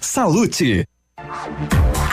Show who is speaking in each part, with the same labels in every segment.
Speaker 1: Salute.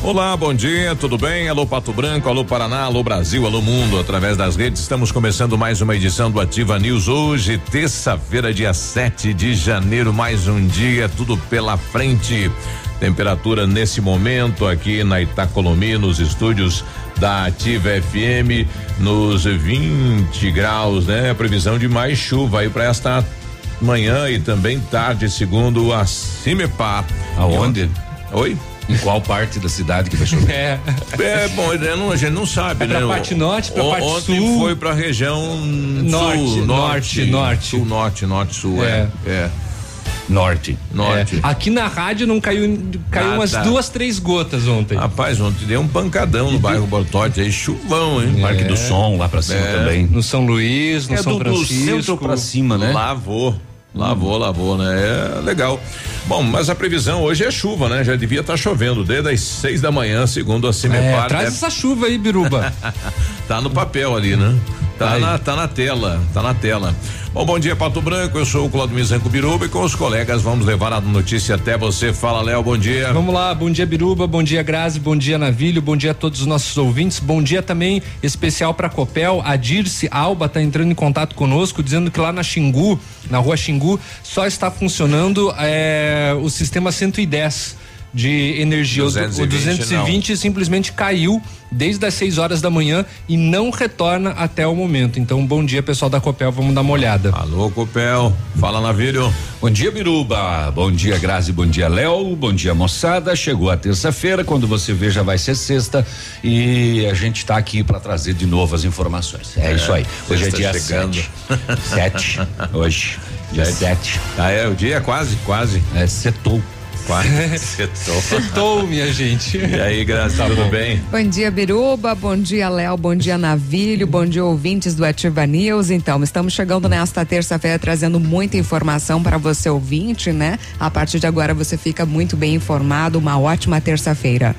Speaker 2: Olá, bom dia, tudo bem? Alô Pato Branco, alô Paraná, alô Brasil, alô mundo. Através das redes, estamos começando mais uma edição do Ativa News. Hoje, terça-feira, dia 7 de janeiro, mais um dia, tudo pela frente. Temperatura nesse momento aqui na Itacolomi, nos estúdios da Ativa FM, nos 20 graus, né? A previsão de mais chuva aí para esta manhã e também tarde, segundo a Cimepar.
Speaker 3: Aonde?
Speaker 2: Oi?
Speaker 3: Em qual parte da cidade que vai chover?
Speaker 2: É. É, bom, não, a gente não sabe,
Speaker 4: é
Speaker 2: né?
Speaker 4: Pra parte norte, pra
Speaker 2: o,
Speaker 4: parte
Speaker 2: ontem
Speaker 4: sul.
Speaker 2: foi pra região
Speaker 4: Norte,
Speaker 2: sul,
Speaker 4: norte, norte.
Speaker 2: Sul, norte, norte, sul, é. É.
Speaker 3: Norte.
Speaker 2: Norte.
Speaker 4: É. Aqui na rádio não caiu, caiu
Speaker 2: Ah,
Speaker 4: umas
Speaker 2: tá.
Speaker 4: duas, três gotas ontem.
Speaker 2: Rapaz, ontem deu um pancadão no bairro Bortote aí, chuvão, hein?
Speaker 3: Parque do Som lá pra cima
Speaker 2: É.
Speaker 3: também.
Speaker 4: No São Luís, no
Speaker 3: É
Speaker 4: São
Speaker 3: do, do
Speaker 4: Francisco.
Speaker 3: centro pra cima, né?
Speaker 2: Lavou. Lavou, lavou, né? É legal. Bom, mas a previsão hoje é chuva, né? Já devia estar chovendo desde as seis da manhã, segundo a
Speaker 4: É,
Speaker 2: Cimepar.
Speaker 4: traz
Speaker 2: deve-
Speaker 4: essa chuva aí, Biruba.
Speaker 2: Tá no papel ali, né? Tá
Speaker 4: Aí.
Speaker 2: na, tá na tela, tá na tela. Bom, bom dia, Pato Branco. Eu sou o Claudio Mizanco Biruba e com os colegas vamos levar a notícia até você. Fala, Léo, bom dia.
Speaker 4: Vamos lá, bom dia Biruba, bom dia Grazi, bom dia Navilho, bom dia a todos os nossos ouvintes, bom dia também especial para Copel, a Dirce Alba tá entrando em contato conosco dizendo que lá na Xingu, na rua Xingu, só está funcionando eh, o sistema 110 de energia. O-
Speaker 2: 220
Speaker 4: o 220 simplesmente caiu desde as 6 horas da manhã e não retorna até o momento. Então, bom dia pessoal da Copel, vamos dar uma olhada.
Speaker 2: Alô, Copel. Fala, Navírio.
Speaker 3: Bom dia, Biruba. Bom dia, Grazi. Bom dia, Léo. Bom dia, moçada. Chegou a terça-feira. Quando você vê, já vai ser sexta. E a gente tá aqui para trazer de novo as informações. É, isso aí. Hoje é dia
Speaker 2: chegando.
Speaker 3: sete. sete. Hoje. Dia sete.
Speaker 2: Ah, é, o dia é quase, quase.
Speaker 3: É setou.
Speaker 2: Quase. Setou.
Speaker 4: Setou, minha gente.
Speaker 2: E aí, Grazi,
Speaker 4: Tá
Speaker 2: tudo
Speaker 4: bom.
Speaker 2: bem?
Speaker 5: Bom dia, Biruba. Bom dia, Léo. Bom dia, Navilho. Bom dia, ouvintes do Ativa News. Então, estamos chegando nesta terça-feira trazendo muita informação para você ouvinte, né? A partir de agora você fica muito bem informado. Uma ótima terça-feira.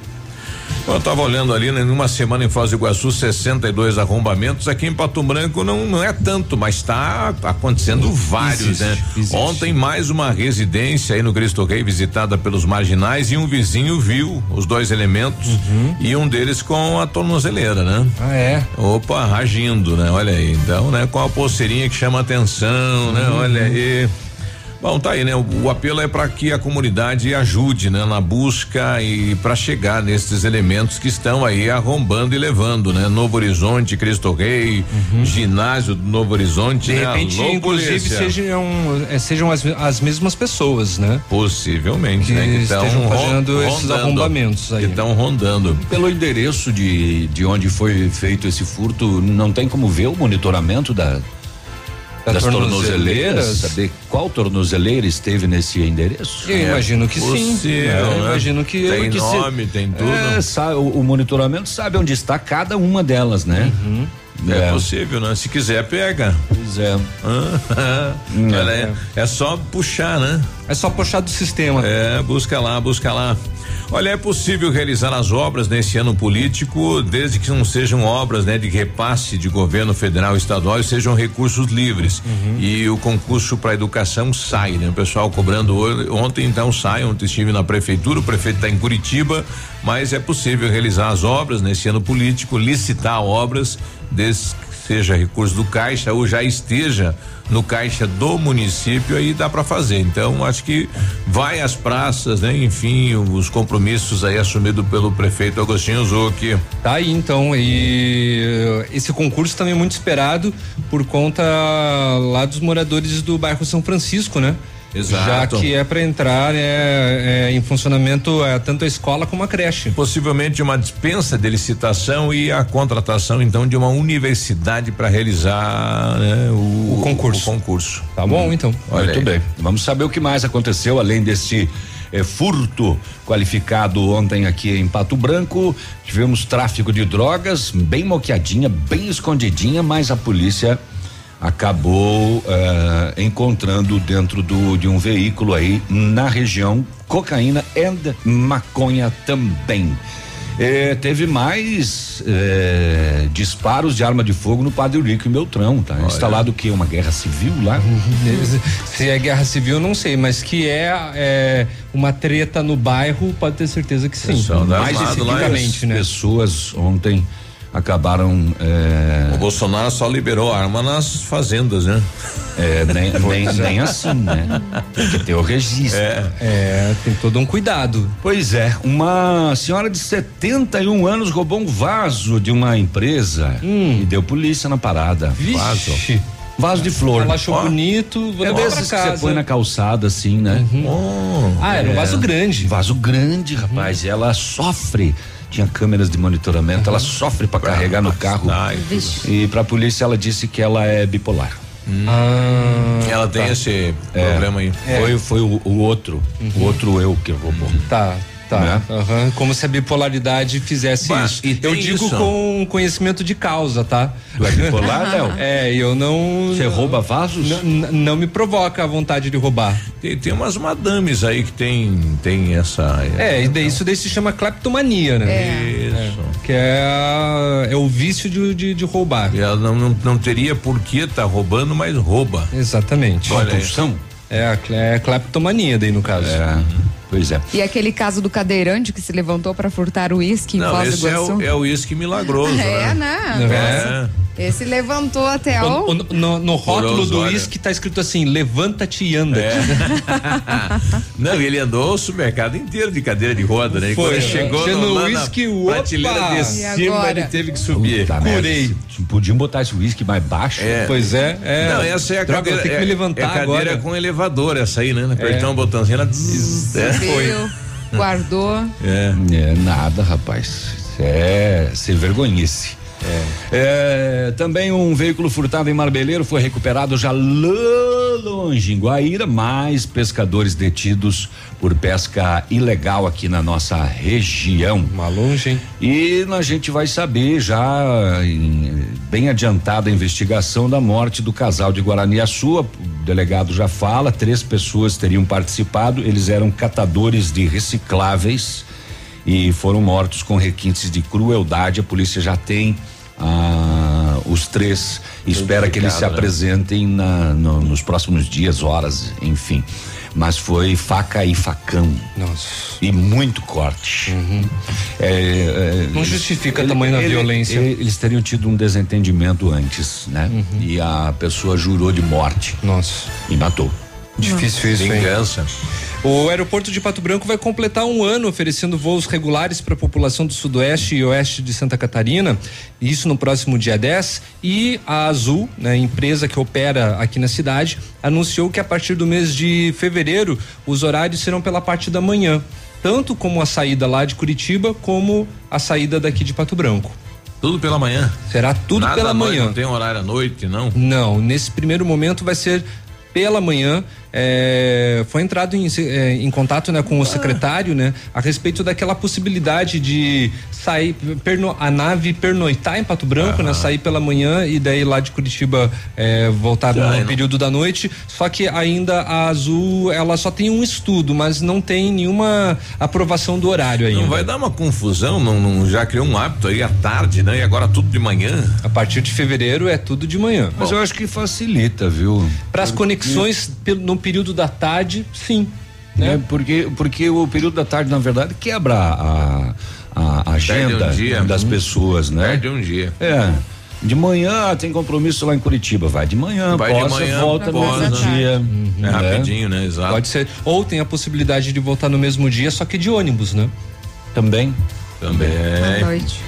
Speaker 2: Eu estava olhando ali, né, numa semana em Foz do Iguaçu, 62 arrombamentos. Aqui em Pato Branco não, não é tanto, mas está acontecendo vários,
Speaker 4: Existe,
Speaker 2: né?
Speaker 4: existe.
Speaker 2: Ontem, mais uma residência aí no Cristo Rei visitada pelos marginais e um vizinho viu os dois elementos
Speaker 4: Uhum.
Speaker 2: e um deles com a tornozeleira, né?
Speaker 4: Ah, é?
Speaker 2: Opa, agindo, né? Olha aí. Então, né? Com a pulseirinha que chama atenção, né?
Speaker 4: Uhum.
Speaker 2: Olha aí. Bom, tá aí, né? O, o apelo é para que a comunidade ajude, né? Na busca e para chegar nesses elementos que estão aí arrombando e levando, né? Novo Horizonte, Cristo Rei, ginásio do Novo Horizonte,
Speaker 4: Uhum. De
Speaker 2: né?
Speaker 4: repente,
Speaker 2: Alô,
Speaker 4: inclusive, sejam, eh, sejam as, as mesmas pessoas, né?
Speaker 2: Possivelmente,
Speaker 4: que
Speaker 2: né? Que estão
Speaker 4: estejam fazendo esses arrombamentos aí.
Speaker 2: Que estão rondando.
Speaker 3: Pelo endereço de, de onde foi feito esse furto, não tem como ver o monitoramento da,
Speaker 4: Da
Speaker 3: das
Speaker 4: tornozeleiras?
Speaker 3: tornozeleiras? Saber qual tornozeleira esteve nesse endereço?
Speaker 4: Eu imagino que sim.
Speaker 2: possível,
Speaker 4: Eu
Speaker 2: né?
Speaker 4: imagino que
Speaker 2: Tem
Speaker 4: que se-
Speaker 2: nome, tem tudo.
Speaker 3: É, sabe, o, o monitoramento sabe onde está cada uma delas, né?
Speaker 2: É, possível, né? Se quiser, pega.
Speaker 3: Pois é.
Speaker 2: Ela é, é só puxar, né?
Speaker 4: É só puxar do sistema.
Speaker 2: É, busca lá, busca lá. Olha, é possível realizar as obras nesse ano político, desde que não sejam obras, né, de repasse de governo federal e estadual, e sejam recursos livres. E o concurso para educação sai, né? O pessoal cobrando ontem, então sai. Ontem estive na prefeitura, o prefeito está em Curitiba, mas é possível realizar as obras nesse ano político, licitar obras, desde que seja recurso do caixa ou já esteja no caixa do município, aí dá para fazer. Então, acho que vai às praças, né? Enfim, os compromissos aí assumidos pelo prefeito Agostinho Zucchi.
Speaker 4: Tá aí então, e eh, esse concurso também é muito esperado por conta lá dos moradores do bairro São Francisco, né?
Speaker 2: Exato.
Speaker 4: Já que é para entrar é, é, em funcionamento é, tanto a escola como a creche.
Speaker 2: Possivelmente uma dispensa de licitação e a contratação, então, de uma universidade para realizar né, o,
Speaker 4: O concurso.
Speaker 2: o concurso.
Speaker 4: Tá bom, então.
Speaker 2: Olha
Speaker 3: Muito
Speaker 2: aí.
Speaker 3: bem. Vamos saber o que mais aconteceu além desse eh, furto qualificado ontem aqui em Pato Branco. Tivemos tráfico de drogas, bem moqueadinha, bem escondidinha, mas a polícia acabou eh, encontrando dentro do, de um veículo aí na região cocaína e maconha também. Eh, teve mais eh, disparos de arma de fogo no Padre Rico e Beltrão, tá? Instalado o quê? Uma guerra civil lá?
Speaker 4: Se é guerra civil, não sei, mas que é, é uma treta no bairro, pode ter certeza que sim.
Speaker 2: Pessoal
Speaker 4: Mais
Speaker 2: Armado lá,
Speaker 4: especificamente, né?
Speaker 3: pessoas ontem acabaram é,
Speaker 2: O Bolsonaro só liberou arma nas fazendas, né?
Speaker 3: é, nem, nem, nem assim, né? Tem que ter o registro.
Speaker 4: É, tem todo um cuidado.
Speaker 3: Pois é, uma senhora de 71 anos roubou um vaso de uma empresa e deu polícia na parada. Vaso.
Speaker 4: Vixe.
Speaker 3: Vaso de flor.
Speaker 4: Ela achou
Speaker 3: Ó,
Speaker 4: bonito, vou
Speaker 3: É
Speaker 4: levar
Speaker 3: que você põe na calçada assim, né?
Speaker 4: Ah, era um vaso grande.
Speaker 3: Vaso grande, rapaz. E ela sofre. Tinha câmeras de monitoramento, ela sofre para carregar no carro.
Speaker 2: Ai,
Speaker 3: E pra polícia ela disse que ela é bipolar.
Speaker 4: Ah,
Speaker 2: ela tem esse problema aí.
Speaker 3: Foi, foi o, o outro, o outro eu que roubou.
Speaker 4: tá. Tá.
Speaker 3: Né?
Speaker 4: Aham, Como se a bipolaridade fizesse
Speaker 2: Mas,
Speaker 4: isso.
Speaker 2: e
Speaker 4: Eu digo
Speaker 2: isso?
Speaker 4: com conhecimento de causa, tá?
Speaker 3: Tu é bipolar, Léo?
Speaker 4: É, eu não.
Speaker 3: Você rouba vasos?
Speaker 4: Não me provoca a vontade de roubar.
Speaker 2: Tem, tem umas madames aí que tem, tem essa.
Speaker 4: É, e daí, isso daí se chama cleptomania, né?
Speaker 2: Isso.
Speaker 4: Que é, a- é o vício de, de, de roubar.
Speaker 2: E ela não, não, não teria por que tá roubando, mas rouba.
Speaker 4: Exatamente.
Speaker 2: Olha.
Speaker 3: Compulsão?
Speaker 4: É a é cleptomania daí no caso.
Speaker 3: É, pois é.
Speaker 5: E aquele caso do cadeirante que se levantou para furtar o uísque em
Speaker 2: Não,
Speaker 5: Foz do
Speaker 2: esse é
Speaker 5: Iguaçu.
Speaker 2: o, é o uísque milagroso,
Speaker 5: É,
Speaker 2: né?
Speaker 5: né?
Speaker 2: É.
Speaker 5: Esse levantou até
Speaker 4: O-
Speaker 5: o.
Speaker 4: o- no, no rótulo do uísque tá escrito assim: levanta-te e anda.
Speaker 2: É. Não, ele andou o supermercado inteiro de cadeira de roda, né? E
Speaker 4: Foi,
Speaker 2: quando
Speaker 4: é.
Speaker 2: chegou
Speaker 4: Chegou
Speaker 2: no,
Speaker 4: uísque, opa!
Speaker 2: prateleira de cima,
Speaker 5: agora?
Speaker 2: ele teve que subir.
Speaker 3: Puta
Speaker 4: curei.
Speaker 3: Podiam botar esse uísque mais baixo.
Speaker 2: É.
Speaker 4: Pois é, é.
Speaker 2: Não, essa é a
Speaker 4: Droga,
Speaker 2: cadeira.
Speaker 4: ter que
Speaker 2: é,
Speaker 4: me levantar
Speaker 2: é a cadeira
Speaker 4: agora.
Speaker 2: com elevador, essa aí, né? Apertar um botãozinho, ela. zzz, é.
Speaker 5: Viu, guardou.
Speaker 2: É.
Speaker 3: É nada, rapaz. É sem vergonhice. É, também um veículo furtado em Marbeleiro foi recuperado já longe, em Guaíra. Mais pescadores detidos por pesca ilegal aqui na nossa região.
Speaker 4: Uma longe, hein?
Speaker 3: E a gente vai saber já em- bem adiantada a investigação da morte do casal de Guaraniaçu. O delegado já fala, três pessoas teriam participado, eles eram catadores de recicláveis e foram mortos com requintes de crueldade. A polícia já tem ah, os três, espera que eles se
Speaker 2: né?
Speaker 3: apresentem na- no- nos próximos dias, horas, enfim. Mas foi faca e facão.
Speaker 4: Nossa.
Speaker 3: E muito corte. É, é,
Speaker 4: Não justifica tamanho da violência.
Speaker 3: ele- eles teriam tido um desentendimento antes, né?
Speaker 4: Uhum.
Speaker 3: E a pessoa jurou de morte
Speaker 4: Nossa.
Speaker 3: e matou.
Speaker 4: Difícil isso, hein?
Speaker 2: Vingança.
Speaker 4: O aeroporto de Pato Branco vai completar um ano oferecendo voos regulares para a população do sudoeste e oeste de Santa Catarina, isso no próximo dia 10. E a Azul, né, empresa que opera aqui na cidade, anunciou que a partir do mês de fevereiro os horários serão pela parte da manhã, tanto como a saída lá de Curitiba, como a saída daqui de Pato Branco.
Speaker 2: Tudo pela manhã.
Speaker 4: Será tudo
Speaker 2: Nada
Speaker 4: pela manhã.
Speaker 2: Não tem horário à noite, não.
Speaker 4: Não, nesse primeiro momento vai ser pela manhã é, foi entrado em, é, em contato né, com o secretário né, a respeito daquela possibilidade de sair, perno, a nave pernoitar em Pato Branco, né, sair pela manhã e daí lá de Curitiba é, voltar no
Speaker 2: não.
Speaker 4: período da noite. Só que ainda a Azul ela só tem um estudo, mas não tem nenhuma aprovação do horário ainda.
Speaker 2: Não vai dar uma confusão, não, não- já criou um hábito aí à tarde, né? E agora tudo de manhã.
Speaker 4: A partir de fevereiro é tudo de manhã.
Speaker 3: Mas eu acho que facilita, viu?
Speaker 4: Para as conexões pelo- no período da tarde, sim. Né?
Speaker 3: É, porque, porque o período da tarde, na verdade, quebra a, a agenda
Speaker 2: um dia.
Speaker 3: das pessoas, né?
Speaker 2: Perde um dia.
Speaker 3: É. De manhã tem compromisso lá em Curitiba, vai de manhã,
Speaker 2: Vai de
Speaker 3: posa,
Speaker 2: manhã,
Speaker 3: volta no mesmo dia.
Speaker 2: É
Speaker 3: né?
Speaker 2: rapidinho, né? Exato.
Speaker 4: Pode ser. Ou tem a possibilidade de voltar no mesmo dia, só que de ônibus, né?
Speaker 3: Também.
Speaker 2: Também.
Speaker 5: Boa noite.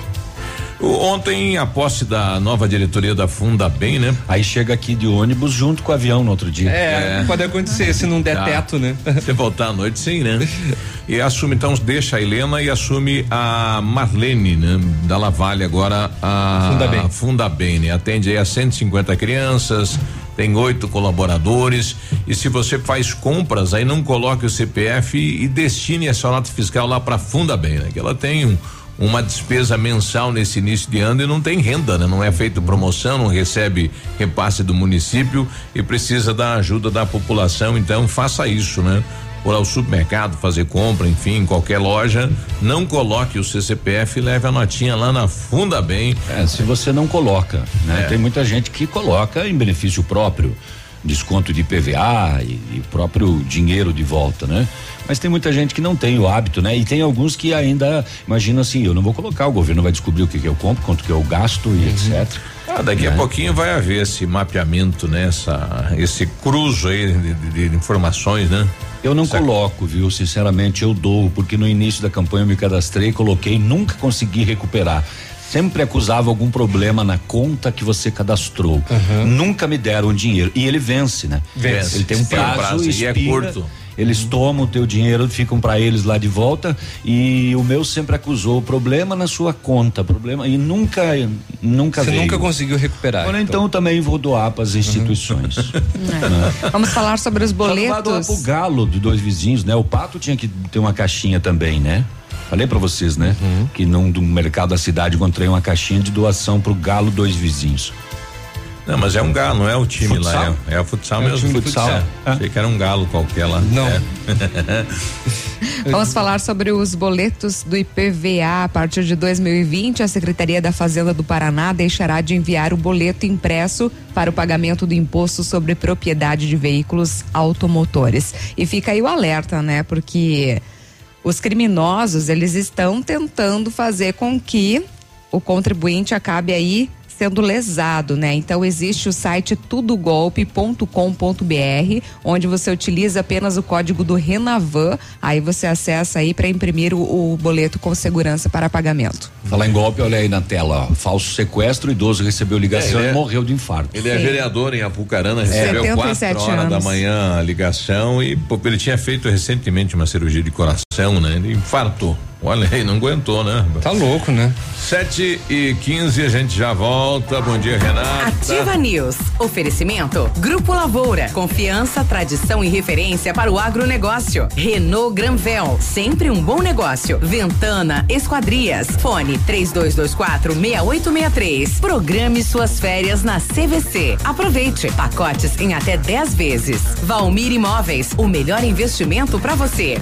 Speaker 2: Ontem, a posse da nova diretoria da Funda Bem, né?
Speaker 3: Aí chega aqui de ônibus junto com o avião no outro dia.
Speaker 4: É, pode acontecer se não der
Speaker 2: Tá.
Speaker 4: teto, né?
Speaker 2: Você voltar à noite, sim, né? E assume, então, deixa a Helena e assume a Marlene, né? Da Lavalle agora a
Speaker 4: Funda Bem.
Speaker 2: Funda Bem, né? Atende aí a 150 crianças, tem oito colaboradores e se você faz compras, aí não coloque o CPF e, e destine essa nota fiscal lá para Funda Bem, né? Que ela tem um uma despesa mensal nesse início de ano e não tem renda, né? Não é feito promoção, não recebe repasse do município e precisa da ajuda da população, então faça isso, né? Por ao supermercado fazer compra, enfim, em qualquer loja, não coloque o CCPF e leve a notinha lá na Funda Bem.
Speaker 3: É, se você não coloca, né?
Speaker 2: É.
Speaker 3: Tem muita gente que coloca em benefício próprio, desconto de PVA e, e próprio dinheiro de volta, né? Mas tem muita gente que não tem o hábito, né? E tem alguns que ainda imaginam assim, eu não vou colocar, o governo vai descobrir o que, que eu compro, quanto que eu gasto e etc.
Speaker 2: Ah, daqui a
Speaker 3: Né?
Speaker 2: pouquinho vai haver esse mapeamento, né? Essa, esse cruzo aí de, de- de informações, né?
Speaker 3: Eu não
Speaker 2: Certo.
Speaker 3: coloco, viu? Sinceramente, eu dou, porque no início da campanha eu me cadastrei, coloquei, nunca consegui recuperar. Sempre acusava algum problema na conta que você cadastrou. Nunca me deram dinheiro. E ele vence, né?
Speaker 2: Vence.
Speaker 3: Ele tem um
Speaker 2: Tem um
Speaker 3: prazo,
Speaker 2: prazo e é curto.
Speaker 3: Eles tomam o teu dinheiro, ficam para eles lá de volta e o meu sempre acusou problema na sua conta, problema e nunca nunca
Speaker 4: Você
Speaker 3: veio.
Speaker 4: nunca conseguiu recuperar.
Speaker 3: Agora então também vou doar para as instituições.
Speaker 5: É. Vamos falar sobre os
Speaker 3: Só
Speaker 5: boletos.
Speaker 3: pro galo de dois vizinhos, né? O pato tinha que ter uma caixinha também, né? Falei pra vocês, né?
Speaker 4: Uhum.
Speaker 3: Que num do mercado da cidade encontrei uma caixinha de doação pro galo dois vizinhos.
Speaker 2: Não, mas é um galo, não é o time
Speaker 3: Futsal?
Speaker 2: lá, é, é o futsal
Speaker 4: É o
Speaker 2: mesmo.
Speaker 4: time de futsal.
Speaker 2: É.
Speaker 3: É.
Speaker 2: Achei que era um galo qualquer lá.
Speaker 4: Não.
Speaker 2: É.
Speaker 5: Vamos falar sobre os boletos do IPVA. A partir de 2020, a Secretaria da Fazenda do Paraná deixará de enviar o boleto impresso para o pagamento do imposto sobre propriedade de veículos automotores. E fica aí o alerta, né? Porque os criminosos, eles estão tentando fazer com que o contribuinte acabe aí sendo lesado, né? Então existe o site tudogolpe.com.br, onde você utiliza apenas o código do Renavan, aí você acessa aí para imprimir o, o boleto com segurança para pagamento.
Speaker 3: Falar em golpe, olha aí na tela, ó, falso sequestro, o idoso recebeu ligação
Speaker 2: É, ele é-
Speaker 3: e morreu de infarto.
Speaker 2: Ele é
Speaker 5: Sim.
Speaker 2: vereador em Apucarana, recebeu
Speaker 5: 77
Speaker 2: quatro horas da
Speaker 5: anos.
Speaker 2: manhã a ligação e pô, ele tinha feito recentemente uma cirurgia de coração, né? Ele infartou. Olha aí, não aguentou, né?
Speaker 4: Tá louco, né?
Speaker 2: Sete e quinze, a gente já volta. Bom dia, Renata.
Speaker 6: Ativa News. Oferecimento. Grupo Lavoura. Confiança, tradição e referência para o agronegócio. Renault Granvel. Sempre um bom negócio. Ventana Esquadrias. Fone 3224 6863. Programe suas férias na CVC. Aproveite. Pacotes em até 10 vezes. Valmir Imóveis. O melhor investimento para você.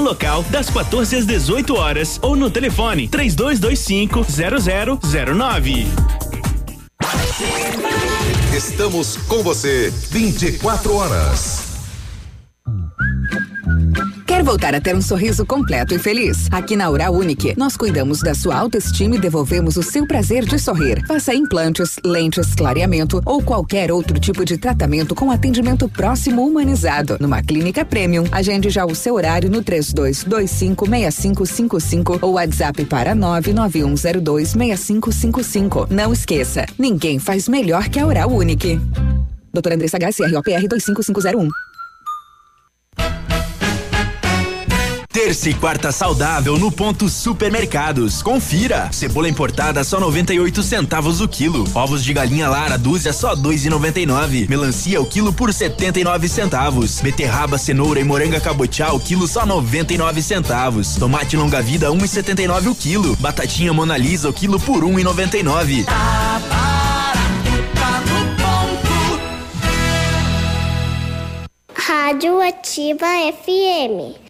Speaker 7: no local das 14 às 18 horas ou no telefone 3225 0009.
Speaker 8: Estamos com você 24 horas.
Speaker 9: Quer voltar a ter um sorriso completo e feliz? Aqui na Oral Unique, nós cuidamos da sua autoestima e devolvemos o seu prazer de sorrir. Faça implantes, lentes, clareamento ou qualquer outro tipo de tratamento com atendimento próximo humanizado. Numa clínica premium, agende já o seu horário no 32256555 ou WhatsApp para 991026555. Não esqueça, ninguém faz melhor que a Oral Unique. Doutora Andressa H, CROPR 25501.
Speaker 10: Terça e quarta saudável no ponto supermercados. Confira. Cebola importada só 98 centavos o quilo. Ovos de galinha Lara dúzia só 2,99. Melancia o quilo por 79 centavos. Beterraba, cenoura e moranga cabotiá o quilo só 99 centavos. Tomate longa vida 1,79 o quilo. Batatinha Mona Lisa o quilo por 1,99. Tá
Speaker 11: Rádio Ativa FM.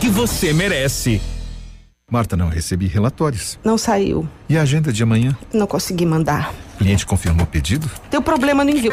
Speaker 12: que você merece.
Speaker 13: Marta, não recebi relatórios.
Speaker 14: Não saiu.
Speaker 13: E a agenda de amanhã?
Speaker 14: Não consegui mandar.
Speaker 13: O cliente confirmou o pedido?
Speaker 14: Deu problema no envio.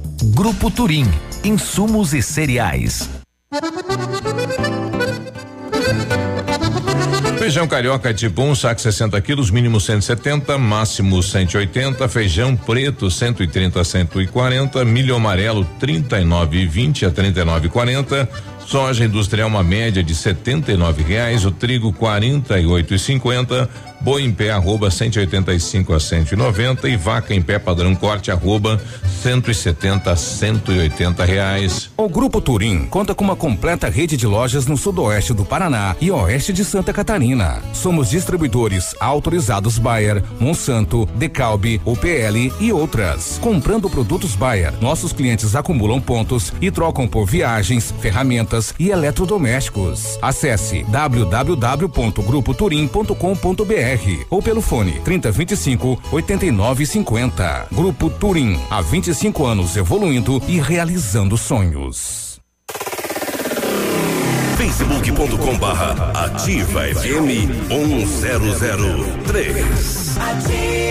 Speaker 15: Grupo Turim, insumos e cereais.
Speaker 2: Feijão carioca é tipo 1, um, saco 60 quilos, mínimo 170, máximo 180. Feijão preto 130 a 140. Milho amarelo 39,20 a 39,40. Soja industrial uma média de R$ 79,00, O trigo R$ 48,50 boi em pé arroba 185 a 190 e, vaca em pé padrão corte arroba 170 a 180 reais.
Speaker 15: O Grupo Turim conta com uma completa rede de lojas no sudoeste do Paraná e oeste de Santa Catarina. Somos distribuidores autorizados Bayer, Monsanto, Decalbe, UPL e outras. Comprando produtos Bayer, nossos clientes acumulam pontos e trocam por viagens, ferramentas e eletrodomésticos. Acesse www.grupoturim.com.br ou pelo fone 3025 8950. Grupo Turim, há 25 anos evoluindo e realizando sonhos.
Speaker 16: facebook.com barra ativa FM 1003. Ativa.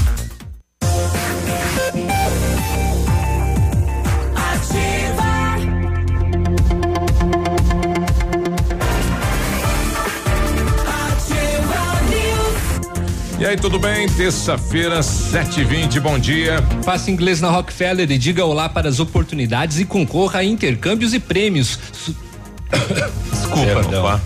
Speaker 2: E aí, tudo bem? Terça-feira, 7h20, bom dia.
Speaker 4: Faça inglês na Rockefeller e diga olá para as oportunidades e concorra a intercâmbios e prêmios. Desculpa, Perdão.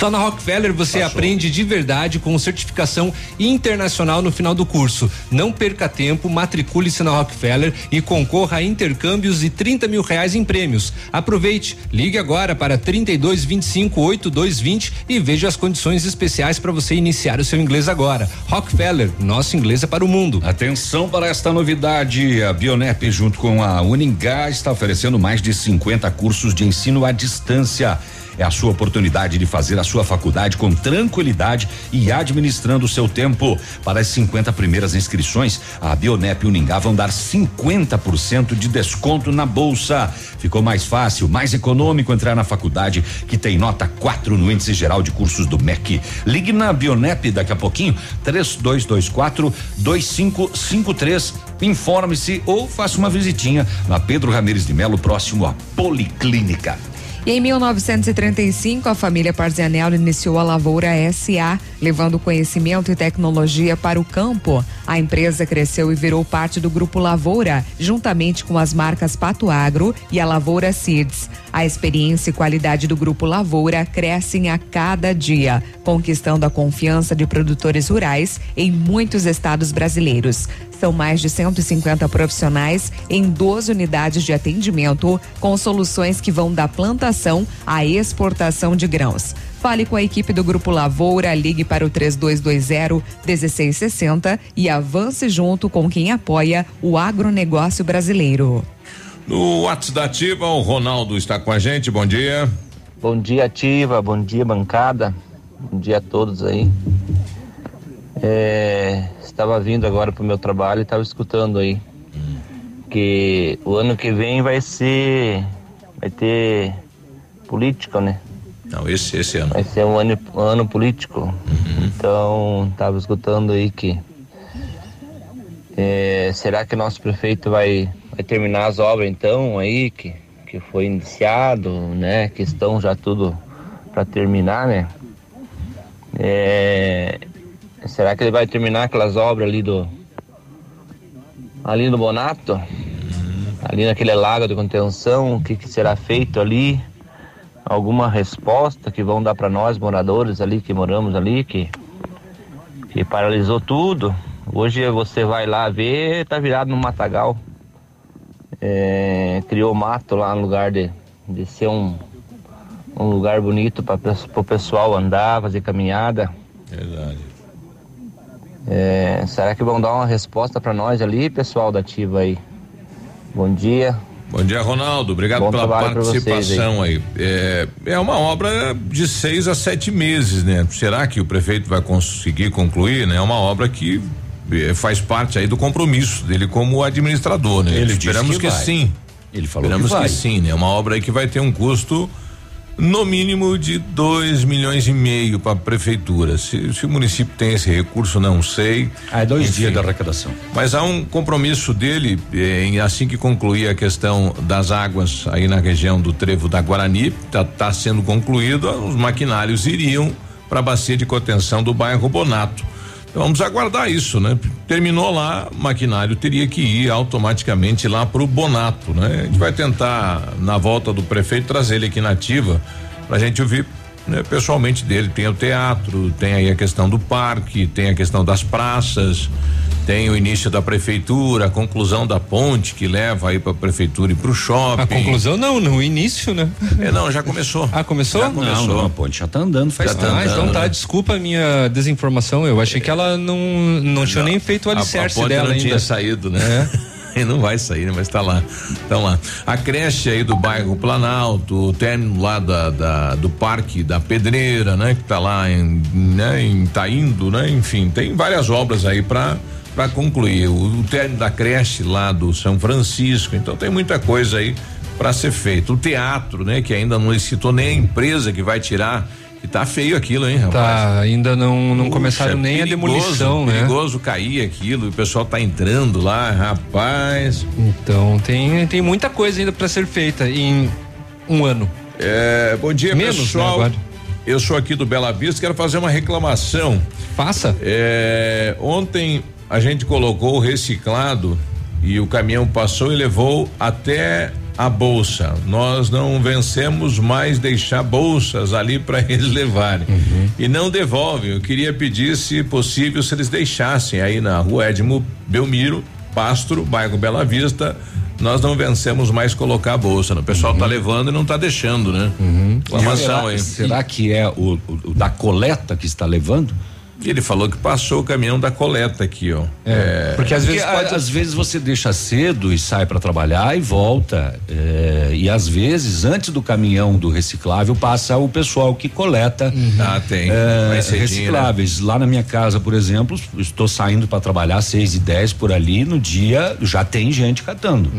Speaker 4: Só na Rockefeller você Passou. aprende de verdade com certificação internacional no final do curso. Não perca tempo, matricule-se na Rockefeller e concorra a intercâmbios e 30 mil reais em prêmios. Aproveite, ligue agora para 32 25 8220 e veja as condições especiais para você iniciar o seu inglês agora. Rockefeller, nosso inglês é para o mundo.
Speaker 3: Atenção para esta novidade. A Bionep, junto com a Uningá, está oferecendo mais de 50 cursos de ensino à distância É a sua oportunidade de fazer a sua faculdade com tranquilidade e administrando o seu tempo. Para as 50 primeiras inscrições, a Bionep Uningá vão dar 50% de desconto na bolsa. Ficou mais fácil, mais econômico entrar na faculdade que tem nota 4 no índice geral de cursos do MEC. Ligue na Bionep daqui a pouquinho, 3224 2553. Informe-se ou faça uma visitinha na Pedro Ramires de Melo, próximo à Policlínica.
Speaker 5: E em 1935, a família Parzianello iniciou a Lavoura SA, levando conhecimento e tecnologia para o campo. A empresa cresceu e virou parte do Grupo Lavoura, juntamente com as marcas Pato Agro e a Lavoura Seeds. A experiência e qualidade do Grupo Lavoura crescem a cada dia, conquistando a confiança de produtores rurais em muitos estados brasileiros. São mais de 150 profissionais em 12 unidades de atendimento, com soluções que vão da plantação à exportação de grãos. Fale com a equipe do Grupo Lavoura, ligue para o 3220-1660 e avance junto com quem apoia o agronegócio brasileiro.
Speaker 2: No WhatsApp da Ativa, o Ronaldo está com a gente. Bom dia.
Speaker 17: Bom dia, Ativa. Bom dia, bancada. Bom dia a todos aí. É, estava vindo agora para o meu trabalho e estava escutando aí que o ano que vem vai ser vai ter política, né?
Speaker 2: Não, esse esse ano.
Speaker 17: Vai ser um ano, um ano político.
Speaker 2: Uhum.
Speaker 17: Então estava escutando aí que é, será que nosso prefeito vai vai terminar as obras então aí que que foi iniciado, né? Que estão já tudo para terminar, né? É, Será que ele vai terminar aquelas obras ali do. Ali no Bonato? Ali naquele lago de contenção, o que, que será feito ali? Alguma resposta que vão dar para nós, moradores ali que moramos ali, que, que paralisou tudo. Hoje você vai lá ver, tá virado no matagal. É, criou mato lá no lugar de, de ser um, um lugar bonito para o pessoal andar, fazer caminhada.
Speaker 2: Verdade.
Speaker 17: É, será que vão dar uma resposta para nós ali, pessoal da Ativa aí? Bom dia.
Speaker 2: Bom dia, Ronaldo. Obrigado
Speaker 17: Bom
Speaker 2: pela participação aí. É, é uma obra de seis a sete meses, né? Será que o prefeito vai conseguir concluir? Né? É uma obra que eh, faz parte aí do compromisso dele como administrador, né?
Speaker 3: Ele disse
Speaker 2: Esperamos
Speaker 3: que
Speaker 2: que,
Speaker 3: vai.
Speaker 2: sim.
Speaker 3: Ele falou
Speaker 2: Esperamos
Speaker 3: que vai.
Speaker 2: sim, né? É uma obra aí que vai ter um custo no mínimo de dois milhões e meio para a prefeitura. Se, se o município tem esse recurso, não sei.
Speaker 3: Ah, é dois dias da arrecadação.
Speaker 2: Mas há um compromisso dele eh, em assim que concluir a questão das águas aí na região do Trevo da Guarani, tá, tá sendo concluído, os maquinários iriam para a bacia de contenção do bairro Bonato. Vamos aguardar isso, né? Terminou lá, maquinário teria que ir automaticamente lá para o Bonato, né? A gente vai tentar na volta do prefeito trazer ele aqui na ativa para a gente ouvir né, pessoalmente dele. Tem o teatro, tem aí a questão do parque, tem a questão das praças, tem o início da prefeitura, a conclusão da ponte que leva aí para a prefeitura e para o shopping.
Speaker 4: A conclusão não, no início, né?
Speaker 2: É, não, já começou.
Speaker 4: Ah, começou?
Speaker 2: Já começou.
Speaker 3: Não, não, a ponte já tá andando faz
Speaker 4: ah,
Speaker 3: tempo.
Speaker 4: então tá, desculpa a minha desinformação. Eu achei que ela não, não tinha nem feito o
Speaker 2: A-
Speaker 4: alicerce
Speaker 2: a ponte
Speaker 4: dela
Speaker 2: não
Speaker 4: ainda.
Speaker 2: tinha saído, né? E não vai sair, né? mas tá lá. Então lá. A creche aí do bairro Planalto, o término lá da, da- do parque da Pedreira, né? Que tá lá em, né? em tá indo, né? Enfim, tem várias obras aí para para concluir. O, o término da creche lá do São Francisco, então tem muita coisa aí para ser feito. O teatro, né? Que ainda não licitou nem a empresa que vai tirar. E tá feio aquilo, hein, rapaz?
Speaker 4: Tá, ainda não, não
Speaker 2: Puxa,
Speaker 4: começaram nem a
Speaker 2: perigoso,
Speaker 4: demolição, né?
Speaker 2: Perigoso cair aquilo, o pessoal tá entrando lá, rapaz.
Speaker 4: Então tem, tem muita coisa ainda para ser feita em um ano.
Speaker 2: É, bom dia,
Speaker 4: Menos,
Speaker 2: pessoal.
Speaker 4: né.
Speaker 2: Eu sou aqui do Bela Vista, quero fazer uma reclamação.
Speaker 4: Faça.
Speaker 2: É, ontem a gente colocou o reciclado e o caminhão passou e levou até a bolsa. Nós não vencemos mais deixar bolsas ali para eles levarem. E não devolvem. Eu queria pedir, se possível, se eles deixassem aí na rua Edmo Belmiro, Pastro, bairro Bela Vista. Nós não vencemos mais colocar a bolsa. O pessoal tá levando e não tá deixando, né? Reclamação
Speaker 3: será, será que é o, o- o da coleta que está levando?
Speaker 2: Ele falou que passou o caminhão da coleta aqui, ó.
Speaker 3: É, porque às vezes pode... às vezes você deixa cedo e sai para trabalhar e volta. é, e às vezes antes do caminhão do reciclável passa o pessoal que coleta
Speaker 2: Ah, tem.
Speaker 3: é,
Speaker 2: cedinho,
Speaker 3: recicláveis. Lá na minha casa, por exemplo, estou saindo para trabalhar seis e dez por ali. No dia já tem gente catando.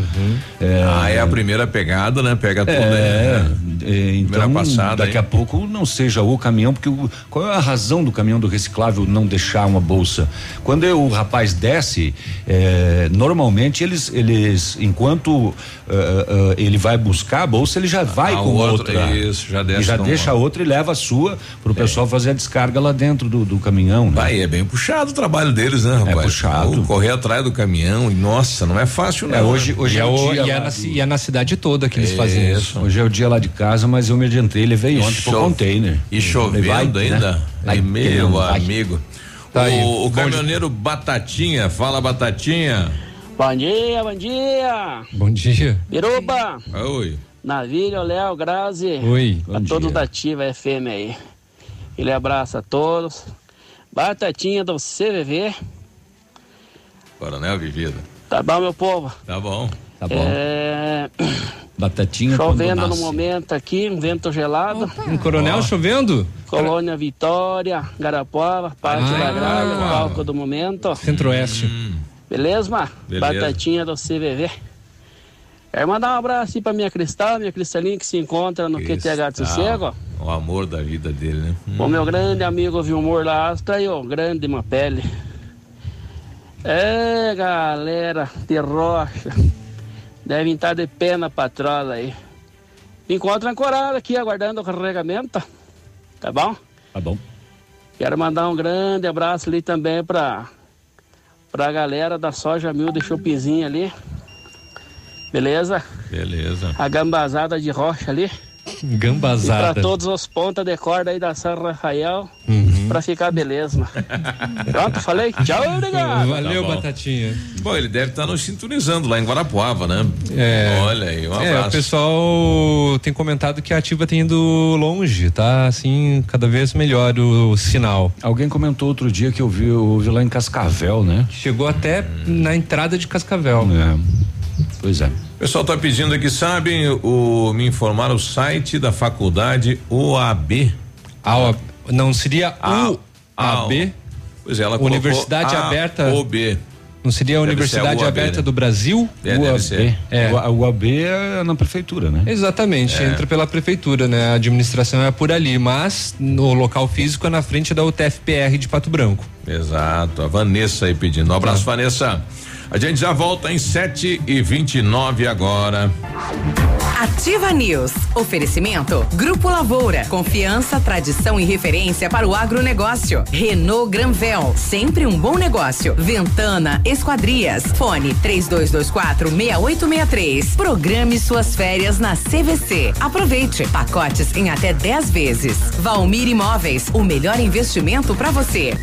Speaker 3: É,
Speaker 2: Ah, é a primeira pegada, né? Pega tudo.
Speaker 3: é,
Speaker 2: né?
Speaker 3: é, então
Speaker 2: passada,
Speaker 3: daqui
Speaker 2: hein?
Speaker 3: a pouco não seja o caminhão, porque o- qual é a razão do caminhão do reciclável não deixar uma bolsa? Quando eu- o rapaz desce, é, normalmente eles, eles enquanto é, é, ele vai buscar a bolsa, ele já vai
Speaker 2: a
Speaker 3: com
Speaker 2: outra,
Speaker 3: outra.
Speaker 2: isso, já desce
Speaker 3: E já deixa a outra e leva a sua para o pessoal fazer a descarga lá dentro do, do caminhão. Né?
Speaker 2: Aí é bem puxado o trabalho deles, né, rapaz?
Speaker 3: É puxado.
Speaker 2: Ou correr atrás do caminhão e nossa, não é fácil não.
Speaker 3: É, hoje, hoje
Speaker 4: e,
Speaker 3: é
Speaker 4: é
Speaker 3: o dia
Speaker 4: e é na, e é cidade toda que eles fazem isso.
Speaker 3: Hoje é o dia lá de casa, mas eu me adiantei, levei
Speaker 2: E
Speaker 3: ontem pro container.
Speaker 2: E chovendo
Speaker 3: Vai, né?
Speaker 2: ainda.
Speaker 3: Vai,
Speaker 2: Aí, meu amigo.
Speaker 4: Tá
Speaker 2: o o
Speaker 4: Bom
Speaker 2: caminhoneiro Batatinha, fala Batatinha.
Speaker 18: Bom dia, bom dia.
Speaker 4: Bom dia.
Speaker 18: Biruba,
Speaker 2: Oi.
Speaker 18: Navilho, Léo, Grazi.
Speaker 4: Oi.
Speaker 18: A todos
Speaker 3: dia.
Speaker 18: da Ativa FM aí. Ele abraça a todos. Batatinha do CVV.
Speaker 2: Coronel Vivida.
Speaker 18: Tá bom, meu povo?
Speaker 2: Tá bom.
Speaker 3: Tá bom.
Speaker 18: É,
Speaker 3: Batatinha
Speaker 18: chovendo no momento aqui, um vento gelado.
Speaker 4: Um coronel chovendo?
Speaker 18: Colônia Vitória, Garapuava, Parte
Speaker 4: Ah,
Speaker 18: da Gralha,
Speaker 4: Garapuava.
Speaker 18: palco do momento.
Speaker 4: Centro-Oeste.
Speaker 18: Beleza, Mar?
Speaker 2: Beleza.
Speaker 18: Batatinha do CVV. Quero mandar um abraço aí pra minha Cristal, minha Cristalinha que se encontra no QTH de Sossego.
Speaker 2: O amor da vida dele, né?
Speaker 18: O meu grande amigo Vilmor Lastra e o grande Mapele. É, galera de rocha. Devem estar de pé na patrola aí. Me encontro ancorado aqui, aguardando o carregamento. Tá bom?
Speaker 3: Tá bom.
Speaker 18: Quero mandar um grande abraço ali também pra, pra galera da Soja Mil de Chupizinho ali. Beleza?
Speaker 2: Beleza.
Speaker 18: A gambazada de rocha ali. E pra
Speaker 4: Gambazada.
Speaker 18: todos os pontas de corda aí da São Rafael,
Speaker 4: Uhum.
Speaker 18: Pra ficar beleza. mano. Pronto, falei? Tchau, obrigado.
Speaker 4: Valeu,
Speaker 2: Tá bom.
Speaker 4: Batatinha.
Speaker 2: Bom, ele deve estar nos sintonizando lá em Guarapuava, né?
Speaker 4: É.
Speaker 2: Olha aí, um
Speaker 4: É,
Speaker 2: abraço.
Speaker 4: o pessoal tem comentado que a ativa tem ido longe, tá? Assim, cada vez melhor o, o sinal.
Speaker 3: Alguém comentou outro dia que eu vi, eu vi lá em Cascavel, né?
Speaker 4: Chegou até na entrada de Cascavel.
Speaker 3: É. Pois é.
Speaker 2: O pessoal tá pedindo aqui, sabem, o, me informar o site da faculdade OAB.
Speaker 4: A, não seria
Speaker 2: A-
Speaker 4: UAB?
Speaker 2: Pois é, ela
Speaker 4: Universidade
Speaker 2: A-
Speaker 4: Aberta.
Speaker 2: OB.
Speaker 4: Não seria a
Speaker 2: Deve
Speaker 4: Universidade
Speaker 2: a UAB,
Speaker 4: Aberta
Speaker 2: né?
Speaker 4: do Brasil?
Speaker 2: É, ser.
Speaker 4: É.
Speaker 3: O, o AB é na prefeitura, né?
Speaker 4: Exatamente,
Speaker 2: É.
Speaker 4: entra pela prefeitura, né? A administração é por ali, mas no local físico é na frente da UTFPR de Pato Branco.
Speaker 2: Exato, a Vanessa aí pedindo. Um abraço, Vanessa. A gente já volta em 7 e 29 agora.
Speaker 6: Ativa News. Oferecimento Grupo Lavoura. Confiança, tradição e referência para o agronegócio. Renault Granvel. Sempre um bom negócio. Ventana Esquadrias. Fone 3224 6863. Programe suas férias na CVC. Aproveite. Pacotes em até 10 vezes. Valmir Imóveis. O melhor investimento para você.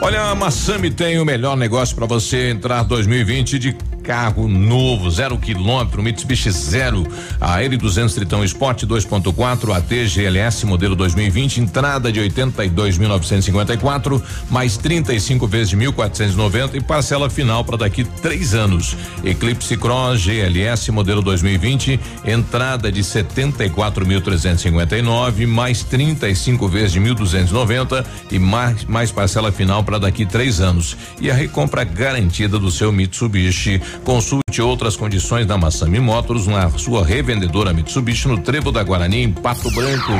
Speaker 2: Olha, a Massami tem o melhor negócio para você entrar 2020 de carro novo, zero quilômetro, Mitsubishi Zero, a L200 Tritão Sport 2.4, AT GLS modelo 2020, entrada de 82.954, mais 35 vezes de 1.490 e parcela final para daqui três anos. Eclipse Cross GLS modelo 2020, entrada de 74.359, mais 35 vezes de 1.290 e mais, mais parcela final para daqui três anos. E a recompra garantida do seu Mitsubishi. Consulte outras condições da Massami Motors na sua revendedora Mitsubishi no Trevo da Guarani, em Pato Branco.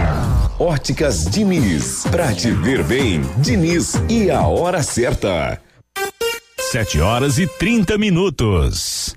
Speaker 19: Óticas Diniz. Pra te ver bem, Diniz e a hora certa.
Speaker 20: 7 horas e 30 minutos.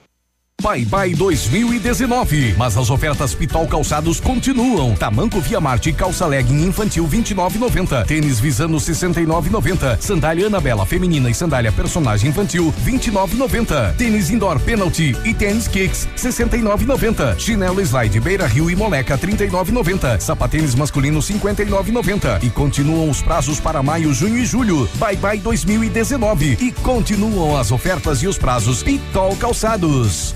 Speaker 15: Bye Bye 2019. Mas as ofertas Pitol Calçados continuam. Tamanco Via Marte calça legging infantil 29,90. Tênis Visano 69,90. Sandália Anabela feminina e sandália personagem infantil 29,90. Tênis Indoor Penalty e tênis Kicks 69,90. Chinelo Slide Beira Rio e Moleca 39,90. Sapatênis masculino 59,90. E continuam os prazos para maio, junho e julho. Bye Bye 2019. E continuam as ofertas e os prazos Pitol Calçados.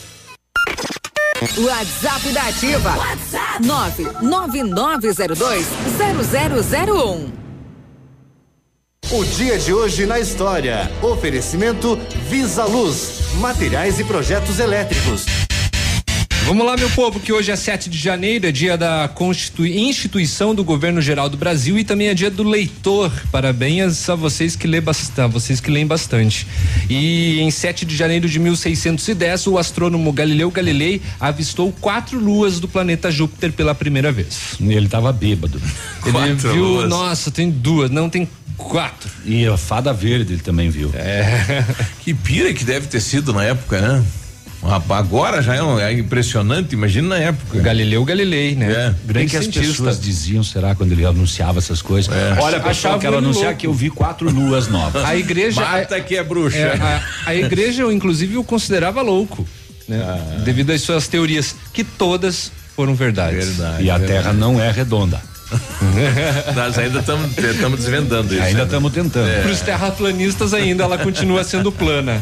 Speaker 9: WhatsApp da Ativa. WhatsApp 999020001.
Speaker 21: O dia de hoje na história. Oferecimento Visa Luz, materiais e projetos elétricos.
Speaker 4: Vamos lá, meu povo, que hoje é 7 de janeiro, é dia da Constitui instituição do Governo Geral do Brasil e também é dia do leitor. Parabéns a vocês que lê bastante, vocês que leem bastante. E em 7 de janeiro de 1610, o astrônomo Galileu Galilei avistou quatro luas do planeta Júpiter pela primeira vez.
Speaker 3: Ele estava bêbado.
Speaker 4: Ele
Speaker 3: Quatro
Speaker 4: viu,
Speaker 3: luas.
Speaker 4: nossa, tem duas, não tem quatro.
Speaker 3: E a fada verde ele também viu.
Speaker 4: É.
Speaker 2: Que pira que deve ter sido na época, né? Rapaz, Agora já é, um- é impressionante, imagina na época.
Speaker 4: Galileu Galilei, né?
Speaker 2: É.
Speaker 3: O
Speaker 4: Grande
Speaker 3: que as
Speaker 4: cientista.
Speaker 3: pessoas diziam, será, quando ele anunciava essas coisas? Olha, pessoal, quero anunciar
Speaker 4: louco.
Speaker 3: que eu vi quatro luas novas.
Speaker 4: A igreja.
Speaker 2: Mata que é bruxa.
Speaker 4: É, a, a igreja, inclusive, o considerava louco, né?
Speaker 3: Ah.
Speaker 4: Devido às suas teorias, que todas foram verdades.
Speaker 2: Verdade.
Speaker 3: E a Terra não é redonda.
Speaker 2: Nós ainda estamos desvendando isso.
Speaker 3: Ainda
Speaker 2: né?
Speaker 3: estamos tentando.
Speaker 2: É.
Speaker 4: Para os terraplanistas ainda ela continua sendo plana.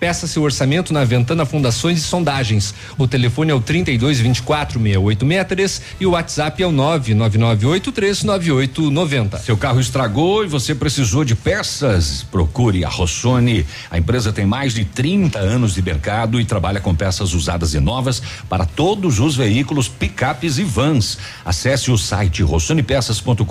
Speaker 4: Peça seu orçamento na Ventana Fundações e Sondagens. O telefone é o 32 24 6863 e o WhatsApp é o 999839890.
Speaker 3: Seu carro estragou e você precisou de peças? Procure a Rossoni. A empresa tem mais de 30 anos de mercado e trabalha com peças usadas e novas para todos os veículos, picapes e vans. Acesse o site rossonepeças.com.br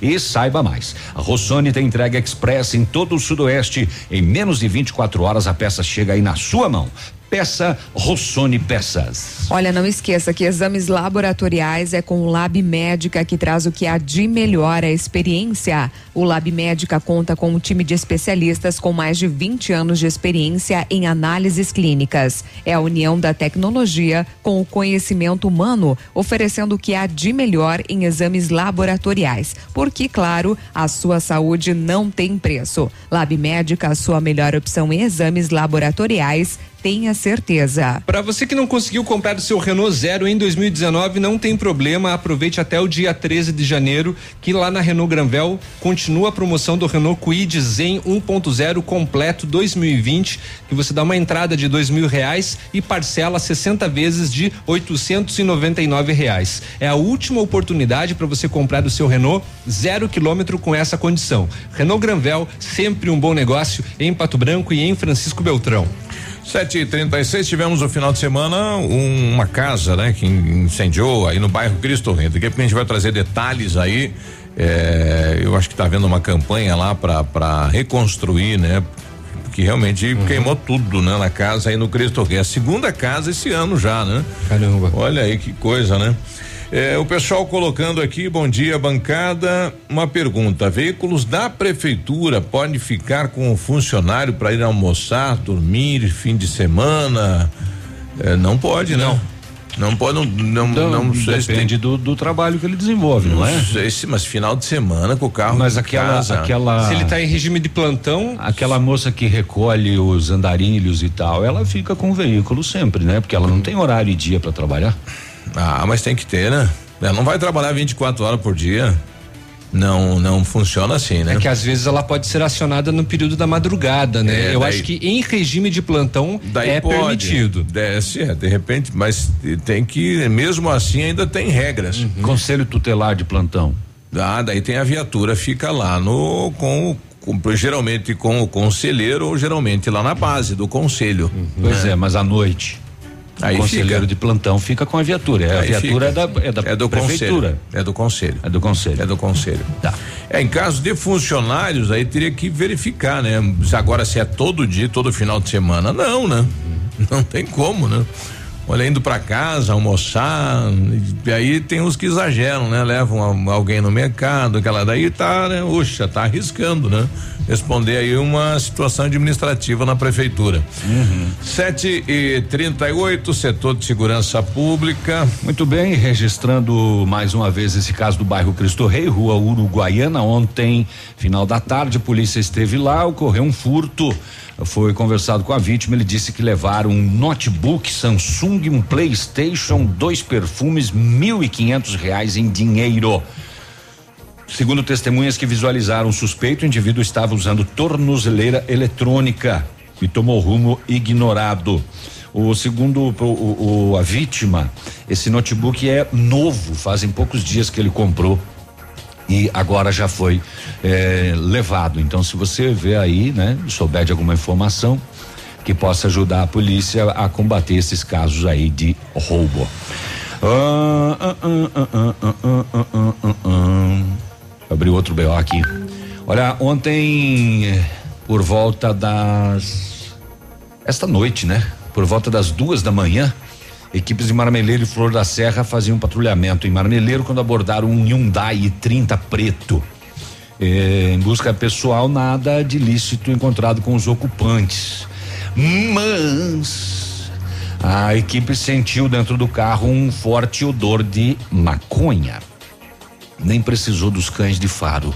Speaker 3: e saiba mais. A Rossoni tem entrega express em todo o sudoeste. Em menos de 24 horas a peça chega aí na sua mão. Peça Rossoni Peças.
Speaker 5: Olha, não esqueça que exames laboratoriais é com o Lab Médica que traz o que há de melhor a experiência. O Lab Médica conta com um time de especialistas com mais de 20 anos de experiência em análises clínicas. É a união da tecnologia com o conhecimento humano, oferecendo o que há de melhor em exames laboratoriais. Porque, claro, a sua saúde não tem preço. Lab Médica, a sua melhor opção em exames laboratoriais tenha certeza.
Speaker 4: Para você que não conseguiu comprar o seu Renault Zero em 2019, não tem problema, aproveite até o dia 13 de janeiro, que lá na Renault Granvel continua a promoção do Renault Kwid Zen 1.0 completo 2020, que você dá uma entrada de dois mil reais e parcela 60 vezes de 899 reais. É a última oportunidade para você comprar o seu Renault zero quilômetro com essa condição. Renault Granvel, sempre um bom negócio em Pato Branco e em Francisco Beltrão.
Speaker 2: Sete e trinta e seis, tivemos no final de semana um- uma casa, né, que incendiou aí no bairro Cristo Rei. Daqui a pouco a gente vai trazer detalhes aí. É, eu acho que tá havendo uma campanha lá para reconstruir, né? Porque realmente queimou tudo, né, na casa aí no Cristo Rei. A segunda casa esse ano já, né?
Speaker 4: Caramba.
Speaker 2: Olha aí que coisa, né? É, o pessoal colocando aqui, bom dia, bancada. Uma pergunta: veículos da prefeitura podem ficar com o funcionário para ir almoçar, dormir, fim de semana? É, não pode, não. Não pode, não, não,
Speaker 3: Então,
Speaker 2: não sei se tem-
Speaker 3: depende do, do trabalho que ele desenvolve, não, é?
Speaker 2: sei se, mas final de semana com o carro.
Speaker 3: Mas aquela,
Speaker 2: casa.
Speaker 3: aquela.
Speaker 4: Se ele tá em regime de plantão.
Speaker 3: Aquela moça que recolhe os andarilhos e tal, ela fica com o veículo sempre, né? Porque ela não tem horário e dia para trabalhar.
Speaker 2: Ah, mas tem que ter, né? Ela não vai trabalhar 24 horas por dia. Não, não funciona assim, né?
Speaker 4: É que às vezes ela pode ser acionada no período da madrugada, né?
Speaker 2: É,
Speaker 4: Eu
Speaker 2: daí-
Speaker 4: acho que em regime de plantão
Speaker 2: Daí
Speaker 4: é
Speaker 2: pode.
Speaker 4: permitido.
Speaker 2: Desce, é, de repente, mas tem que, mesmo assim, ainda tem regras.
Speaker 4: Uhum.
Speaker 3: Conselho tutelar de plantão.
Speaker 2: Ah, daí tem a viatura, fica lá no, com, com- geralmente com o conselheiro ou geralmente lá na base do conselho.
Speaker 3: Pois
Speaker 2: né?
Speaker 3: é, mas à noite.
Speaker 2: Aí
Speaker 3: o conselheiro
Speaker 2: fica.
Speaker 3: de plantão fica com a viatura. É, a viatura é da, é da
Speaker 2: é do
Speaker 3: prefeitura.
Speaker 2: conselho. É do conselho.
Speaker 3: É do conselho.
Speaker 2: É do conselho.
Speaker 3: Tá.
Speaker 2: É, em caso de funcionários, aí teria que verificar, né? Se agora se é todo dia, todo final de semana. Não, né? Não tem como, né? Olha, indo pra casa, almoçar, e aí tem os que exageram, né? Levam a- alguém no mercado, aquela daí tá, né? Uxa, tá arriscando, né? Responder aí uma situação administrativa na prefeitura. Sete e trinta e oito, setor de segurança pública.
Speaker 3: Muito bem, registrando mais uma vez esse caso do bairro Cristo Rei, rua Uruguaiana. Ontem, final da tarde, a polícia esteve lá, ocorreu um furto. Foi conversado com a vítima, ele disse que levaram um notebook Samsung, um PlayStation, dois perfumes, mil e quinhentos reais em dinheiro. Segundo testemunhas que visualizaram o suspeito, o indivíduo estava usando tornozeleira eletrônica e tomou rumo ignorado. O segundo o, o- a vítima, esse notebook é novo, fazem poucos dias que ele comprou e agora já foi é, levado. Então, se você vê aí, né, souber de alguma informação que possa ajudar a polícia a combater esses casos aí de roubo. Abri outro BO aqui. Olha, ontem, por volta das. Esta noite, né? Por volta das duas da manhã, equipes de Marmeleiro e Flor da Serra faziam patrulhamento em Marmeleiro quando abordaram um Hyundai 30 preto. Eh, em busca pessoal, nada de ilícito encontrado com os ocupantes. Mas a equipe sentiu dentro do carro um forte odor de maconha nem precisou dos cães de faro.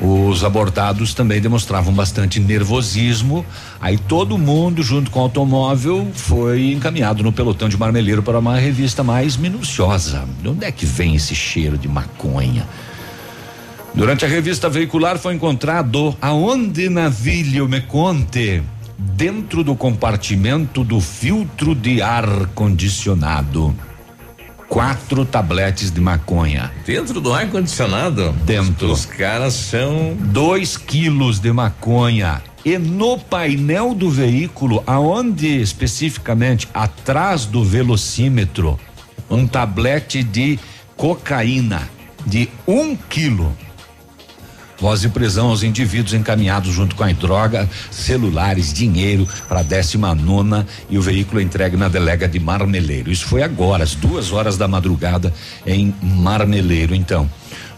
Speaker 3: Os abordados também demonstravam bastante nervosismo. Aí todo mundo, junto com o automóvel, foi encaminhado no pelotão de marmeleiro para uma revista mais minuciosa. De onde é que vem esse cheiro de maconha? Durante a revista veicular foi encontrado aonde navilho me conte dentro do compartimento do filtro de ar condicionado quatro tabletes de maconha.
Speaker 2: Dentro do ar condicionado?
Speaker 3: Dentro.
Speaker 2: Os caras são.
Speaker 3: Dois quilos de maconha. E no painel do veículo, aonde especificamente atrás do velocímetro, um tablete de cocaína de um quilo. Voz de prisão aos indivíduos encaminhados junto com a droga, celulares, dinheiro para a décima nona e o veículo entregue na delega de Marmeleiro. Isso foi agora, às duas horas da madrugada em Marmeleiro. Então,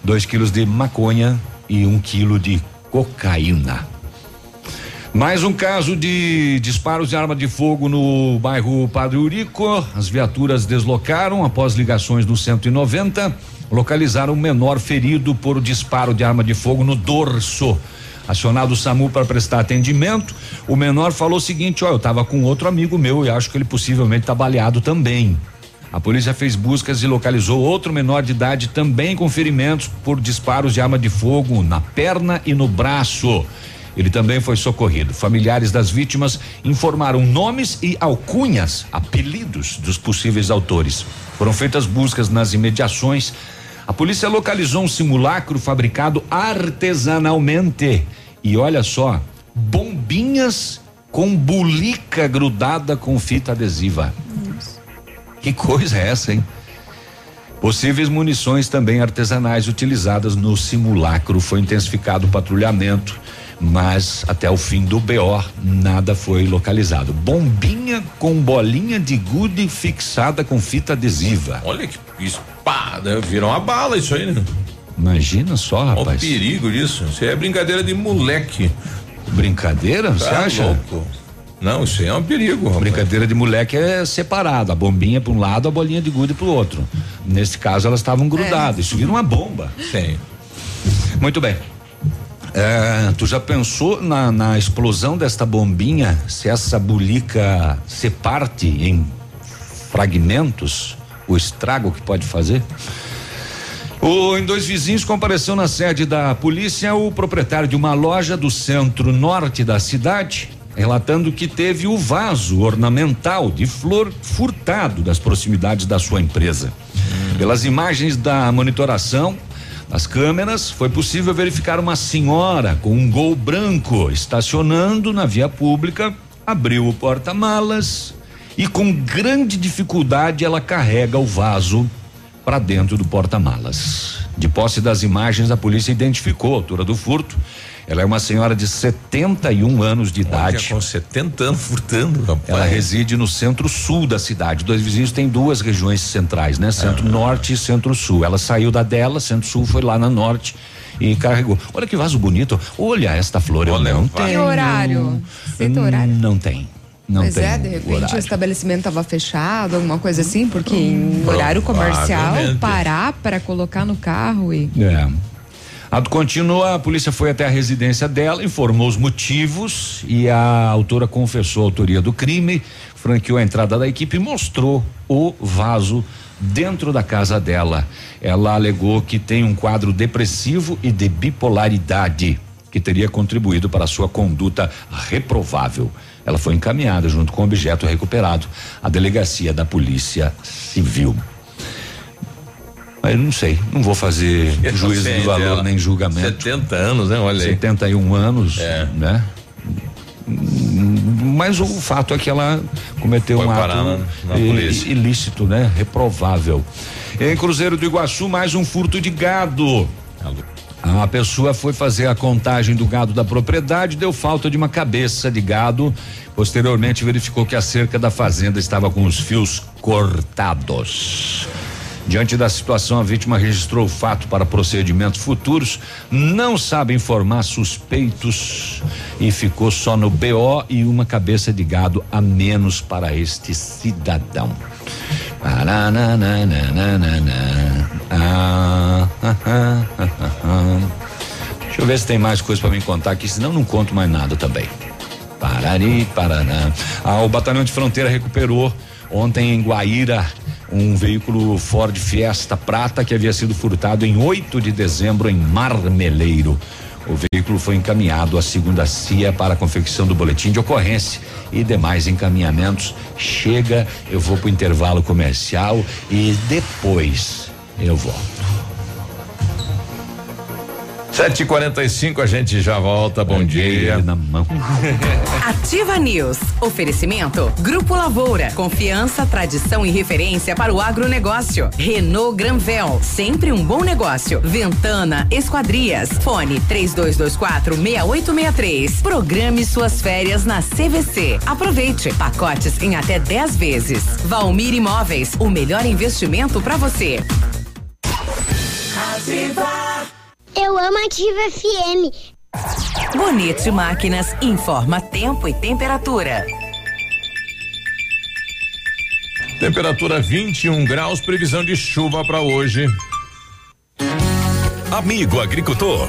Speaker 3: dois quilos de maconha e um quilo de cocaína. Mais um caso de disparos de arma de fogo no bairro Padre Urico. As viaturas deslocaram após ligações no 190. Localizaram um menor ferido por disparo de arma de fogo no dorso. Acionado o SAMU para prestar atendimento, o menor falou o seguinte: ó, eu estava com outro amigo meu e acho que ele possivelmente está baleado também. A polícia fez buscas e localizou outro menor de idade também com ferimentos por disparos de arma de fogo na perna e no braço. Ele também foi socorrido. Familiares das vítimas informaram nomes e alcunhas, apelidos dos possíveis autores. Foram feitas buscas nas imediações. A polícia localizou um simulacro fabricado artesanalmente. E olha só, bombinhas com bulica grudada com fita adesiva. Que coisa é essa, hein? Possíveis munições também artesanais utilizadas no simulacro. Foi intensificado o patrulhamento mas até o fim do BO nada foi localizado. Bombinha com bolinha de gude fixada com fita adesiva.
Speaker 2: Olha que espada, virou uma bala isso aí, né?
Speaker 3: Imagina só, rapaz.
Speaker 2: Olha o perigo disso. Isso aí é brincadeira de moleque.
Speaker 3: Brincadeira? Você
Speaker 2: Tá
Speaker 3: acha?
Speaker 2: louco. Não, isso aí é um perigo. rapaz.
Speaker 3: Brincadeira de moleque é separado, a bombinha para um lado, a bolinha de gude para o outro. Nesse caso elas estavam grudadas, isso vira uma bomba.
Speaker 2: Sim.
Speaker 3: Muito bem. É, tu já pensou na, na explosão desta bombinha, se essa bulica se parte em fragmentos, o estrago que pode fazer? O, em dois vizinhos compareceu na sede da polícia o proprietário de uma loja do centro norte da cidade, relatando que teve o vaso ornamental de flor furtado das proximidades da sua empresa. Pelas imagens da monitoração, das câmeras, foi possível verificar uma senhora com um gol branco estacionando na via pública, abriu o porta-malas e com grande dificuldade ela carrega o vaso para dentro do porta-malas. De posse das imagens, a polícia identificou a altura do furto. Ela é uma senhora de 71 anos de idade.
Speaker 2: com 70 anos furtando, rapaz.
Speaker 3: Ela reside no centro-sul da cidade. Dois vizinhos têm duas regiões centrais, né? Centro-norte e centro-sul. Ela saiu da dela, centro-sul foi lá na norte e carregou. Olha que vaso bonito. Olha esta flor. Eu não tenho.
Speaker 5: horário? Cita horário?
Speaker 3: Não tem. Não
Speaker 5: pois
Speaker 3: tem
Speaker 5: é, de repente o estabelecimento estava fechado, alguma coisa assim, porque em horário comercial, parar para colocar no carro e.
Speaker 3: É. Ato contínuo, a polícia foi até a residência dela, informou os motivos e a autora confessou a autoria do crime, franqueou a entrada da equipe e mostrou o vaso dentro da casa dela. Ela alegou que tem um quadro depressivo e de bipolaridade que teria contribuído para a sua conduta reprovável. Ela foi encaminhada junto com o objeto recuperado à delegacia da Polícia Civil. Mas eu não sei, não vou fazer
Speaker 2: Eu
Speaker 3: juízo de valor nem julgamento.
Speaker 2: 70 anos, né? Olha aí.
Speaker 3: 71 anos,
Speaker 2: É.
Speaker 3: né? Mas o fato é que ela cometeu
Speaker 2: Foi
Speaker 3: um ato
Speaker 2: na- na
Speaker 3: ilícito, né? Reprovável. Em Cruzeiro do Iguaçu, mais um furto de gado. A pessoa foi fazer a contagem do gado da propriedade, deu falta de uma cabeça de gado. Posteriormente verificou que a cerca da fazenda estava com os fios cortados. Diante da situação, a vítima registrou o fato para procedimentos futuros, não sabe informar suspeitos e ficou só no BO e uma cabeça de gado a menos para este cidadão. Deixa eu ver se tem mais coisa para me contar aqui, senão não conto mais nada também. Parari, Paraná. Ah, o Batalhão de Fronteira recuperou ontem em Guaíra um veículo Ford Fiesta Prata que havia sido furtado em 8 de dezembro em Marmeleiro. O veículo foi encaminhado à segunda CIA para a confecção do boletim de ocorrência e demais encaminhamentos. Chega, eu vou para o intervalo comercial e depois eu volto.
Speaker 2: Sete e quarenta e cinco, a gente já volta. Bom dia.
Speaker 3: Na mão.
Speaker 6: Ativa News. Oferecimento. Grupo Lavoura. Confiança, tradição e referência para o agronegócio. Renault Granvel. Sempre um bom negócio. Ventana Esquadrias. Fone 3224 6863. Programe suas férias na CVC. Aproveite. Pacotes em até 10 vezes. Valmir Imóveis. O melhor investimento para você.
Speaker 11: Eu amo Ativa FM.
Speaker 6: Bonito Máquinas informa tempo e temperatura.
Speaker 2: Temperatura 21 graus, previsão de chuva para hoje.
Speaker 8: Amigo agricultor,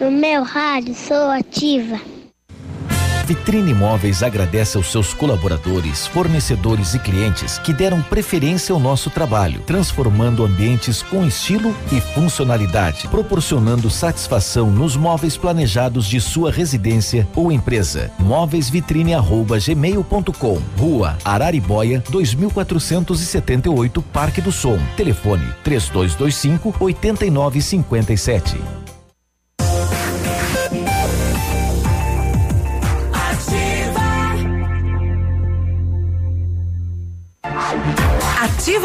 Speaker 11: No meu rádio sou ativa.
Speaker 22: Vitrine Imóveis agradece aos seus colaboradores, fornecedores e clientes que deram preferência ao nosso trabalho, transformando ambientes com estilo e funcionalidade, proporcionando satisfação nos móveis planejados de sua residência ou empresa. Móveisvitrine@gmail.com, Rua Araribóia, 2478, Parque do Som. Telefone 3225 8957.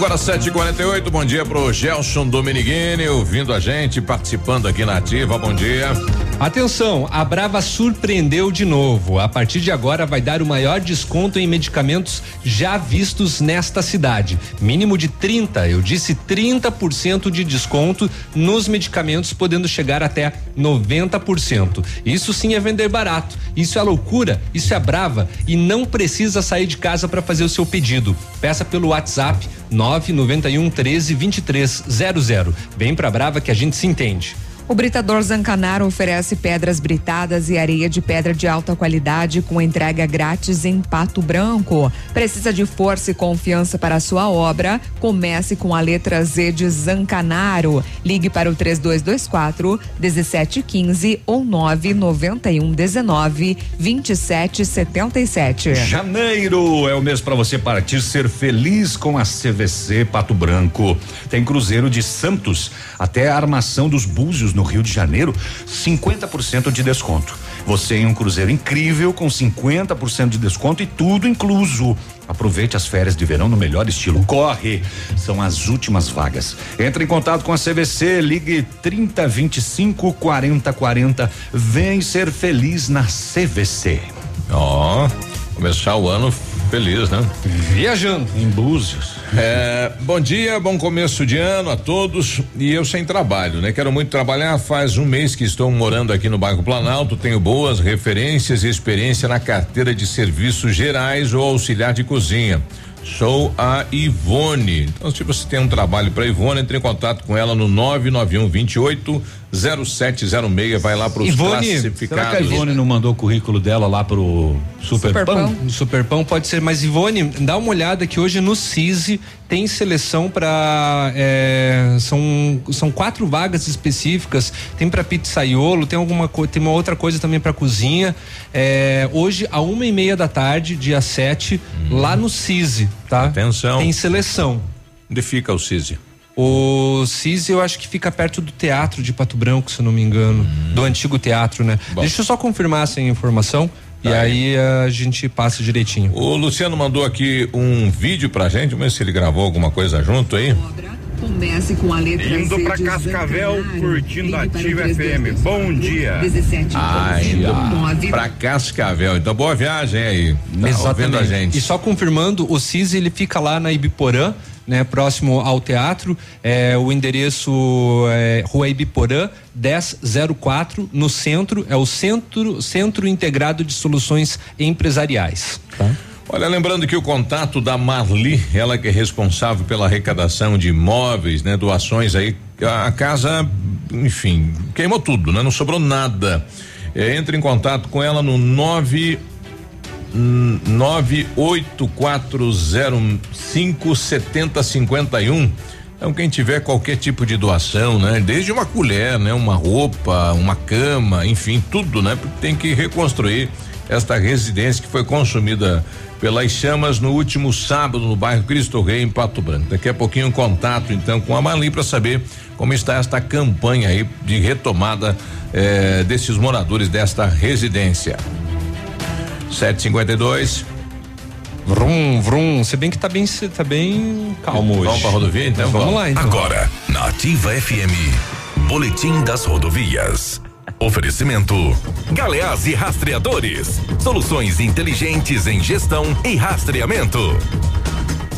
Speaker 2: Agora 7h48, bom dia pro Gelson Dominiguini, ouvindo a gente, participando aqui na Ativa. Bom dia.
Speaker 4: Atenção, a Brava surpreendeu de novo. A partir de agora vai dar o maior desconto em medicamentos já vistos nesta cidade. Mínimo de 30, eu disse 30% de desconto nos medicamentos, podendo chegar até 90%. Isso sim é vender barato. Isso é loucura, isso é brava e não precisa sair de casa para fazer o seu pedido. Peça pelo WhatsApp 991 13 2300. Vem pra Brava que a gente se entende.
Speaker 5: O Britador Zancanaro oferece pedras britadas e areia de pedra de alta qualidade com entrega grátis em Pato Branco. Precisa de força e confiança para a sua obra? Comece com a letra Z de Zancanaro. Ligue para o 3224 1715 ou 991 19 2777.
Speaker 3: Janeiro é o mês para você partir ser feliz com a CVC Pato Branco. Tem cruzeiro de Santos até a armação dos Búzios no Rio de Janeiro, 50% de desconto. Você em um cruzeiro incrível com 50% de desconto e tudo incluso. Aproveite as férias de verão no melhor estilo. Corre! São as últimas vagas. Entre em contato com a CVC, ligue 3025 4040. Vem ser feliz na CVC.
Speaker 2: Ó, começar o ano feliz, né?
Speaker 4: Viajando.
Speaker 3: Em Búzios.
Speaker 2: É, bom dia, bom começo de ano a todos. E eu sem trabalho, né? Quero muito trabalhar. Faz um mês que estou morando aqui no bairro Planalto. Tenho boas referências e experiência na carteira de serviços gerais ou auxiliar de cozinha. Sou a Ivone. Então, se você tem um trabalho para Ivone, entre em contato com ela no 991 28 0706. Vai lá para os
Speaker 3: Ivone, será
Speaker 2: classificados.
Speaker 3: que a Ivone não mandou o currículo dela lá pro Super,
Speaker 4: Super
Speaker 3: Pão?
Speaker 4: Pão. Super Pão pode ser, mas Ivone, dá uma olhada que hoje no CISI tem seleção para são são quatro vagas específicas. Tem para pizzaiolo, tem alguma coisa, tem uma outra coisa também para cozinha. É, hoje a uma e meia da tarde, dia 7, lá no CISI, tá?
Speaker 2: Atenção.
Speaker 4: Tem seleção.
Speaker 2: Onde fica o CISI?
Speaker 4: O CISI eu acho que fica perto do teatro de Pato Branco, se eu não me engano. Do antigo teatro, né? Deixa eu só confirmar essa informação. E aí a gente passa direitinho.
Speaker 2: O Luciano mandou aqui um vídeo pra gente, vamos ver se ele gravou alguma coisa junto aí.
Speaker 5: Comece com a letra
Speaker 23: Indo pra Cascavel, curtindo a Ativa
Speaker 5: 3228
Speaker 23: FM. Bom dia.
Speaker 5: 17
Speaker 2: Ah, indo pra Cascavel. Então, boa viagem aí. Tá ouvindo a gente.
Speaker 4: E só confirmando, o CISI ele fica lá na Ibiporã, né, próximo ao teatro. É, o endereço é Rua Ibiporã 1004, no centro, é o Centro Centro Integrado de Soluções Empresariais. Tá?
Speaker 2: Olha, lembrando que o contato da Marli, ela que é responsável pela arrecadação de imóveis, né, doações aí, a casa, enfim, queimou tudo, né? Não sobrou nada. É, entre em contato com ela no nove nove oito quatro zero cinco setenta cinquenta e um. Então quem tiver qualquer tipo de doação, né? Desde uma colher, né? Uma roupa, uma cama, enfim, tudo, né? Porque tem que reconstruir esta residência que foi consumida pelas chamas no último sábado no bairro Cristo Rei em Pato Branco. Daqui a pouquinho um contato então com a Marli para saber como está esta campanha aí de retomada eh, desses moradores desta residência. 752.
Speaker 4: Vrum, vrum. Se bem que tá bem, tá bem calmo hoje.
Speaker 2: Vamos pra rodovia então?
Speaker 4: Vamos lá então.
Speaker 12: Agora, na Ativa FM, Boletim das Rodovias. Oferecimento: Galeás e Rastreadores. Soluções inteligentes em gestão e rastreamento.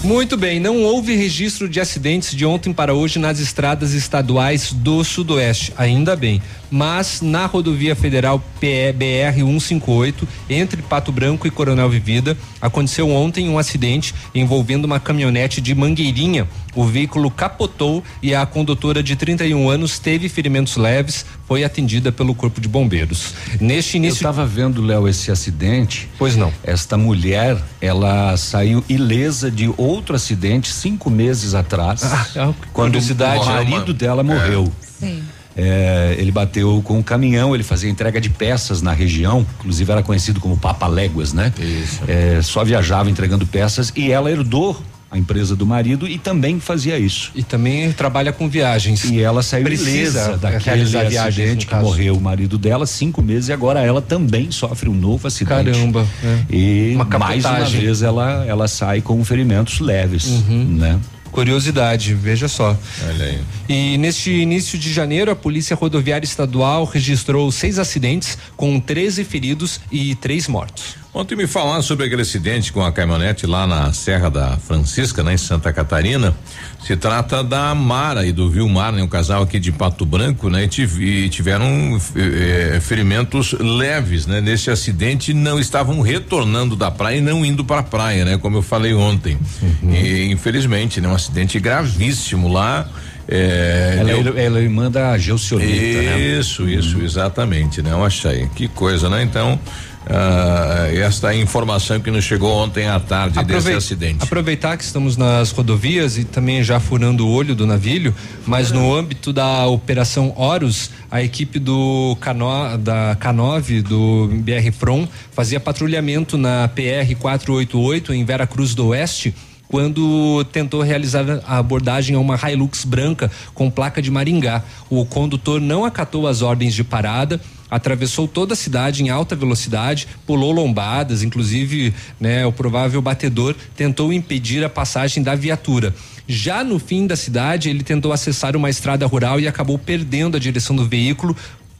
Speaker 4: Muito bem, não houve registro de acidentes de ontem para hoje nas estradas estaduais do Sudoeste, ainda bem. Mas na rodovia federal BR 158, entre Pato Branco e Coronel Vivida, aconteceu ontem um acidente envolvendo uma caminhonete de Mangueirinha. O veículo capotou e a condutora de 31 anos teve ferimentos leves, foi atendida pelo Corpo de Bombeiros. Neste início.
Speaker 3: Eu estava vendo, Léo, esse acidente.
Speaker 4: Pois não.
Speaker 3: Esta mulher, ela saiu ilesa de outro acidente cinco meses atrás.
Speaker 4: Ah,
Speaker 3: quando
Speaker 4: curiosidade.
Speaker 3: o marido dela morreu.
Speaker 5: Sim.
Speaker 3: É, ele bateu com um caminhão, ele fazia entrega de peças na região, inclusive era conhecido como Papa Léguas, né?
Speaker 2: Isso.
Speaker 3: É, só viajava entregando peças e ela herdou a empresa do marido e também fazia isso.
Speaker 4: E também trabalha com viagens.
Speaker 3: E ela saiu
Speaker 4: Precisa
Speaker 3: ilesa daquele
Speaker 4: viagens,
Speaker 3: acidente que
Speaker 4: caso.
Speaker 3: morreu o marido dela cinco meses e agora ela também sofre um novo acidente.
Speaker 4: Caramba, é.
Speaker 3: E
Speaker 4: Uma
Speaker 3: mais uma vez ela ela sai com ferimentos leves,
Speaker 4: Uhum.
Speaker 3: né?
Speaker 4: Curiosidade, veja só.
Speaker 2: Olha aí.
Speaker 4: E neste início de janeiro, a Polícia Rodoviária Estadual registrou seis acidentes, com 13 feridos e três mortos.
Speaker 2: Ontem me falaram sobre aquele acidente com a caminhonete lá na Serra da Francisca, né, em Santa Catarina. Se trata da Mara e do Vilmar, né, um casal aqui de Pato Branco, né, e, e tiveram eh, eh, ferimentos leves, né, nesse acidente. Não estavam retornando da praia e não indo para a praia, né, como eu falei ontem. E infelizmente, né, um acidente gravíssimo lá. eh,
Speaker 3: Ela,
Speaker 2: deu-
Speaker 3: ela, ela é irmã da Gelcionita, né?
Speaker 2: isso, isso, exatamente, né? Eu achei. Que coisa, né? Então, ah, esta informação que nos chegou ontem à tarde desse acidente.
Speaker 4: Aproveitar que estamos nas rodovias e também já furando o olho do navio, mas no âmbito da operação Horus, a equipe do Cano, da Canove do BR From fazia patrulhamento na PR 488 em Vera Cruz do Oeste quando tentou realizar a abordagem a uma Hilux branca com placa de Maringá. O condutor não acatou as ordens de parada, atravessou toda a cidade em alta velocidade, pulou lombadas, inclusive, né, o provável batedor tentou impedir a passagem da viatura. Já no fim da cidade, ele tentou acessar uma estrada rural e acabou perdendo a direção do veículo,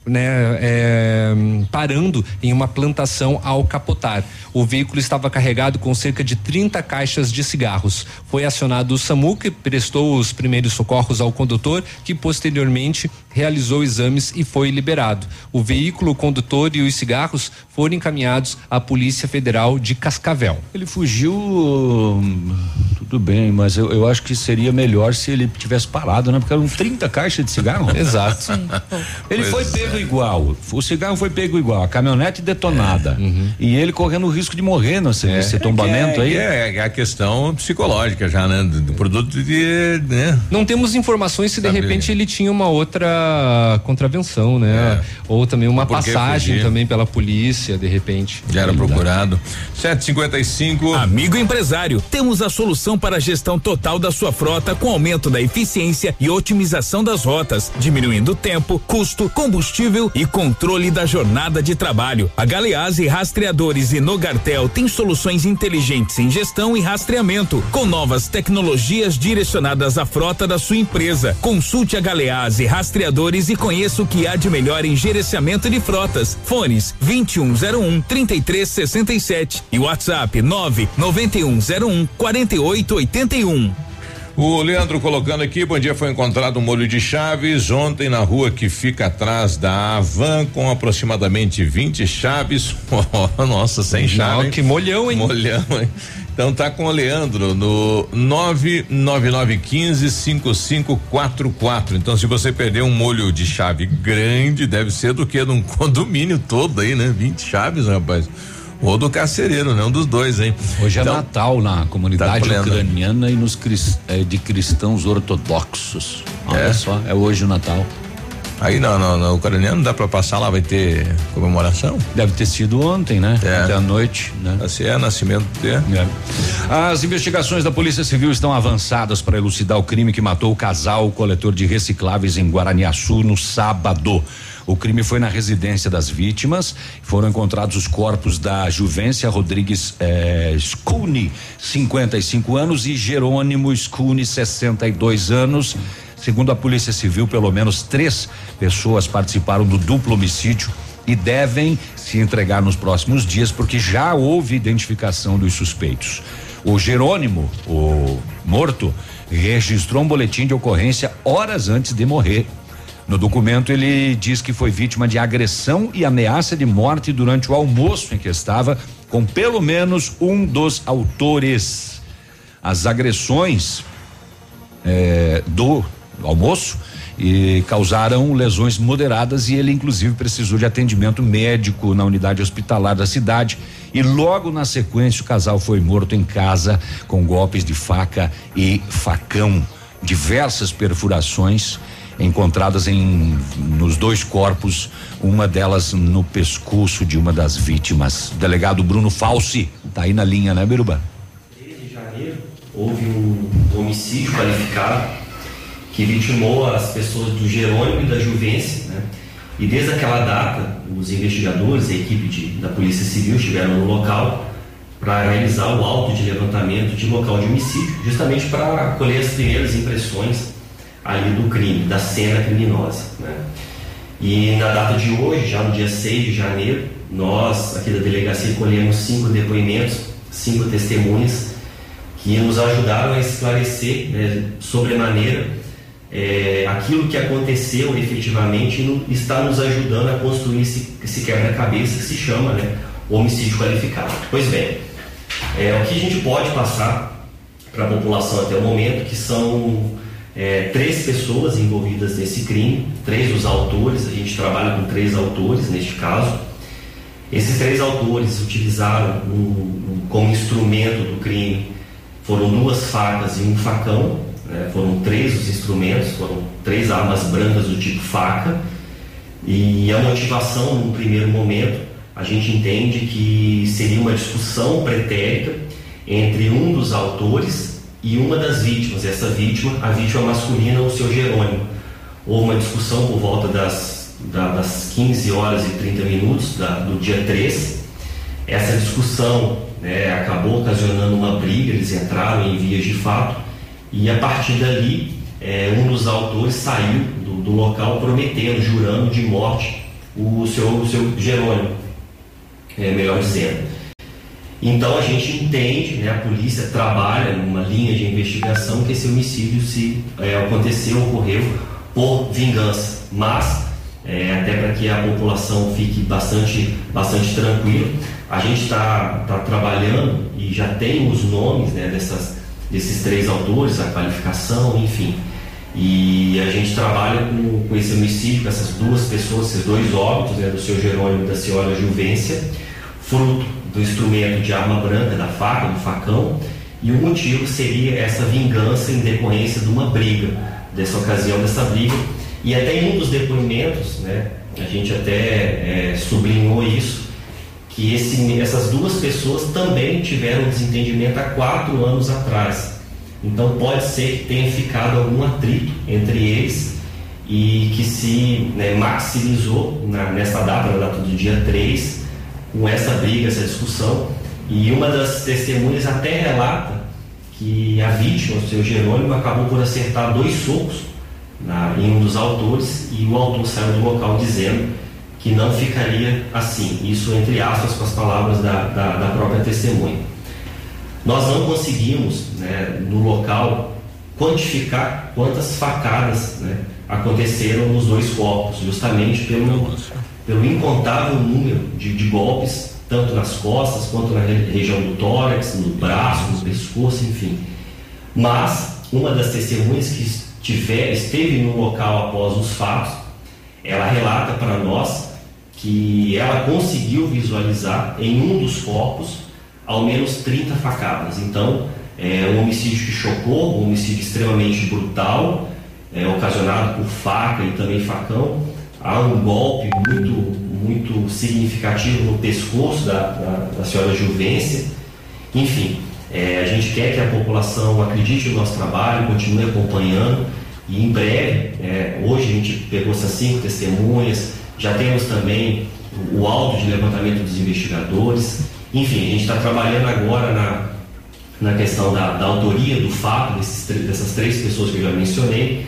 Speaker 4: né, é, parando em uma plantação ao capotar. O veículo estava carregado com cerca de 30 caixas de cigarros. Foi acionado o SAMU, que prestou os primeiros socorros ao condutor, que posteriormente realizou exames e foi liberado. O veículo, o condutor e os cigarros foram encaminhados à Polícia Federal de Cascavel.
Speaker 3: Ele fugiu, hum, tudo bem, mas eu, eu acho que seria melhor se ele tivesse parado, né? Porque eram 30 caixas de cigarro.
Speaker 4: Exato.
Speaker 3: ele foi
Speaker 2: Pois é.
Speaker 3: pego igual, o cigarro foi pego igual, a caminhonete detonada. E ele correndo o risco de morrer nesse, nesse tombamento
Speaker 2: É
Speaker 3: aí.
Speaker 2: que É, é a questão psicológica já, né? Do, do produto de, né?
Speaker 4: Não temos informações se de
Speaker 2: Sabe-
Speaker 4: repente ele tinha uma outra contravenção, né? Ou também uma
Speaker 2: Por que
Speaker 4: passagem
Speaker 2: fugir?
Speaker 4: também pela polícia, de repente.
Speaker 2: Já era procurado. 755.
Speaker 20: Amigo empresário, temos a solução para a gestão total da sua frota com aumento da eficiência e otimização das rotas, diminuindo tempo, custo, combustível e controle da jornada de trabalho. A Galeazzi Rastreadores e Nogartel tem soluções inteligentes em gestão e rastreamento, com novas tecnologias direcionadas à frota da sua empresa. Consulte a Galeazzi Rastreadores e conheça o que há de melhor em gerenciamento de frotas. Fones 2101 3367 e WhatsApp 99101 4881.
Speaker 2: O Leandro colocando aqui, bom dia, foi encontrado um molho de chaves ontem na rua que fica atrás da Avan com aproximadamente 20 chaves. Oh, nossa, sem chave. hein?
Speaker 4: que molhão, hein?
Speaker 2: Molhão, hein? Então tá com o Leandro no 99915 5544. Então se você perder um molho de chave grande, deve ser do que? De um condomínio todo aí, né? 20 chaves, rapaz. Ou do carcereiro, né? Um dos dois, hein?
Speaker 3: Hoje é
Speaker 2: Então,
Speaker 3: Natal na comunidade
Speaker 2: Tá
Speaker 3: ucraniana e nos eh, de cristãos ortodoxos. Olha
Speaker 2: É?
Speaker 3: só, é hoje o Natal.
Speaker 2: Aí não, não, no ucraniano dá pra passar lá, vai ter comemoração?
Speaker 3: Deve ter sido ontem, né?
Speaker 2: É.
Speaker 3: Até a noite, né?
Speaker 2: Assim é, nascimento dele.
Speaker 3: As investigações da Polícia Civil estão avançadas para elucidar o crime que matou o casal coletor de recicláveis em Guaraniaçu no sábado. O crime foi na residência das vítimas. Foram encontrados os corpos da Juvência Rodrigues eh, Scuni, 55 anos, e Jerônimo Scuni, 62 anos. Segundo a Polícia Civil, pelo menos três pessoas participaram do duplo homicídio e devem se entregar nos próximos dias, porque já houve identificação dos suspeitos. O Jerônimo, o morto, registrou um boletim de ocorrência horas antes de morrer. No documento, ele diz que foi vítima de agressão e ameaça de morte durante o almoço em que estava com pelo menos um dos autores. As agressões eh, do almoço e causaram lesões moderadas e ele inclusive precisou de atendimento médico na unidade hospitalar da cidade e logo na sequência o casal foi morto em casa com golpes de faca e facão diversas perfurações encontradas em nos dois corpos uma delas no pescoço de uma das vítimas o delegado Bruno Falsi tá aí na linha né Biruba
Speaker 23: de janeiro houve um homicídio qualificado que vitimou as pessoas do Jerônimo e da Juvência, né? E desde aquela data, os investigadores, a equipe de, da Polícia Civil estiveram no local para realizar o auto de levantamento de local de homicídio, justamente para colher as primeiras impressões ali do crime, da cena criminosa, né? E na data de hoje, já no dia 6 de janeiro, nós aqui da delegacia colhemos cinco depoimentos, cinco testemunhas que nos ajudaram a esclarecer né, sobremaneira é, aquilo que aconteceu efetivamente e no- está nos ajudando a construir esse, esse quebra-cabeça que se chama né, homicídio qualificado. Pois bem, é, o que a gente pode passar para a população até o momento, que são é, três pessoas envolvidas nesse crime, três dos autores, a gente trabalha com três autores neste caso. Esses três autores utilizaram um- um- como instrumento do crime foram duas facas e um facão, né? foram três os instrumentos, foram três armas brancas do tipo faca. E a motivação, num primeiro momento, a gente entende que seria uma discussão pretérita entre um dos autores e uma das vítimas. Essa vítima, a vítima masculina, o seu Jerônimo. Houve uma discussão por volta das, da- das 15 horas e 30 minutos da- do dia 3. Essa discussão né, acabou ocasionando uma briga, eles entraram em vias de fato, e a partir dali, eh, um dos autores saiu do, do local prometendo, jurando de morte o seu, o seu Jerônimo, é, melhor dizendo. Então a gente entende, né, a polícia trabalha numa linha de investigação que esse homicídio se é, aconteceu, ocorreu por vingança. Mas, é, até para que a população fique bastante, bastante tranquila, a gente está tá trabalhando e já tem os nomes né, dessas, desses três autores, a qualificação, enfim. E a gente trabalha com, com esse homicídio, com essas duas pessoas, esses dois óbitos, né, do seu Jerônimo e da senhora Juvência, fruto do instrumento de arma branca, da faca, do facão, e o motivo seria essa vingança em decorrência de uma briga, dessa ocasião dessa briga. E até em um dos depoimentos, né, a gente até é, sublinhou isso, que esse, essas duas pessoas também tiveram desentendimento há quatro anos atrás. Então pode ser que tenha ficado algum atrito entre eles e que se né, maximizou na, nessa data, na data do dia 3, com essa briga, essa discussão. E uma das testemunhas até relata que a vítima, o seu Jerônimo, acabou por acertar dois socos na, em um dos autores e o autor saiu do local dizendo que não ficaria assim. Isso entre aspas com as palavras da, da, da própria testemunha. Nós não conseguimos, né, no local, quantificar quantas facadas né, aconteceram nos dois corpos, justamente pelo, pelo incontável número de, de golpes, tanto nas costas quanto na região do tórax, no braço, no pescoço, enfim. Mas uma das testemunhas que esteve no local após os fatos, ela relata para nós que ela conseguiu visualizar em um dos corpos ao menos 30 facadas. Então, é um homicídio que chocou, um homicídio extremamente brutal, é, ocasionado por faca e também facão. Há um golpe muito, muito significativo no pescoço da, da, da senhora Juvência. Enfim, é, a gente quer que a população acredite no nosso trabalho, continue acompanhando e em breve, é, hoje a gente pegou essas cinco testemunhas, já temos também o auto de levantamento dos investigadores. Enfim, a gente está trabalhando agora na, na questão da, da autoria do fato desses, dessas três pessoas que eu já mencionei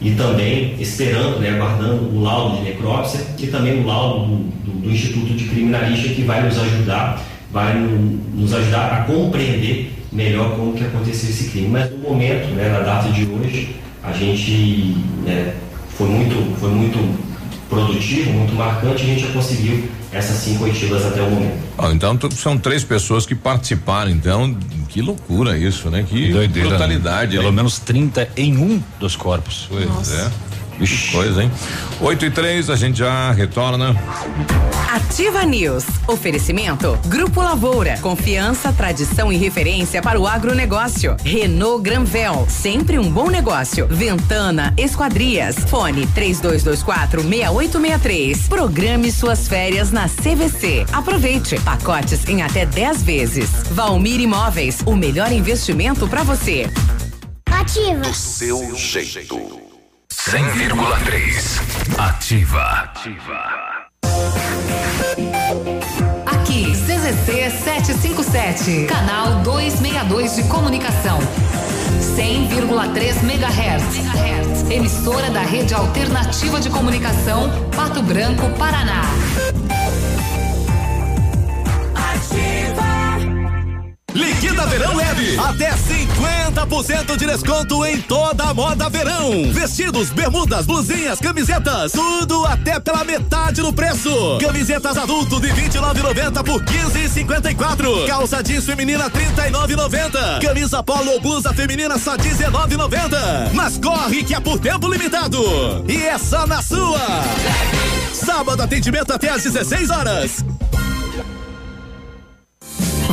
Speaker 23: e também esperando, né, aguardando o laudo de necrópsia e também o laudo do, do, do Instituto de Criminalística que vai nos ajudar, vai no, nos ajudar a compreender melhor como que aconteceu esse crime. Mas no momento, né, na data de hoje, a gente né, foi muito, foi muito produtivo, muito marcante, a gente já conseguiu essas cinco oitivas até o momento.
Speaker 2: Oh, então são três pessoas que participaram, então que loucura isso, né? Que,
Speaker 3: Doideira,
Speaker 2: brutalidade.
Speaker 3: Né? Pelo menos 30 em um dos corpos.
Speaker 2: Pois Nossa. é. Que coisa, hein? 8 e 3, a gente já retorna.
Speaker 6: Ativa News. Oferecimento. Grupo Lavoura. Confiança, tradição e referência para o agronegócio. Renault Granvel. Sempre um bom negócio. Ventana Esquadrias. Fone 3224 6863. Programe suas férias na CVC. Aproveite. Pacotes em até 10 vezes. Valmir Imóveis. O melhor investimento para você.
Speaker 24: Ativa.
Speaker 19: Do seu jeito.
Speaker 12: 100,3. Ativa. Ativa.
Speaker 25: Aqui, CZC 757, canal 262 de comunicação. 100,3 MHz. Emissora da Rede Alternativa de Comunicação, Pato Branco, Paraná.
Speaker 8: Liquida Verão Leve. Até 50% de desconto em toda a moda verão. Vestidos, bermudas, blusinhas, camisetas, tudo até pela metade do preço. Camisetas adulto de 29,90 por 15,54. Calça jeans feminina 39,90. Camisa polo ou blusa feminina só 19,90. Mas corre que é por tempo limitado. E é só na sua. Sábado atendimento até às 16 horas.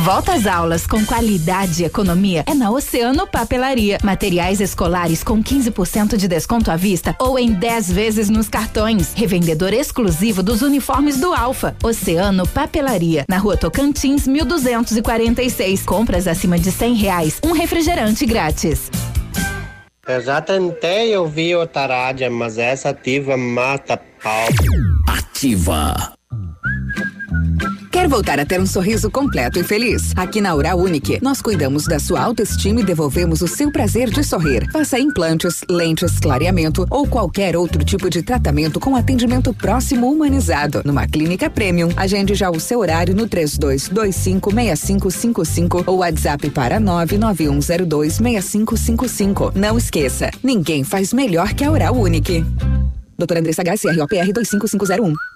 Speaker 26: Volta às aulas com qualidade e economia é na Oceano Papelaria. Materiais escolares com 15% de desconto à vista ou em 10 vezes nos cartões. Revendedor exclusivo dos uniformes do Alfa. Oceano Papelaria. Na rua Tocantins, 1246. Compras acima de 100 reais. Um refrigerante grátis.
Speaker 27: Eu já tentei ouvir outra rádio, mas essa ativa mata pau.
Speaker 12: Ativa.
Speaker 26: Quer
Speaker 9: voltar a ter um sorriso completo e feliz? Aqui na Oral Unique, nós cuidamos da sua autoestima e devolvemos o seu prazer de sorrir. Faça implantes, lentes, clareamento ou qualquer outro tipo de tratamento com atendimento próximo humanizado. Numa clínica premium, agende já o seu horário no 32256555 ou WhatsApp para 991026555. Não esqueça, ninguém faz melhor que a Oral Unique. Doutora Andressa H, CROPR 25501.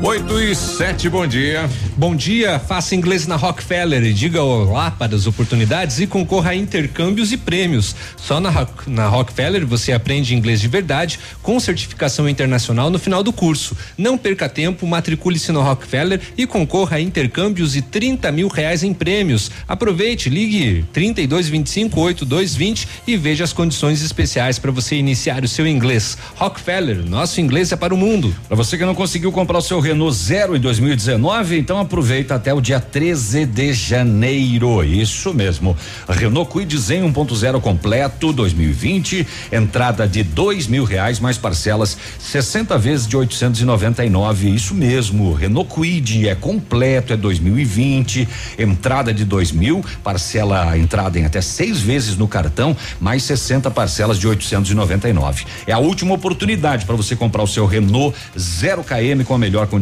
Speaker 2: 8 e 7, bom dia.
Speaker 4: Bom dia, faça inglês na Rockefeller e diga olá para as oportunidades e concorra a intercâmbios e prêmios. Só na, na Rockefeller você aprende inglês de verdade com certificação internacional no final do curso. Não perca tempo, matricule-se no Rockefeller e concorra a intercâmbios e 30 mil reais em prêmios. Aproveite, ligue 3225 8220 e veja as condições especiais para você iniciar o seu inglês. Rockefeller, nosso inglês é para o mundo.
Speaker 3: Para você que não conseguiu comprar o seu Renault Zero em 2019, então aproveita até o dia 13 de janeiro. Isso mesmo. Renault Kwid Zen 1.0 completo 2020, entrada de dois mil reais mais parcelas 60 vezes de 899. Isso mesmo. Renault Kwid é completo, é 2020, entrada de dois mil, parcela entrada em até seis vezes no cartão, mais 60 parcelas de 899. É a última oportunidade para você comprar o seu Renault 0 km com a melhor condição.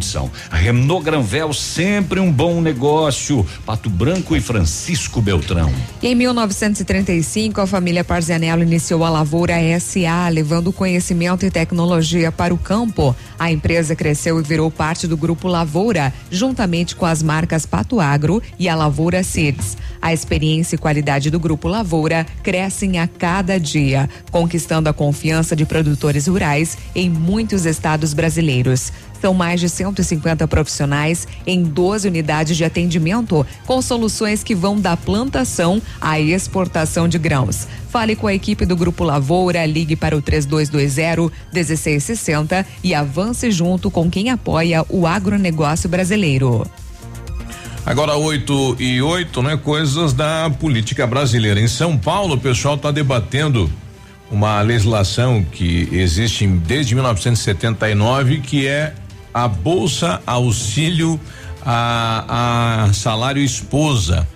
Speaker 3: Renault Granvel sempre um bom negócio. Pato Branco e Francisco Beltrão.
Speaker 5: Em 1935, a família Parzianello iniciou a Lavoura SA, levando conhecimento e tecnologia para o campo. A empresa cresceu e virou parte do grupo Lavoura, juntamente com as marcas Pato Agro e a Lavoura Seeds. A experiência e qualidade do grupo Lavoura crescem a cada dia, conquistando a confiança de produtores rurais em muitos estados brasileiros. São mais de 150 profissionais em 12 unidades de atendimento, com soluções que vão da plantação à exportação de grãos. Fale com a equipe do Grupo Lavoura, ligue para o 3220-1660 e avance junto com quem apoia o agronegócio brasileiro.
Speaker 2: Agora 8 e 8, né? Coisas da política brasileira. Em São Paulo, o pessoal está debatendo uma legislação que existe desde 1979, que é a Bolsa Auxílio a, a Salário Esposa.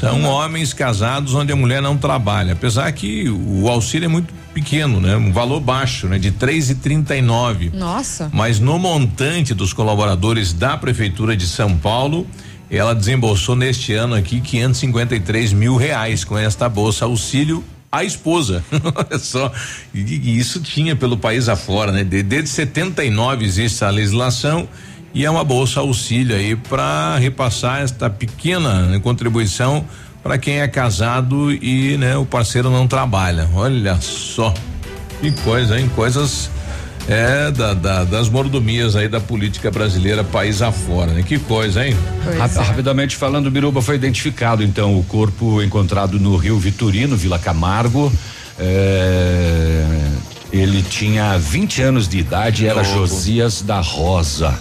Speaker 2: São homens casados onde a mulher não trabalha. Apesar que o auxílio é muito pequeno, né? Um valor baixo, né? De três e trinta e nove.
Speaker 5: Nossa.
Speaker 2: Mas no montante dos colaboradores da prefeitura de São Paulo, ela desembolsou neste ano aqui 553 mil reais com esta bolsa auxílio à esposa. Só. E, e isso tinha pelo país afora, né? De- Desde 79 existe essa legislação e é uma bolsa auxílio aí para repassar esta pequena né, contribuição para quem é casado e né, o parceiro não trabalha. Olha só. Que coisa, hein? Coisas É, da, da- das mordomias aí da política brasileira país afora, né? Que coisa, hein?
Speaker 3: Rap- Rapidamente falando, Biruba foi identificado então o corpo encontrado no Rio Vitorino, Vila Camargo. É, ele tinha 20 anos de idade, era
Speaker 2: Novo.
Speaker 3: Josias da Rosa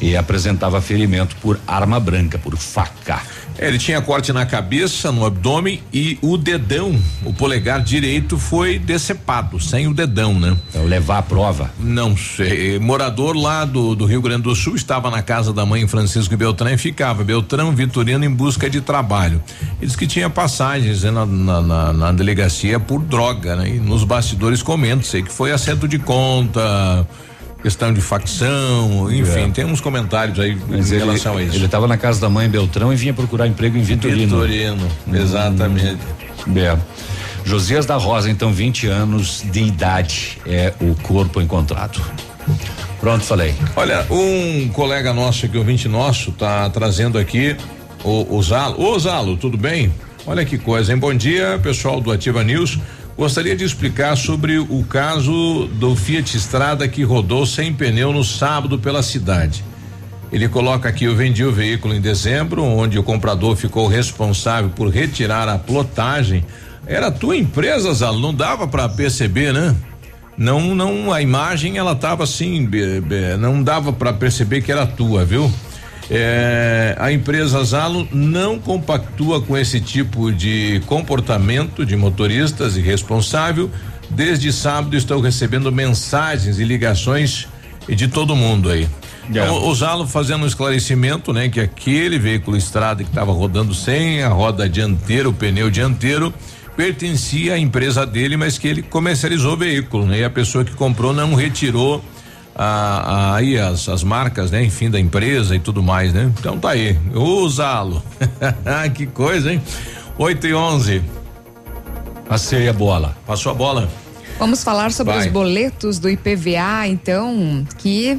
Speaker 3: e apresentava ferimento por arma branca, por faca.
Speaker 2: É, ele tinha corte na cabeça, no abdômen e o dedão, o polegar direito foi decepado, sem o dedão, né?
Speaker 3: Então, levar a prova?
Speaker 2: Não sei. Morador lá do, do Rio Grande do Sul estava na casa da mãe Francisco Beltrão e ficava Beltrão Vitorino em busca de trabalho. Disse que tinha passagens né, na, na, na- delegacia por droga, né? E nos bastidores comenta, sei que foi acerto de conta, questão de facção, enfim,
Speaker 3: É.
Speaker 2: tem uns comentários aí
Speaker 3: Mas
Speaker 2: em
Speaker 3: ele,
Speaker 2: relação a isso.
Speaker 3: ele estava na casa da mãe em Beltrão e vinha procurar emprego em Vitorino.
Speaker 2: Vitorino, exatamente.
Speaker 3: É. Josias da Rosa, então, 20 anos de idade é o corpo encontrado. Pronto, falei.
Speaker 2: Olha, um colega nosso aqui, ouvinte nosso, tá trazendo aqui o, o Zalo. Ô Zalo, tudo bem? Olha que coisa, hein? Bom dia, pessoal do Ativa News. Gostaria de explicar sobre o caso do Fiat Strada que rodou sem pneu no sábado pela cidade. Ele coloca aqui: eu vendi o veículo em dezembro, onde o comprador ficou responsável por retirar a plotagem. Era tua empresa, Zalo, não dava para perceber, né? Não, não, a imagem ela tava assim, não dava para perceber que era tua, viu? É, a empresa Zalo não compactua com esse tipo de comportamento de motoristas irresponsável. Desde sábado estou recebendo mensagens e ligações de todo mundo aí. Então, o Zalo fazendo um esclarecimento, né, que aquele veículo estrada que estava rodando sem a roda dianteira, o pneu dianteiro, pertencia à empresa dele, mas que ele comercializou o veículo, né? E a pessoa que comprou não retirou a, a- aí as, as marcas, né? Enfim, da empresa e tudo mais, né? Então tá aí, usá-lo. que coisa, hein? 8 e 11.
Speaker 3: Passei a bola.
Speaker 2: Passou a bola.
Speaker 5: Vamos falar sobre
Speaker 2: Vai.
Speaker 5: os boletos do IPVA, então, que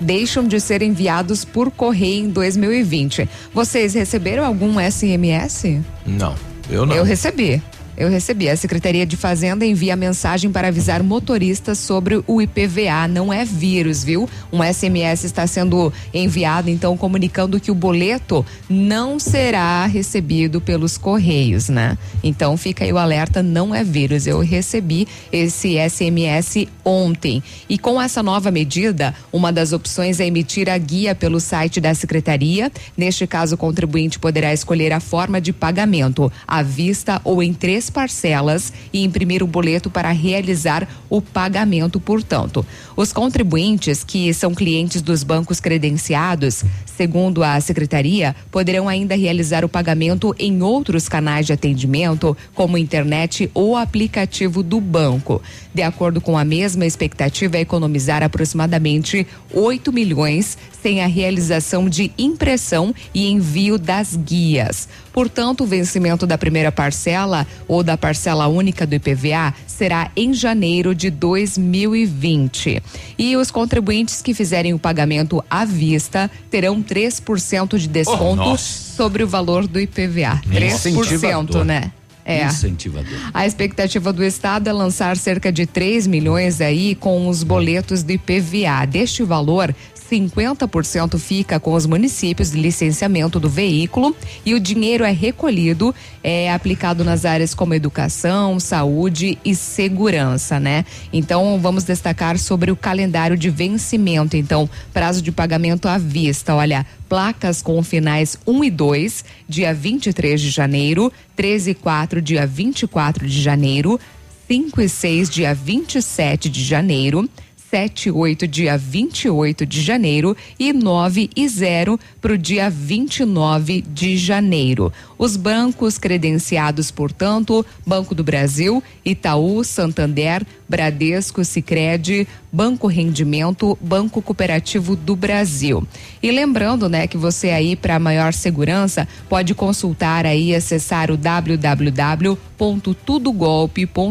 Speaker 5: deixam de ser enviados por correio em 2020. Vocês receberam algum SMS?
Speaker 2: Não, eu não.
Speaker 5: Eu recebi. Eu recebi. A Secretaria de Fazenda envia mensagem para avisar motoristas sobre o IPVA. Não é vírus, viu? Um SMS está sendo enviado, então, comunicando que o boleto não será recebido pelos Correios, né? Então, fica aí o alerta: não é vírus. Eu recebi esse SMS ontem. E com essa nova medida, uma das opções é emitir a guia pelo site da Secretaria. Neste caso, o contribuinte poderá escolher a forma de pagamento, à vista ou em três parcelas, e imprimir o boleto para realizar o pagamento, portanto. Os contribuintes que são clientes dos bancos credenciados, segundo a Secretaria, poderão ainda realizar o pagamento em outros canais de atendimento, como internet ou aplicativo do banco. De acordo com a mesma expectativa, é economizar aproximadamente 8 milhões sem a realização de impressão e envio das guias. Portanto, o vencimento da primeira parcela ou da parcela única do IPVA será em janeiro de 2020. E os contribuintes que fizerem o pagamento à vista terão 3% de desconto
Speaker 3: nossa.
Speaker 5: sobre o valor do IPVA. 3%,
Speaker 3: Incentivador.
Speaker 5: né? É.
Speaker 3: Incentivador.
Speaker 5: A expectativa do Estado é lançar cerca de 3 milhões aí com os boletos do IPVA. Deste valor, 50% fica com os municípios de licenciamento do veículo e o dinheiro é recolhido, é aplicado nas áreas como educação, saúde e segurança, né? Então, vamos destacar sobre o calendário de vencimento. Então, prazo de pagamento à vista. Olha, placas com finais 1 e 2, dia 23 de janeiro, 13 e 4, dia 24 de janeiro, 5 e 6, dia 27 de janeiro. 7 e 8, dia 28 de janeiro, e 9 e 0 para o dia 29 de janeiro. Os bancos credenciados, portanto, Banco do Brasil, Itaú, Santander, Bradesco, Sicredi, Banco Rendimento, Banco Cooperativo do Brasil. E lembrando, né, que você aí para maior segurança pode consultar aí acessar o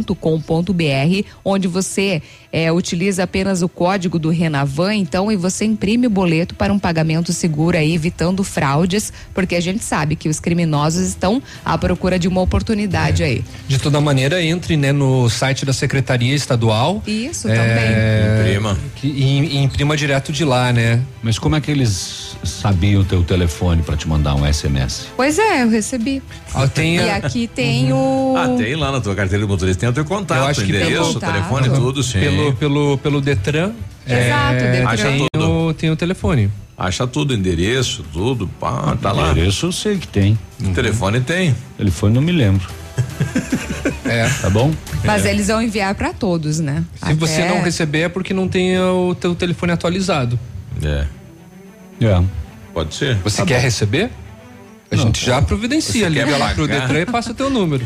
Speaker 5: www.tudogolpe.com.br, onde você é, utiliza apenas o código do Renavan, então, e você imprime o boleto para um pagamento seguro aí, evitando fraudes, porque a gente sabe que os criminosos estão à procura de uma oportunidade aí.
Speaker 4: De toda maneira, entre né, no site da Secretaria Estadual.
Speaker 5: Isso,
Speaker 4: é,
Speaker 3: Imprima.
Speaker 4: que- E, e imprima direto de lá, né?
Speaker 3: Mas como é que eles sabiam o teu telefone para te mandar um SMS?
Speaker 5: Pois é, eu recebi.
Speaker 4: Ah, tem
Speaker 5: E
Speaker 4: a-
Speaker 5: aqui tem o.
Speaker 2: Ah, tem lá na tua carteira de motorista, tem o teu contato,
Speaker 4: Eu acho que
Speaker 2: endereço,
Speaker 5: contato.
Speaker 2: telefone, tudo, sim.
Speaker 4: Pelo, pelo, pelo Detran.
Speaker 5: Exato,
Speaker 4: é,
Speaker 5: Detran.
Speaker 2: Acha
Speaker 4: tem,
Speaker 2: tudo.
Speaker 4: o, tem o telefone.
Speaker 2: Acha tudo, endereço, tudo, pá, tá lá.
Speaker 3: Endereço eu sei que tem.
Speaker 2: O telefone tem.
Speaker 3: Telefone não me lembro.
Speaker 4: É.
Speaker 3: Tá bom?
Speaker 5: Mas eles vão enviar para todos, né?
Speaker 4: Se você
Speaker 5: Até-
Speaker 4: não receber é porque não tem o teu telefone atualizado.
Speaker 2: É.
Speaker 3: É.
Speaker 2: Pode ser.
Speaker 4: Você
Speaker 3: Tá
Speaker 4: quer
Speaker 3: bom.
Speaker 4: receber? A gente já providencia,
Speaker 2: Você
Speaker 4: liga
Speaker 2: quer
Speaker 4: lá pro? Detran e passa o teu número.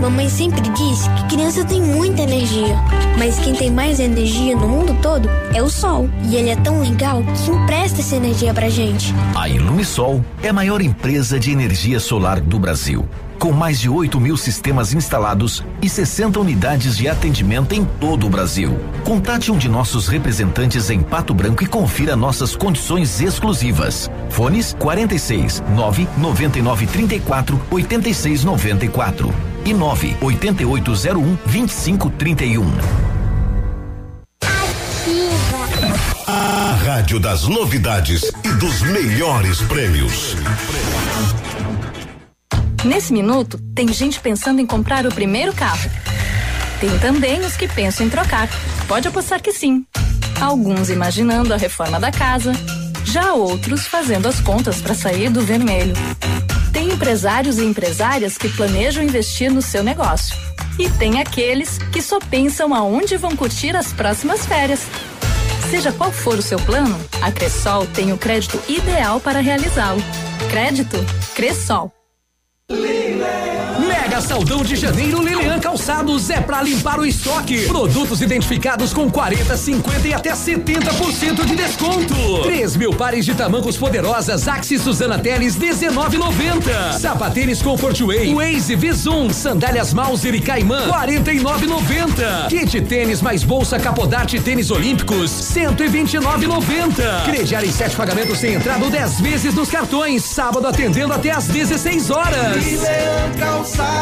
Speaker 26: Mamãe sempre diz que criança tem muita energia, mas quem tem mais energia no mundo todo é o sol. E ele é tão legal que empresta essa energia pra gente.
Speaker 22: A Ilumisol é a maior empresa de energia solar do Brasil. Com mais de 8 mil sistemas instalados e 60 unidades de atendimento em todo o Brasil. Contate um de nossos representantes em Pato Branco e confira nossas condições exclusivas. Fones 46 9 99 34 86 94 e 9 8801 2531.
Speaker 28: A rádio das novidades e dos melhores prêmios.
Speaker 29: Nesse minuto, tem gente pensando em comprar o primeiro carro. Tem também os que pensam em trocar. Pode apostar que sim. Alguns imaginando a reforma da casa, já outros fazendo as contas para sair do vermelho. Empresários e empresárias que planejam investir no seu negócio. E tem aqueles que só pensam aonde vão curtir as próximas férias. Seja qual for o seu plano, a Cressol tem o crédito ideal para realizá-lo. Crédito Cressol.
Speaker 15: Mega Saldão de Janeiro Lilian Calçados é pra limpar o estoque. Produtos identificados com 40, 50 e até 70% de desconto. 3 mil pares de tamancos poderosas Axi Suzana Teles 19,90. Sapatênis Comfort Way, Waze Visum, sandálias Mauser e Caimã 49,90. Kit tênis mais bolsa Capodarte tênis olímpicos 129,90. Crediar em sete pagamentos sem entrada ou 10 vezes nos cartões. Sábado atendendo até às 16 horas.
Speaker 28: Calçados.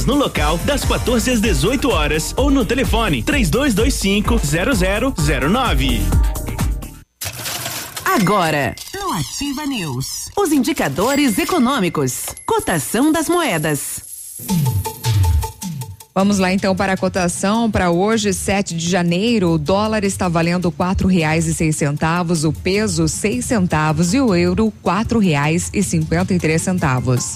Speaker 7: no local das 14 às 18 horas ou no telefone 3225 0009.
Speaker 6: Agora, no Ativa News, os indicadores econômicos, cotação das moedas.
Speaker 5: Vamos lá então para a cotação para hoje, 7 de janeiro. O dólar está valendo quatro reais e seis centavos, o peso seis centavos e o euro quatro reais e cinquenta e três centavos.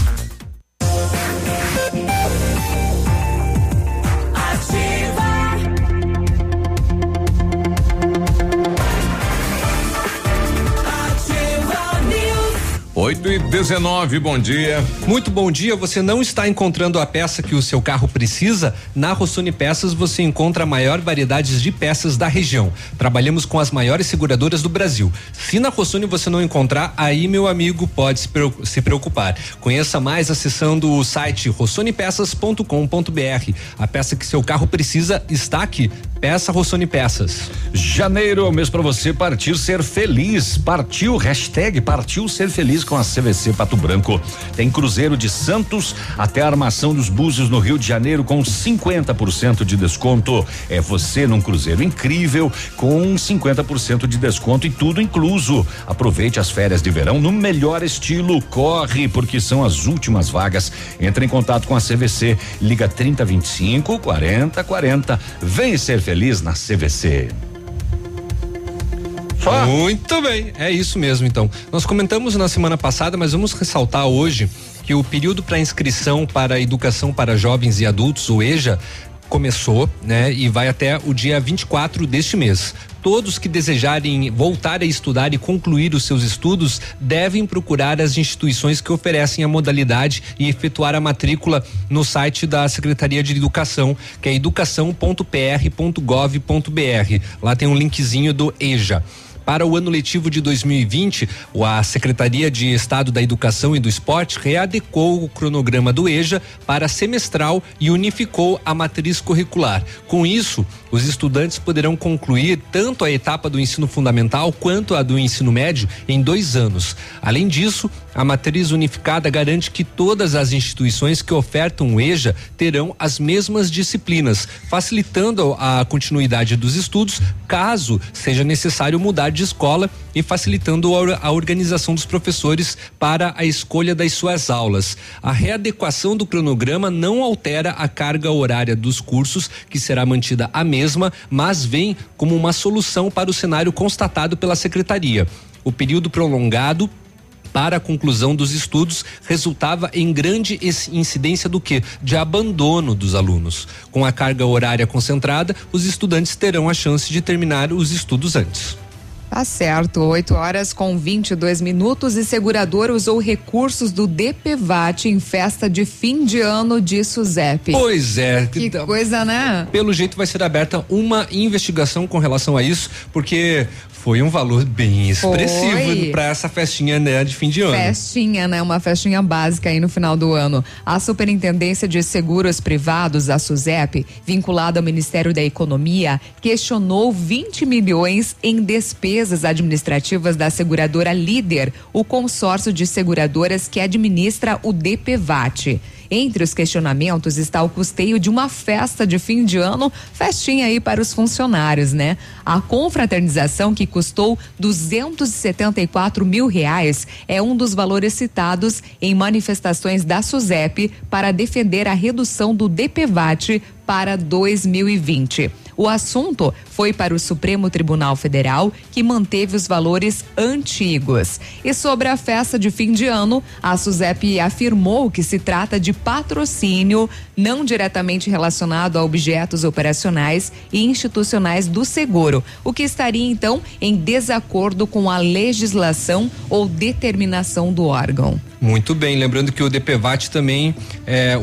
Speaker 2: 8 e 19, bom dia.
Speaker 4: Muito bom dia. Você não está encontrando a peça que o seu carro precisa? Na Rossoni Peças você encontra a maior variedade de peças da região. Trabalhamos com as maiores seguradoras do Brasil. Se na Rossoni você não encontrar, aí meu amigo pode se preo- se preocupar. Conheça mais acessando o site rossonipeças.com.br. A peça que seu carro precisa está aqui. Peça Rossoni Peças.
Speaker 3: Janeiro é o mês para você partir ser feliz. Partiu, hashtag partiu ser feliz com a CVC Pato Branco. Tem cruzeiro de Santos até a armação dos Búzios no Rio de Janeiro com 50% de desconto. É você num cruzeiro incrível com 50% de desconto e tudo incluso. Aproveite as férias de verão no melhor estilo. Corre, porque são as últimas vagas. Entre em contato com a CVC. Liga 3025 40 40. Vem ser feliz na CVC.
Speaker 4: Muito bem, é isso mesmo então. Nós comentamos na semana passada, mas vamos ressaltar hoje que o período para inscrição para a educação para jovens e adultos, o EJA, começou, né, e vai até o dia 24 deste mês. Todos que desejarem voltar a estudar e concluir os seus estudos devem procurar as instituições que oferecem a modalidade e efetuar a matrícula no site da Secretaria de Educação, que é educação.pr.gov.br. Lá tem um linkzinho do EJA. Para o ano letivo de 2020, o- a Secretaria de Estado da Educação e do Esporte readecou o cronograma do EJA para semestral e unificou a matriz curricular. Com isso, os estudantes poderão concluir tanto a etapa do ensino fundamental quanto a do ensino médio em dois anos. Além disso, a matriz unificada garante que todas as instituições que ofertam o EJA terão as mesmas disciplinas, facilitando a continuidade dos estudos, caso seja necessário mudar de escola e facilitando a or- a organização dos professores para a escolha das suas aulas. A readequação do cronograma não altera a carga horária dos cursos, que será mantida a mesma, mas vem como uma solução para o cenário constatado pela secretaria. O período prolongado para a conclusão dos estudos resultava em grande incidência do que? De abandono dos alunos. Com a carga horária concentrada, os estudantes terão a chance de terminar os estudos antes.
Speaker 5: Tá certo, 8 horas com 22 minutos e segurador usou recursos do DPVAT em festa de fim de ano de Suzep.
Speaker 4: Pois é.
Speaker 5: Que coisa, né?
Speaker 4: Pelo jeito vai ser aberta uma investigação com relação a isso, porque foi um valor bem expressivo para essa festinha né, de fim de ano.
Speaker 5: Festinha, né? Uma festinha básica aí no final do ano. A Superintendência de Seguros Privados, a SUSEP, vinculada ao Ministério da Economia, questionou 20 milhões em despesas administrativas da seguradora Líder, o consórcio de seguradoras que administra o DPVAT. Entre os questionamentos está o custeio de uma festa de fim de ano, festinha aí para os funcionários, né? A confraternização que custou 274 mil reais é um dos valores citados em manifestações da SUSEP para defender a redução do DPVAT para 2020. O assunto foi para o Supremo Tribunal Federal, que manteve os valores antigos. E sobre a festa de fim de ano, a SUSEP afirmou que se trata de patrocínio não diretamente relacionado a objetos operacionais e institucionais do seguro, o que estaria então em desacordo com a legislação ou determinação do órgão.
Speaker 4: Muito bem, lembrando que o DPVAT também,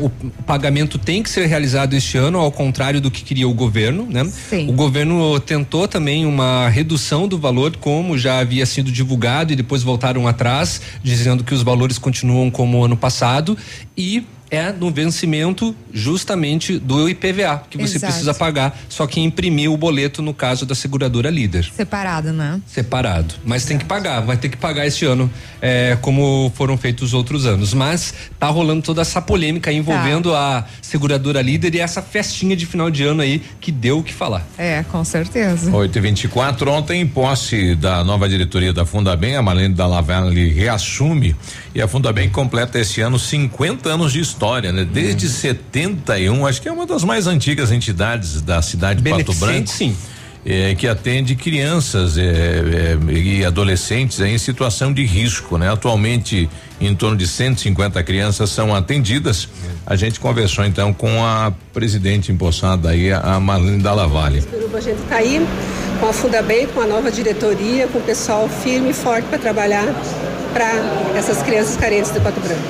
Speaker 4: o, o pagamento tem que ser realizado este ano, ao contrário do que queria o governo, né?
Speaker 5: Sim.
Speaker 4: O governo tentou também uma redução do valor, como já havia sido divulgado, e depois voltaram atrás, dizendo que os valores continuam como ano passado, e é no vencimento justamente do IPVA que você
Speaker 5: Exato.
Speaker 4: precisa pagar, só que imprimir o boleto no caso da seguradora líder.
Speaker 5: Separado, né?
Speaker 4: Separado. Mas tem que pagar, vai ter que pagar este ano, é, como foram feitos os outros anos. Mas tá rolando toda essa polêmica envolvendo a seguradora líder e essa festinha de final de ano aí que deu o que falar.
Speaker 5: É, com certeza.
Speaker 2: 8 e 24 ontem, em posse da nova diretoria da Fundabem, a Marlene Dallavalle reassume e a Fundabem completa esse ano 50 anos de história, né? Desde 71, acho que é uma das mais antigas entidades da cidade de Pato Branco.
Speaker 4: sim.
Speaker 2: é, que atende crianças é, é, e adolescentes em situação de risco, né? Atualmente, em torno de 150 crianças são atendidas. A gente conversou então com a presidente empossada aí, a Marlene Dallavalle.
Speaker 30: A gente está aí com a Fundabem, com a nova diretoria, com o pessoal firme e forte para trabalhar para essas crianças carentes de Pato Branco.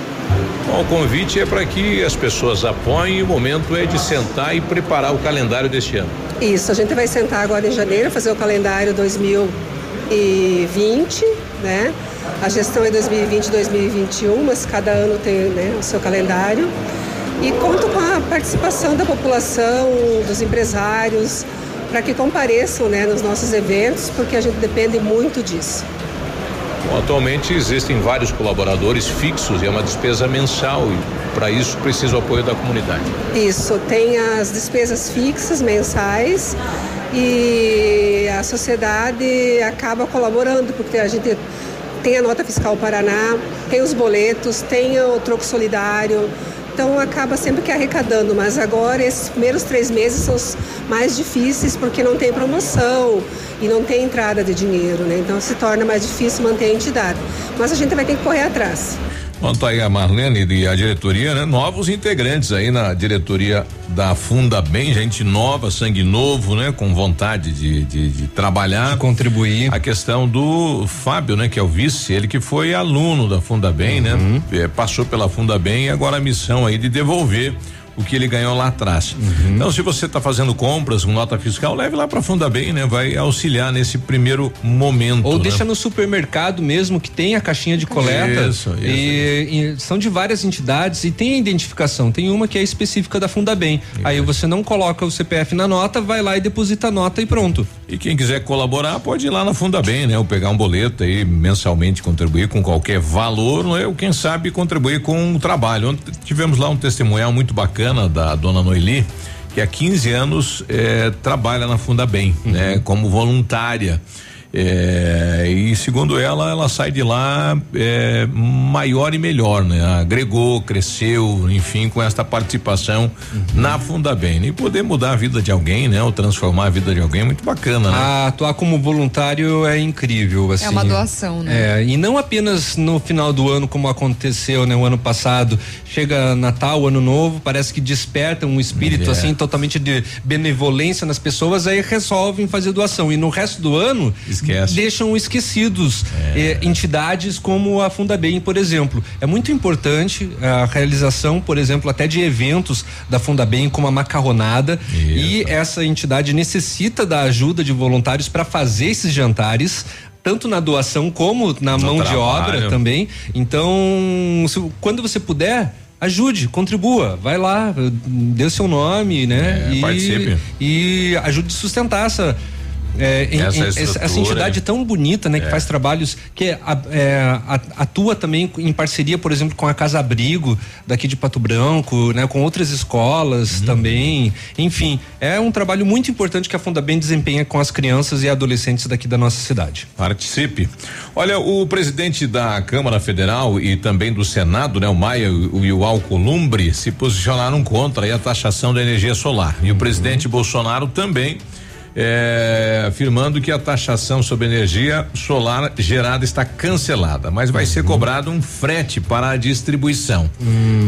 Speaker 2: Bom, o convite é para que as pessoas apoiem. O momento é de sentar e preparar o calendário deste ano.
Speaker 30: Isso, a gente vai sentar agora em janeiro, fazer o calendário 2020, né? A gestão é 2020 e 2021, mas cada ano tem né, o seu calendário. E conto com a participação da população, dos empresários, para que compareçam né, nos nossos eventos, porque a gente depende muito disso.
Speaker 2: Bom, atualmente existem vários colaboradores fixos e é uma despesa mensal e para isso precisa o apoio da comunidade.
Speaker 30: Isso, tem as despesas fixas mensais e a sociedade acaba colaborando, porque a gente tem a nota fiscal Paraná, tem os boletos, tem o troco solidário, então acaba sempre que arrecadando, mas agora esses primeiros três meses são os mais difíceis porque não tem promoção e não tem entrada de dinheiro, né? Então se torna mais difícil manter a entidade. Mas a gente vai ter que correr atrás.
Speaker 2: Tá aí a Marlene e a diretoria, né? Novos integrantes aí na diretoria da Funda Bem, gente nova, sangue novo, né? Com vontade de, de, de trabalhar. De
Speaker 4: contribuir.
Speaker 2: A questão do Fábio, né? Que é o vice, ele que foi aluno da Funda Bem,
Speaker 4: Uhum.
Speaker 2: né? É, passou pela Funda Bem e agora a missão aí de devolver o que ele ganhou lá atrás.
Speaker 4: Uhum.
Speaker 2: Então, se você está fazendo compras com nota fiscal, leve lá para Funda Bem, né? Vai auxiliar nesse primeiro momento.
Speaker 4: Ou
Speaker 2: né?
Speaker 4: deixa no supermercado mesmo, que tem a caixinha de coleta.
Speaker 2: Isso, isso,
Speaker 4: e, e são de várias entidades e tem a identificação. Tem uma que é específica da Fundabem. Aí você não coloca o CPF na nota, vai lá e deposita a nota e pronto.
Speaker 2: E quem quiser colaborar pode ir lá na Funda Bem, né? Ou pegar um boleto aí mensalmente contribuir com qualquer valor, não é? Ou quem sabe contribuir com o trabalho. Ontem tivemos lá um testemunhal muito bacana da dona Noeli, que há 15 anos eh, trabalha na Funda Bem, né? Como voluntária. É, e segundo ela, ela sai de lá é, maior e melhor, né? Agregou, cresceu, enfim, com esta participação na Fundabem. E poder mudar a vida de alguém, né? Ou transformar a vida de alguém é muito bacana, né?
Speaker 4: Ah, atuar como voluntário é incrível, assim.
Speaker 5: É uma doação, né?
Speaker 4: É, e não apenas no final do ano, como aconteceu, né, o ano passado. Chega Natal, Ano Novo, parece que desperta um espírito,
Speaker 2: É.
Speaker 4: assim, totalmente de benevolência nas pessoas, aí resolvem fazer doação. E no resto do ano,
Speaker 2: Esquece.
Speaker 4: deixam esquecidos eh, entidades como a Fundabem, por exemplo. É muito importante a realização, por exemplo, até de eventos da Fundabem, como a Macarronada. E essa entidade necessita da ajuda de voluntários para fazer esses jantares. Tanto na doação como na
Speaker 2: No
Speaker 4: mão de
Speaker 2: trabalho.
Speaker 4: obra também. Então, se- quando você puder, ajude, contribua, vai lá, dê o seu nome, né?
Speaker 2: É,
Speaker 4: e,
Speaker 2: participe.
Speaker 4: e ajude a sustentar essa. É, em-
Speaker 2: Essa
Speaker 4: em- essa, entidade tão bonita, né? Que
Speaker 2: É.
Speaker 4: faz trabalhos que é, a- atua também em parceria, por exemplo, com a Casa Abrigo daqui de Pato Branco, né? Com outras
Speaker 2: Uhum.
Speaker 4: escolas também. Enfim, é um trabalho muito importante que a Funda Bem desempenha com as crianças e adolescentes daqui da nossa cidade.
Speaker 2: Participe. Olha, o presidente da Câmara Federal e também do Senado, né, o Maia e o Alcolumbre, se posicionaram contra a taxação da energia solar. E o presidente Bolsonaro também. É, afirmando que a taxação sobre energia solar gerada está cancelada, mas vai ser cobrado um frete para a distribuição.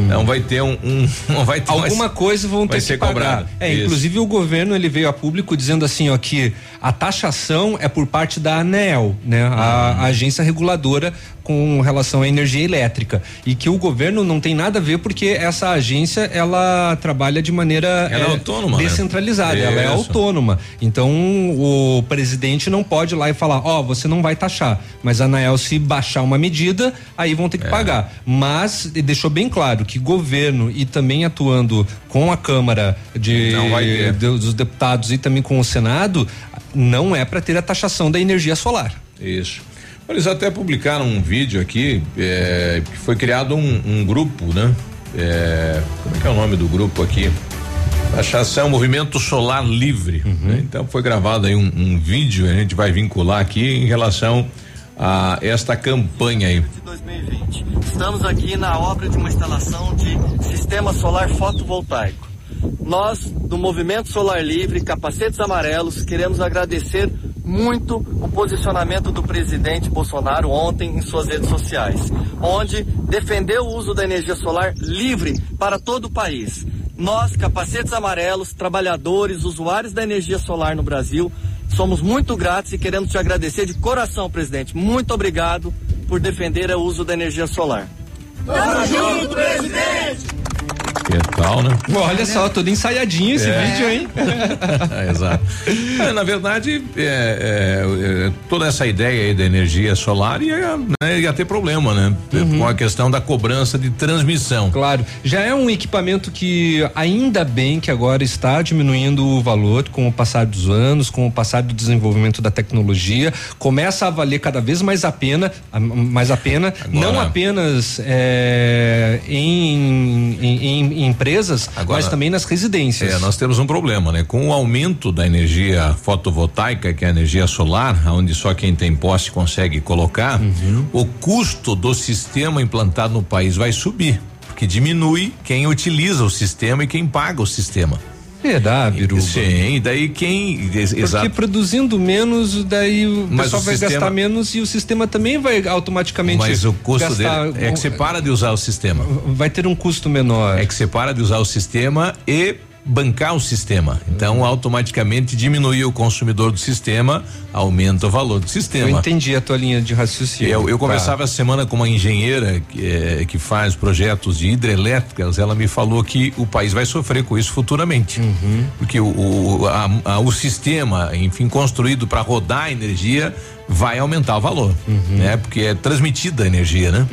Speaker 2: Então vai ter um, um- vai ter
Speaker 4: Alguma
Speaker 2: mais-
Speaker 4: coisa vão ter
Speaker 2: vai
Speaker 4: que
Speaker 2: ser cobrado.
Speaker 4: É,
Speaker 2: Isso.
Speaker 4: inclusive o governo ele veio a público dizendo assim, ó, que a taxação é por parte da ANEEL, né? A, a agência reguladora com relação à energia elétrica e que o governo não tem nada a ver porque essa agência ela trabalha de maneira
Speaker 2: Ela é
Speaker 4: eh,
Speaker 2: autônoma, né?
Speaker 4: descentralizada, ela é autônoma. Então o presidente não pode ir lá e falar, ó, você não vai taxar, mas a Anael se baixar uma medida, aí vão ter que
Speaker 2: É.
Speaker 4: pagar. Mas deixou bem claro que governo e também atuando com a Câmara de, de- dos deputados e também com o Senado, não é para ter a taxação da energia solar.
Speaker 2: Isso. Eles até publicaram um vídeo aqui, é, que foi criado um, um grupo, né? É, como é que é o nome do grupo aqui? Taxação Movimento Solar Livre. né? Então foi gravado aí um, um vídeo, a gente vai vincular aqui em relação a esta campanha aí.
Speaker 31: 2020. Estamos aqui na obra de uma instalação de sistema solar fotovoltaico. Nós, do Movimento Solar Livre, Capacetes Amarelos, queremos agradecer muito o posicionamento do presidente Bolsonaro ontem em suas redes sociais, onde defendeu o uso da energia solar livre para todo o país. Nós, Capacetes Amarelos, trabalhadores, usuários da energia solar no Brasil, somos muito gratos e queremos te agradecer de coração, presidente. Muito obrigado por defender o uso da energia solar.
Speaker 24: Tamo junto, presidente!
Speaker 2: Que tal, né?
Speaker 4: Olha só, todo ensaiadinho esse
Speaker 2: É.
Speaker 4: vídeo, hein?
Speaker 2: Exato. É, na verdade, é, é, é, toda essa ideia aí da energia solar ia, né, ia ter problema, né? Com a questão da cobrança de transmissão.
Speaker 4: Claro, já é um equipamento que ainda bem que agora está diminuindo o valor com o passar dos anos, com o passar do desenvolvimento da tecnologia, começa a valer cada vez mais a pena, mais a pena,
Speaker 2: Agora-
Speaker 4: não apenas é, em, em- em empresas,
Speaker 2: Agora-
Speaker 4: mas também nas residências.
Speaker 2: É, nós temos um problema, né? Com o aumento da energia fotovoltaica, que é a energia solar, onde só quem tem posse consegue colocar,
Speaker 4: Uhum.
Speaker 2: o custo do sistema implantado no país vai subir, porque diminui quem utiliza o sistema e quem paga o sistema.
Speaker 4: Verdade, Biruba.
Speaker 2: Sim, daí quem. ex-
Speaker 4: Porque
Speaker 2: Exato.
Speaker 4: produzindo menos, daí o
Speaker 2: Mas
Speaker 4: pessoal
Speaker 2: o
Speaker 4: vai
Speaker 2: sistema-
Speaker 4: gastar menos e o sistema também vai automaticamente
Speaker 2: Mas o custo
Speaker 4: gastar,
Speaker 2: dele é que você para de usar o sistema.
Speaker 4: Vai ter um custo menor.
Speaker 2: É que você para de usar o sistema e bancar o sistema. Então, automaticamente diminui o consumidor do sistema, aumenta o valor do sistema.
Speaker 4: Eu entendi a tua linha de raciocínio.
Speaker 2: Eu, eu
Speaker 4: Tá.
Speaker 2: conversava essa semana com uma engenheira que, eh, que faz projetos de hidrelétricas. Ela me falou que o país vai sofrer com isso futuramente,
Speaker 4: Uhum.
Speaker 2: porque o, o, a- a- o sistema, enfim, construído para rodar a energia vai aumentar o valor,
Speaker 4: Uhum.
Speaker 2: né? Porque é transmitida a energia, né?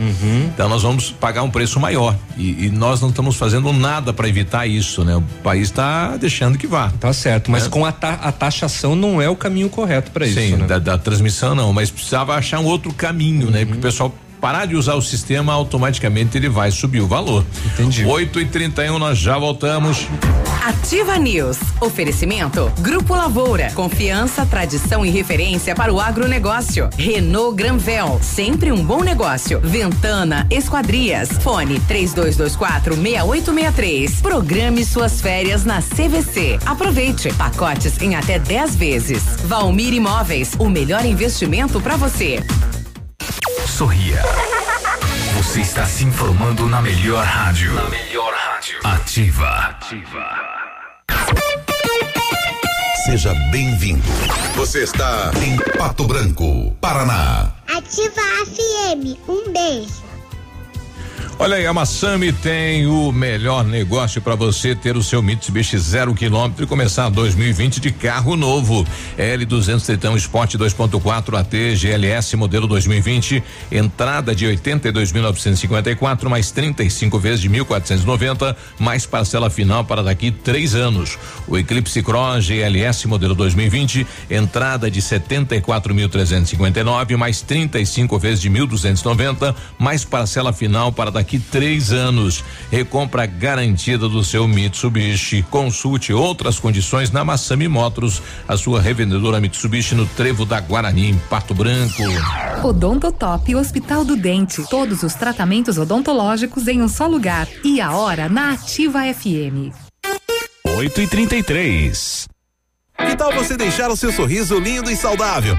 Speaker 2: Então nós vamos pagar um preço maior e, e nós não estamos fazendo nada para evitar isso, né? O país está deixando que vá.
Speaker 4: Tá certo, mas com a, ta- a taxação não é o caminho correto para isso,
Speaker 2: Sim,
Speaker 4: né?
Speaker 2: da, da transmissão não, mas precisava achar um outro caminho, né? Porque o pessoal parar de usar o sistema, automaticamente ele vai subir o valor.
Speaker 4: Entendi.
Speaker 2: 8 e 31 nós já voltamos.
Speaker 6: Ativa News. Oferecimento. Grupo Lavoura. Confiança, tradição e referência para o agronegócio. Renault Granvel. Sempre um bom negócio. Ventana Esquadrias. Fone 3224 6863. Programe suas férias na CVC. Aproveite. Pacotes em até 10 vezes. Valmir Imóveis. O melhor investimento para você.
Speaker 32: Sorria. Você está se informando na melhor rádio. Na melhor rádio. Ativa.
Speaker 33: Seja bem-vindo. Você está em Pato Branco, Paraná.
Speaker 11: Ativa FM. Um beijo.
Speaker 2: Olha aí, a Massami tem o melhor negócio para você ter o seu Mitsubishi zero quilômetro e começar 2020 de carro novo. L200 Tritão Sport 2.4 AT GLS modelo 2020, entrada de 82.954 mais 35 vezes de 1.490 mais parcela final para daqui três anos. O Eclipse Cross GLS modelo 2020, entrada de 74.359 mais 35 vezes de 1.290 mais parcela final para daqui três anos. Recompra garantida do seu Mitsubishi. Consulte outras condições na Massami Motors, a sua revendedora Mitsubishi no Trevo da Guarani, em Pato Branco.
Speaker 34: Odontotop Hospital do Dente. Todos os tratamentos odontológicos em um só lugar. E a hora na Ativa FM.
Speaker 8: 8 e 33
Speaker 35: Que tal você deixar o seu sorriso lindo e saudável?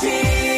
Speaker 35: see.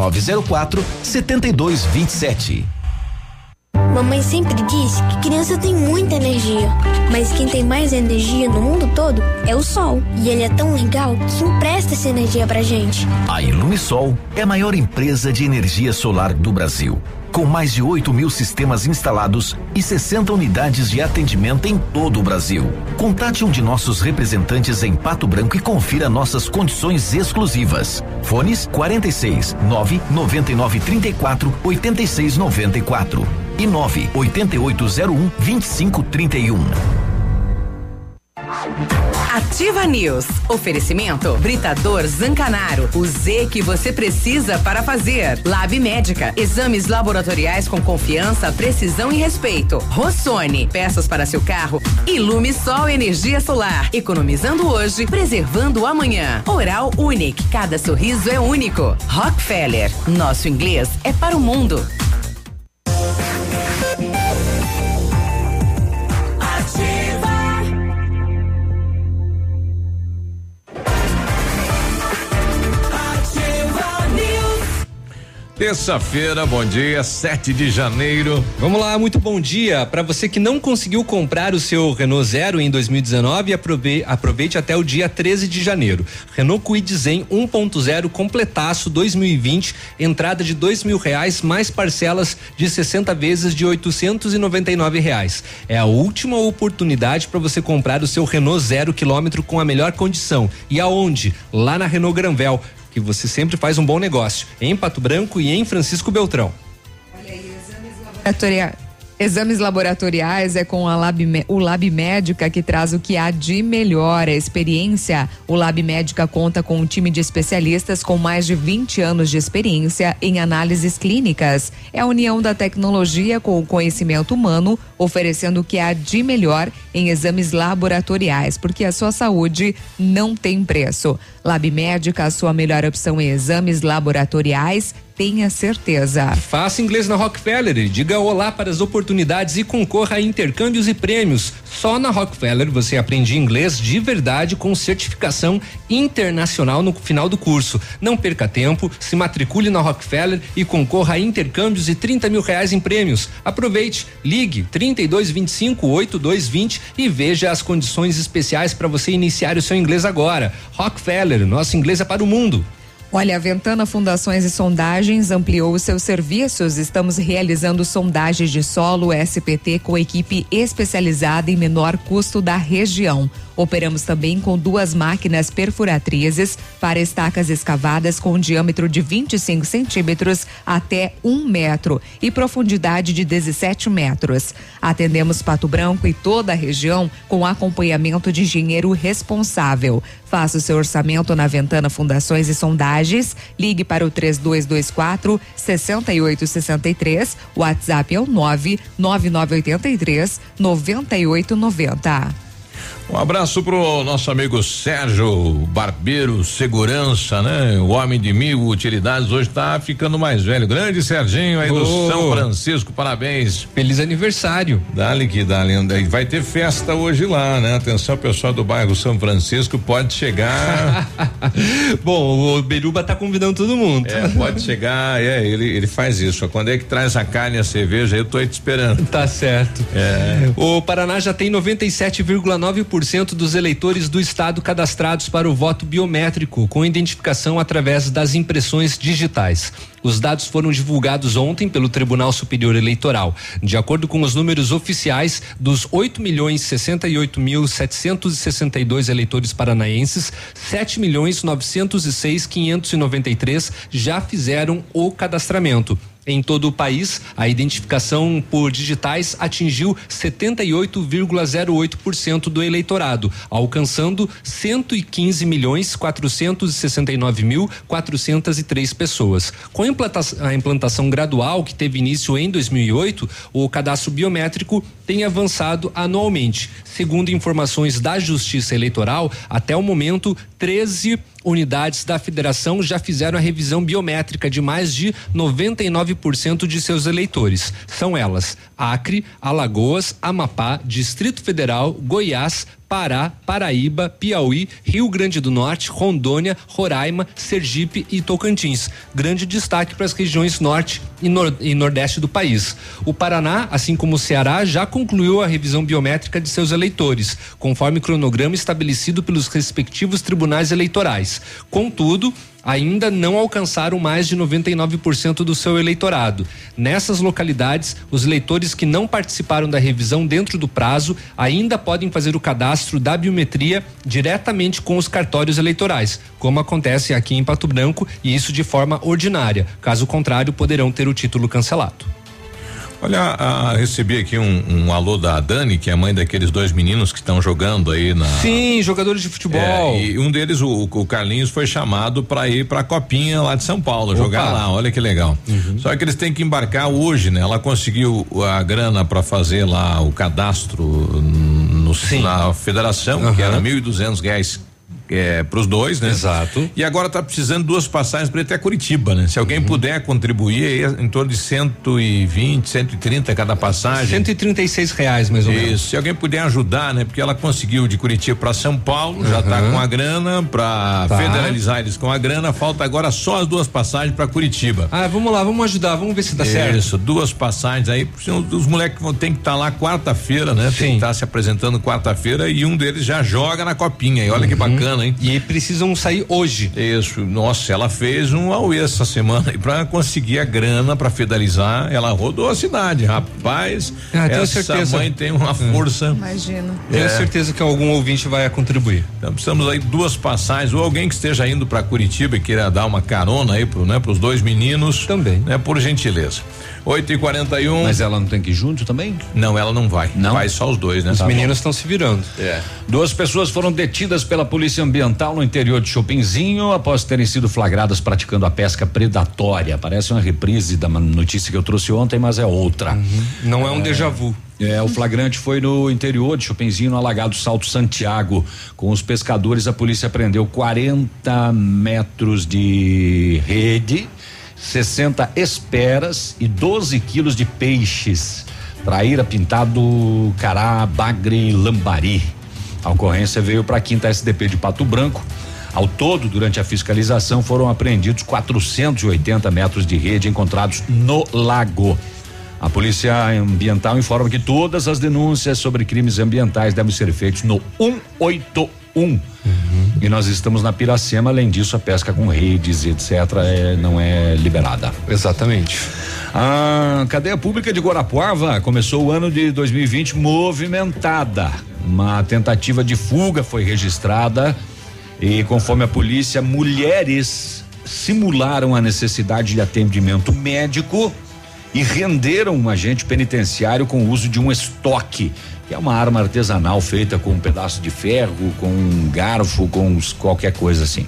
Speaker 22: 9904 7227.
Speaker 11: Mamãe sempre diz que criança tem muita energia, mas quem tem mais energia no mundo todo é o sol. E ele é tão legal que empresta essa energia pra gente.
Speaker 22: A Ilumisol é a maior empresa de energia solar do Brasil. Com mais de 8 mil sistemas instalados e 60 unidades de atendimento em todo o Brasil. Contate um de nossos representantes em Pato Branco e confira nossas condições exclusivas. Fones 46 9 99 34 86 94 e 9 8801 2531.
Speaker 6: Ativa News. Oferecimento Britador Zancanaro. O Z que você precisa para fazer. Lab Médica. Exames laboratoriais com confiança, precisão e respeito. Rossoni. Peças para seu carro. Ilume Sol Energia Solar. Economizando hoje, preservando amanhã. Oral Unique. Cada sorriso é único. Rockefeller. Nosso inglês é para o mundo.
Speaker 2: Terça-feira, bom dia, 7 de janeiro.
Speaker 4: Vamos lá, muito bom dia. Para você que não conseguiu comprar o seu Renault Zero em 2019, aproveite, aproveite até o dia 13 de janeiro. Renault Kwid Zen 1.0 completaço 2020, entrada de dois mil reais mais parcelas de 60 vezes de 899 reais. É a última oportunidade para você comprar o seu Renault Zero quilômetro com a melhor condição. E aonde? Lá na Renault Granvel que você sempre faz um bom negócio, em Pato Branco e em Francisco Beltrão.
Speaker 5: Laboratoria- Exames laboratoriais é com Lab, o Lab Médica que traz o que há de melhor. A experiência. O Lab Médica conta com um time de especialistas com mais de 20 anos de experiência em análises clínicas. É a união da tecnologia com o conhecimento humano, oferecendo o que há de melhor em exames laboratoriais, porque a sua saúde não tem preço. Lab Médica, a sua melhor opção em exames laboratoriais, tenha certeza.
Speaker 4: Faça inglês na Rockefeller, e diga olá para as oportunidades e concorra a intercâmbios e prêmios. Só na Rockefeller você aprende inglês de verdade com certificação internacional no final do curso. Não perca tempo, se matricule na Rockefeller e concorra a intercâmbios e 30 mil reais em prêmios. Aproveite, ligue 3225 8220 e veja as condições especiais para você iniciar o seu inglês agora. Rockefeller, nosso inglês é para o mundo.
Speaker 5: Olha, a Ventana Fundações e Sondagens ampliou seus serviços. Estamos realizando sondagens de solo SPT com equipe especializada em menor custo da região. Operamos também com duas máquinas perfuratrizes para estacas escavadas com um diâmetro de 25 centímetros até um metro e profundidade de 17 metros. Atendemos Pato Branco e toda a região com acompanhamento de engenheiro responsável. Faça o seu orçamento na Ventana Fundações e Sondagens. Ligue para o 3224 6863. O WhatsApp é o 99983 9890.
Speaker 2: Um abraço pro nosso amigo Sérgio Barbeiro Segurança, né? O homem de mil utilidades hoje tá ficando mais velho. Grande Serginho aí do
Speaker 4: Oh.
Speaker 2: São Francisco, parabéns.
Speaker 4: Feliz aniversário.
Speaker 2: Dali que dali. Vai ter festa hoje lá, né? Atenção, pessoal do bairro São Francisco, pode chegar.
Speaker 4: Bom, o Beruba tá convidando todo mundo.
Speaker 2: É, pode chegar, é, ele, ele faz isso. Quando é que traz a carne e a cerveja, eu tô aí te esperando.
Speaker 4: Tá certo.
Speaker 2: É.
Speaker 4: O Paraná já tem 97,9% 99% dos eleitores do estado cadastrados para o voto biométrico com identificação através das impressões digitais. Os dados foram divulgados ontem pelo Tribunal Superior Eleitoral. De acordo com os números oficiais, dos 8 milhões 68 mil 762 eleitores paranaenses, 7 milhões 906 593 já fizeram o cadastramento. Em todo o país, a identificação por digitais atingiu 78,08% do eleitorado, alcançando 115 milhões 469 mil 403 pessoas. Com a implantação, a implantação gradual que teve início em 2008, o cadastro biométrico tem avançado anualmente. Segundo informações da Justiça Eleitoral, até o momento, 13 unidades da federação já fizeram a revisão biométrica de mais de 99% de seus eleitores. São elas: Acre, Alagoas, Amapá, Distrito Federal, Goiás, Pará, Paraíba, Piauí, Rio Grande do Norte, Rondônia, Roraima, Sergipe e Tocantins. Grande destaque para as regiões norte e, nor e, nordeste do país. O Paraná, assim como o Ceará, já concluiu a revisão biométrica de seus eleitores, conforme cronograma estabelecido pelos respectivos tribunais eleitorais. Contudo, ainda não alcançaram mais de 99% do seu eleitorado. Nessas localidades, os eleitores que não participaram da revisão dentro do prazo ainda podem fazer o cadastro da biometria diretamente com os cartórios eleitorais, como acontece aqui em Pato Branco, e isso de forma ordinária. Caso contrário, poderão ter o título cancelado.
Speaker 2: Olha, a, recebi aqui um, um, alô da Dani, que é mãe daqueles dois meninos que estão jogando aí na.
Speaker 4: Sim, jogadores de futebol. É,
Speaker 2: e um deles, o, o Carlinhos, foi chamado para ir para a Copinha lá de São Paulo, Opa. jogar lá. Olha que legal. Uhum. Só que eles têm que embarcar hoje, né? Ela conseguiu a grana para fazer lá o cadastro no, na federação, uhum. que era mil e duzentos reais é, para os dois, né?
Speaker 4: Exato.
Speaker 2: E agora está precisando duas passagens para ir até Curitiba, né? Se alguém uhum. puder contribuir, em torno de 120, 130 cada passagem.
Speaker 4: 136 reais, mais ou
Speaker 2: Isso.
Speaker 4: menos.
Speaker 2: Se alguém puder ajudar, né? Porque ela conseguiu de Curitiba para São Paulo, uhum. já está com a grana para tá. federalizar eles com a grana. Falta agora só as duas passagens para Curitiba.
Speaker 4: Ah, vamos lá, vamos ajudar, vamos ver se dá
Speaker 2: Isso,
Speaker 4: certo.
Speaker 2: Isso, duas passagens aí. Os moleques vão ter que estar tá lá quarta-feira, né? Sim. Tem que estar tá se apresentando quarta-feira e um deles já joga na copinha. E olha uhum. que bacana, hein?
Speaker 4: E precisam sair hoje.
Speaker 2: Isso. Nossa, ela fez um auê essa semana para conseguir a grana para federalizar. Ela rodou a cidade, rapaz. Ah, essa certeza. mãe tem uma força.
Speaker 5: Imagino.
Speaker 4: É. Tenho certeza que algum ouvinte vai contribuir.
Speaker 2: Então precisamos aí duas passagens ou alguém que esteja indo para Curitiba e queira dar uma carona aí pro, né, pros dois meninos.
Speaker 4: Também.
Speaker 2: Né, por gentileza. 8 e 41
Speaker 3: Mas ela não tem que ir junto também?
Speaker 2: Não, ela não vai.
Speaker 3: Não.
Speaker 2: Vai só os dois, né?
Speaker 4: Os tá meninos estão se virando.
Speaker 3: É. Duas pessoas foram detidas pela Polícia Ambiental no interior de Chopinzinho após terem sido flagradas praticando a pesca predatória. Parece uma reprise da notícia que eu trouxe ontem, mas é outra.
Speaker 4: Uhum. Não é, é um déjà vu.
Speaker 3: É, o flagrante foi no interior de Chopinzinho, no alagado Salto Santiago. Com os pescadores, a polícia prendeu 40 metros de rede 60 esperas e 12 quilos de peixes. Traíra, pintado, cará, bagre lambari. A ocorrência veio para a quinta SDP de Pato Branco. Ao todo, durante a fiscalização, foram apreendidos 480 metros de rede encontrados no lago. A Polícia Ambiental informa que todas as denúncias sobre crimes ambientais devem ser feitas no 181 um. Uhum. E nós estamos na Piracema, além disso, a pesca com redes, etc., é, não é liberada.
Speaker 4: Exatamente.
Speaker 3: A cadeia pública de Guarapuava começou o ano de 2020 movimentada. Uma tentativa de fuga foi registrada e, conforme a polícia, mulheres simularam a necessidade de atendimento médico e renderam um agente penitenciário com o uso de um estoque que é uma arma artesanal feita com um pedaço de ferro, com um garfo, com qualquer coisa assim.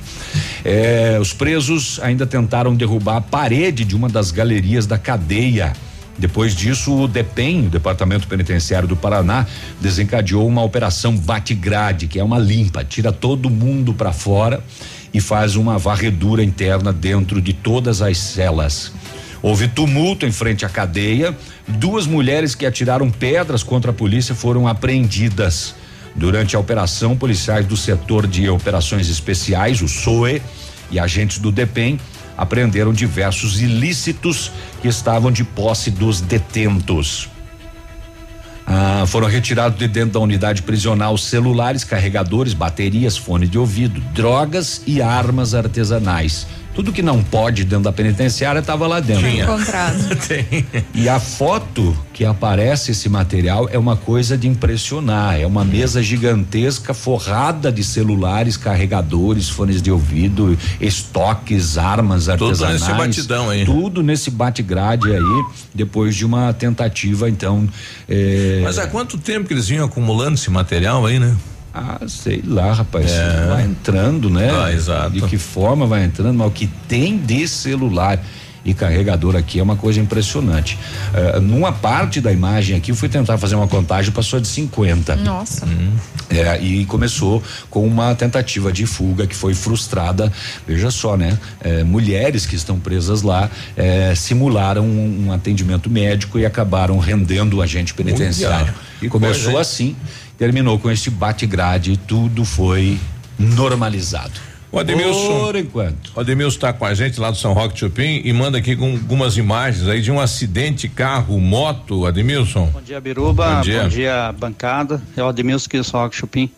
Speaker 3: É, os presos ainda tentaram derrubar a parede de uma das galerias da cadeia. Depois disso, o DEPEN, o Departamento Penitenciário do Paraná, desencadeou uma operação Bate-Grade, que é uma limpa, tira todo mundo para fora e faz uma varredura interna dentro de todas as celas. Houve tumulto em frente à cadeia. Duas mulheres que atiraram pedras contra a polícia foram apreendidas. Durante a operação, policiais do setor de operações especiais, o SOE, e agentes do DEPEN apreenderam diversos ilícitos que estavam de posse dos detentos. Ah, foram retirados de dentro da unidade prisional celulares, carregadores, baterias, fone de ouvido, drogas e armas artesanais. Tudo que não pode dentro da penitenciária estava lá dentro.
Speaker 5: Tinha. Encontrado.
Speaker 3: Tem. E a foto que aparece esse material é uma coisa de impressionar. É uma mesa gigantesca forrada de celulares, carregadores, fones de ouvido, estoques, armas artesanais.
Speaker 2: Tudo nesse batidão aí.
Speaker 3: Tudo nesse bate-grade aí, depois de uma tentativa, então. eh,
Speaker 2: Mas há quanto tempo que eles vinham acumulando esse material aí, né?
Speaker 3: Ah, sei lá, rapaz.
Speaker 2: É.
Speaker 3: Vai entrando, né?
Speaker 2: Ah, exato.
Speaker 3: De que forma vai entrando, mas o que tem de celular e carregador aqui é uma coisa impressionante. Eh, numa parte da imagem aqui, eu fui tentar fazer uma contagem, passou de 50.
Speaker 5: Nossa.
Speaker 3: É, e começou com uma tentativa de fuga que foi frustrada. Veja só, né? É, mulheres que estão presas lá é, simularam um, um atendimento médico e acabaram rendendo o agente penitenciário.
Speaker 2: Olha,
Speaker 3: E começou
Speaker 2: coisa,
Speaker 3: assim, terminou com este bate-grade e tudo foi normalizado.
Speaker 2: O Ademilson.
Speaker 3: Por enquanto.
Speaker 2: O Ademilson está com a gente lá do São Roque Chupim e manda aqui com algumas imagens aí de um acidente carro, moto, Ademilson.
Speaker 36: Bom dia, Biruba.
Speaker 2: Bom dia.
Speaker 36: bancada. É o Ademilson que só Chupim.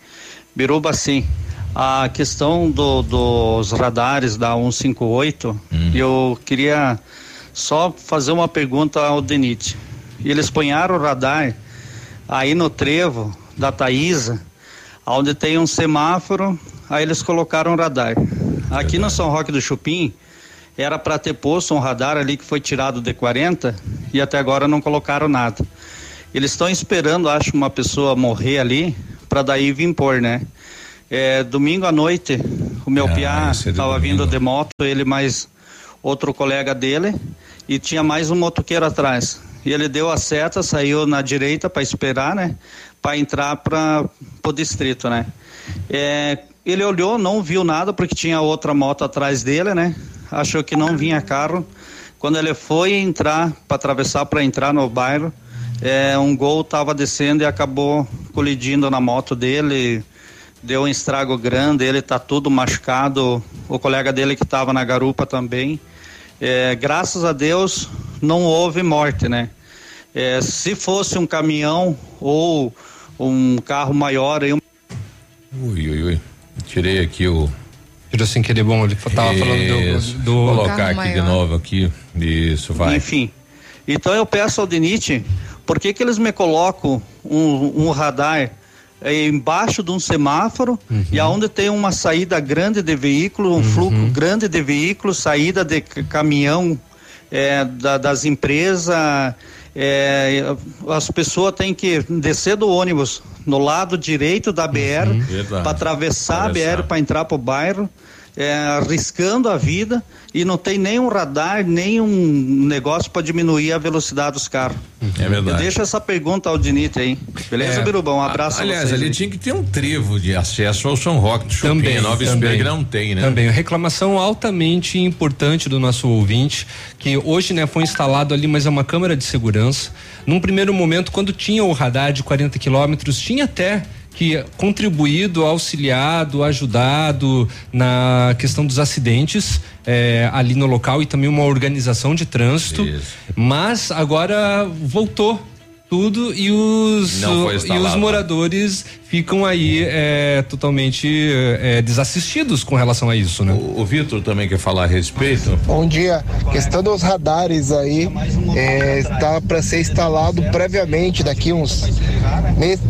Speaker 36: Biruba, sim. A questão do- dos radares da 158, eu queria só fazer uma pergunta ao Denit. Eles ponharam o radar aí no trevo da Taísa, onde tem um semáforo, aí eles colocaram radar. Aqui no São Roque do Chupim, era para ter posto um radar ali que foi tirado de 40 e até agora não colocaram nada. Eles estão esperando, acho, uma pessoa morrer ali para daí vir pôr, né? É, domingo à noite, o meu
Speaker 2: Ah,
Speaker 36: piá
Speaker 2: é
Speaker 36: estava
Speaker 2: domingo.
Speaker 36: vindo de moto, ele mais outro colega dele e tinha mais um motoqueiro atrás. E ele deu a seta, saiu na direita para esperar, né? Para entrar para o distrito, né? É, ele olhou, não viu nada porque tinha outra moto atrás dele, né? Achou que não vinha carro. Quando ele foi entrar para atravessar para entrar no bairro, é, um gol estava descendo e acabou colidindo na moto dele. Deu um estrago grande, ele tá tudo machucado. O colega dele que estava na garupa também. É, graças a Deus não houve morte, né? É, se fosse um caminhão ou um carro maior, aí um
Speaker 2: Ui, ui, ui. Tirei aqui o.
Speaker 4: Tirou sem querer, bom, ele tava falando
Speaker 2: Isso.
Speaker 4: do. do
Speaker 2: Vou colocar
Speaker 4: carro
Speaker 2: aqui de
Speaker 4: maior.
Speaker 2: novo aqui. Isso, vai.
Speaker 36: Enfim. Então eu peço ao DENIT, por que que eles me colocam um, um radar eh, embaixo de um semáforo e aonde tem uma saída grande de veículo, um fluxo grande de veículos, saída de caminhão eh, da- das empresas, eh, as pessoas têm que descer do ônibus no lado direito da BR
Speaker 2: Verdade.
Speaker 36: para atravessar a
Speaker 2: Atravessar.
Speaker 36: BR para entrar para o bairro, é, arriscando a vida e não tem nenhum radar, nenhum negócio para diminuir a velocidade dos carros.
Speaker 2: É verdade.
Speaker 36: Eu deixo essa pergunta ao Dinite aí. Beleza,
Speaker 2: É.
Speaker 36: Birubão? Um abraço
Speaker 2: Aliás,
Speaker 36: a vocês
Speaker 2: ali
Speaker 36: aí.
Speaker 2: tinha que ter um trevo de acesso ao São Roque do Chupim.
Speaker 4: Também,
Speaker 2: Nova
Speaker 4: também.
Speaker 2: Não tem, né?
Speaker 4: Também, reclamação altamente importante do nosso ouvinte, que hoje, né, foi instalado ali, mas é uma câmera de segurança. Num primeiro momento, quando tinha o radar de 40 quilômetros, tinha até que contribuído, auxiliado, ajudado na questão dos acidentes eh, ali no local e também uma organização de trânsito. Mas agora voltou tudo e os e os
Speaker 2: né?
Speaker 4: moradores ficam aí eh, totalmente eh, desassistidos com relação a isso, né?
Speaker 2: O, o Vitor também quer falar a respeito.
Speaker 37: Bom dia. Questão dos radares aí, é, está para ser instalado previamente daqui uns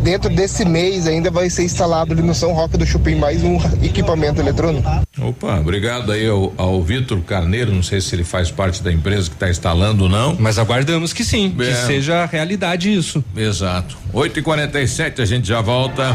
Speaker 37: dentro desse mês ainda vai ser instalado ali no São Roque do Chupim mais um equipamento eletrônico.
Speaker 2: Opa, obrigado aí ao, ao Vitor Carneiro, não sei se ele faz parte da empresa que está instalando ou não.
Speaker 4: Mas aguardamos que sim, que
Speaker 2: É.
Speaker 4: seja realidade isso.
Speaker 2: Exato. 8 e 47 a gente já volta.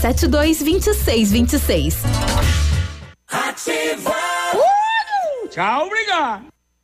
Speaker 38: 3272 2626.
Speaker 24: Ativa! Uh! Tchau, obrigado!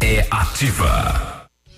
Speaker 32: é ativa.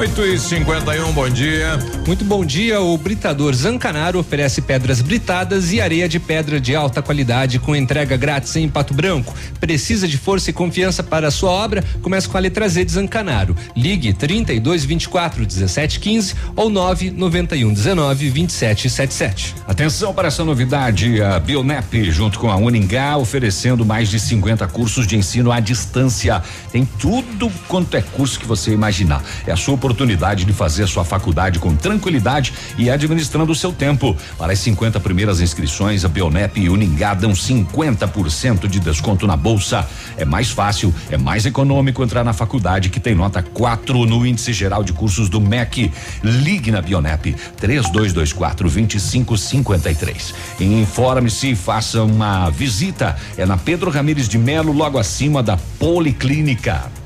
Speaker 2: 8 e 51 bom dia.
Speaker 4: Muito bom dia. O Britador Zancanaro oferece pedras britadas e areia de pedra de alta qualidade com entrega grátis em Pato Branco. Precisa de força e confiança para a sua obra? Comece com a letra Z de Zancanaro. Ligue 32 24 17 15 ou 9 91 19 27 77.
Speaker 3: Atenção para essa novidade. A Bionep, junto com a Uningá, oferecendo mais de 50 cursos de ensino à distância. Tem tudo quanto é curso que você imaginar. É a sua oportunidade oportunidade de fazer sua faculdade com tranquilidade e administrando o seu tempo. Para as 50 primeiras inscrições, a Bionep e Uningá dão 50% de desconto na bolsa. É mais fácil, é mais econômico entrar na faculdade que tem nota 4 no índice geral de cursos do MEC. Ligue na Bionep 3224 2553. Informe-se e faça uma visita. É na Pedro Ramires de Melo, logo acima da Policlínica.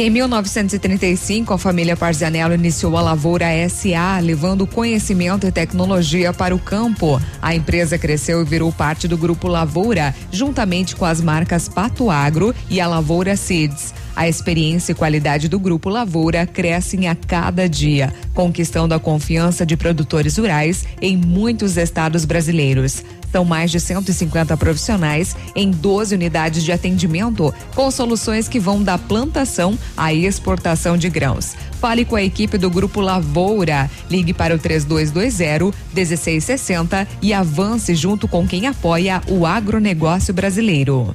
Speaker 5: Em 1935, a família Parzanello iniciou a Lavoura SA, levando conhecimento e tecnologia para o campo. A empresa cresceu e virou parte do grupo Lavoura, juntamente com as marcas Pato Agro e a Lavoura Seeds. A experiência e qualidade do Grupo Lavoura crescem a cada dia, conquistando a confiança de produtores rurais em muitos estados brasileiros. São mais de 150 profissionais em 12 unidades de atendimento, com soluções que vão da plantação à exportação de grãos. Fale com a equipe do Grupo Lavoura. Ligue para o 3220 1660 e avance junto com quem apoia o agronegócio brasileiro.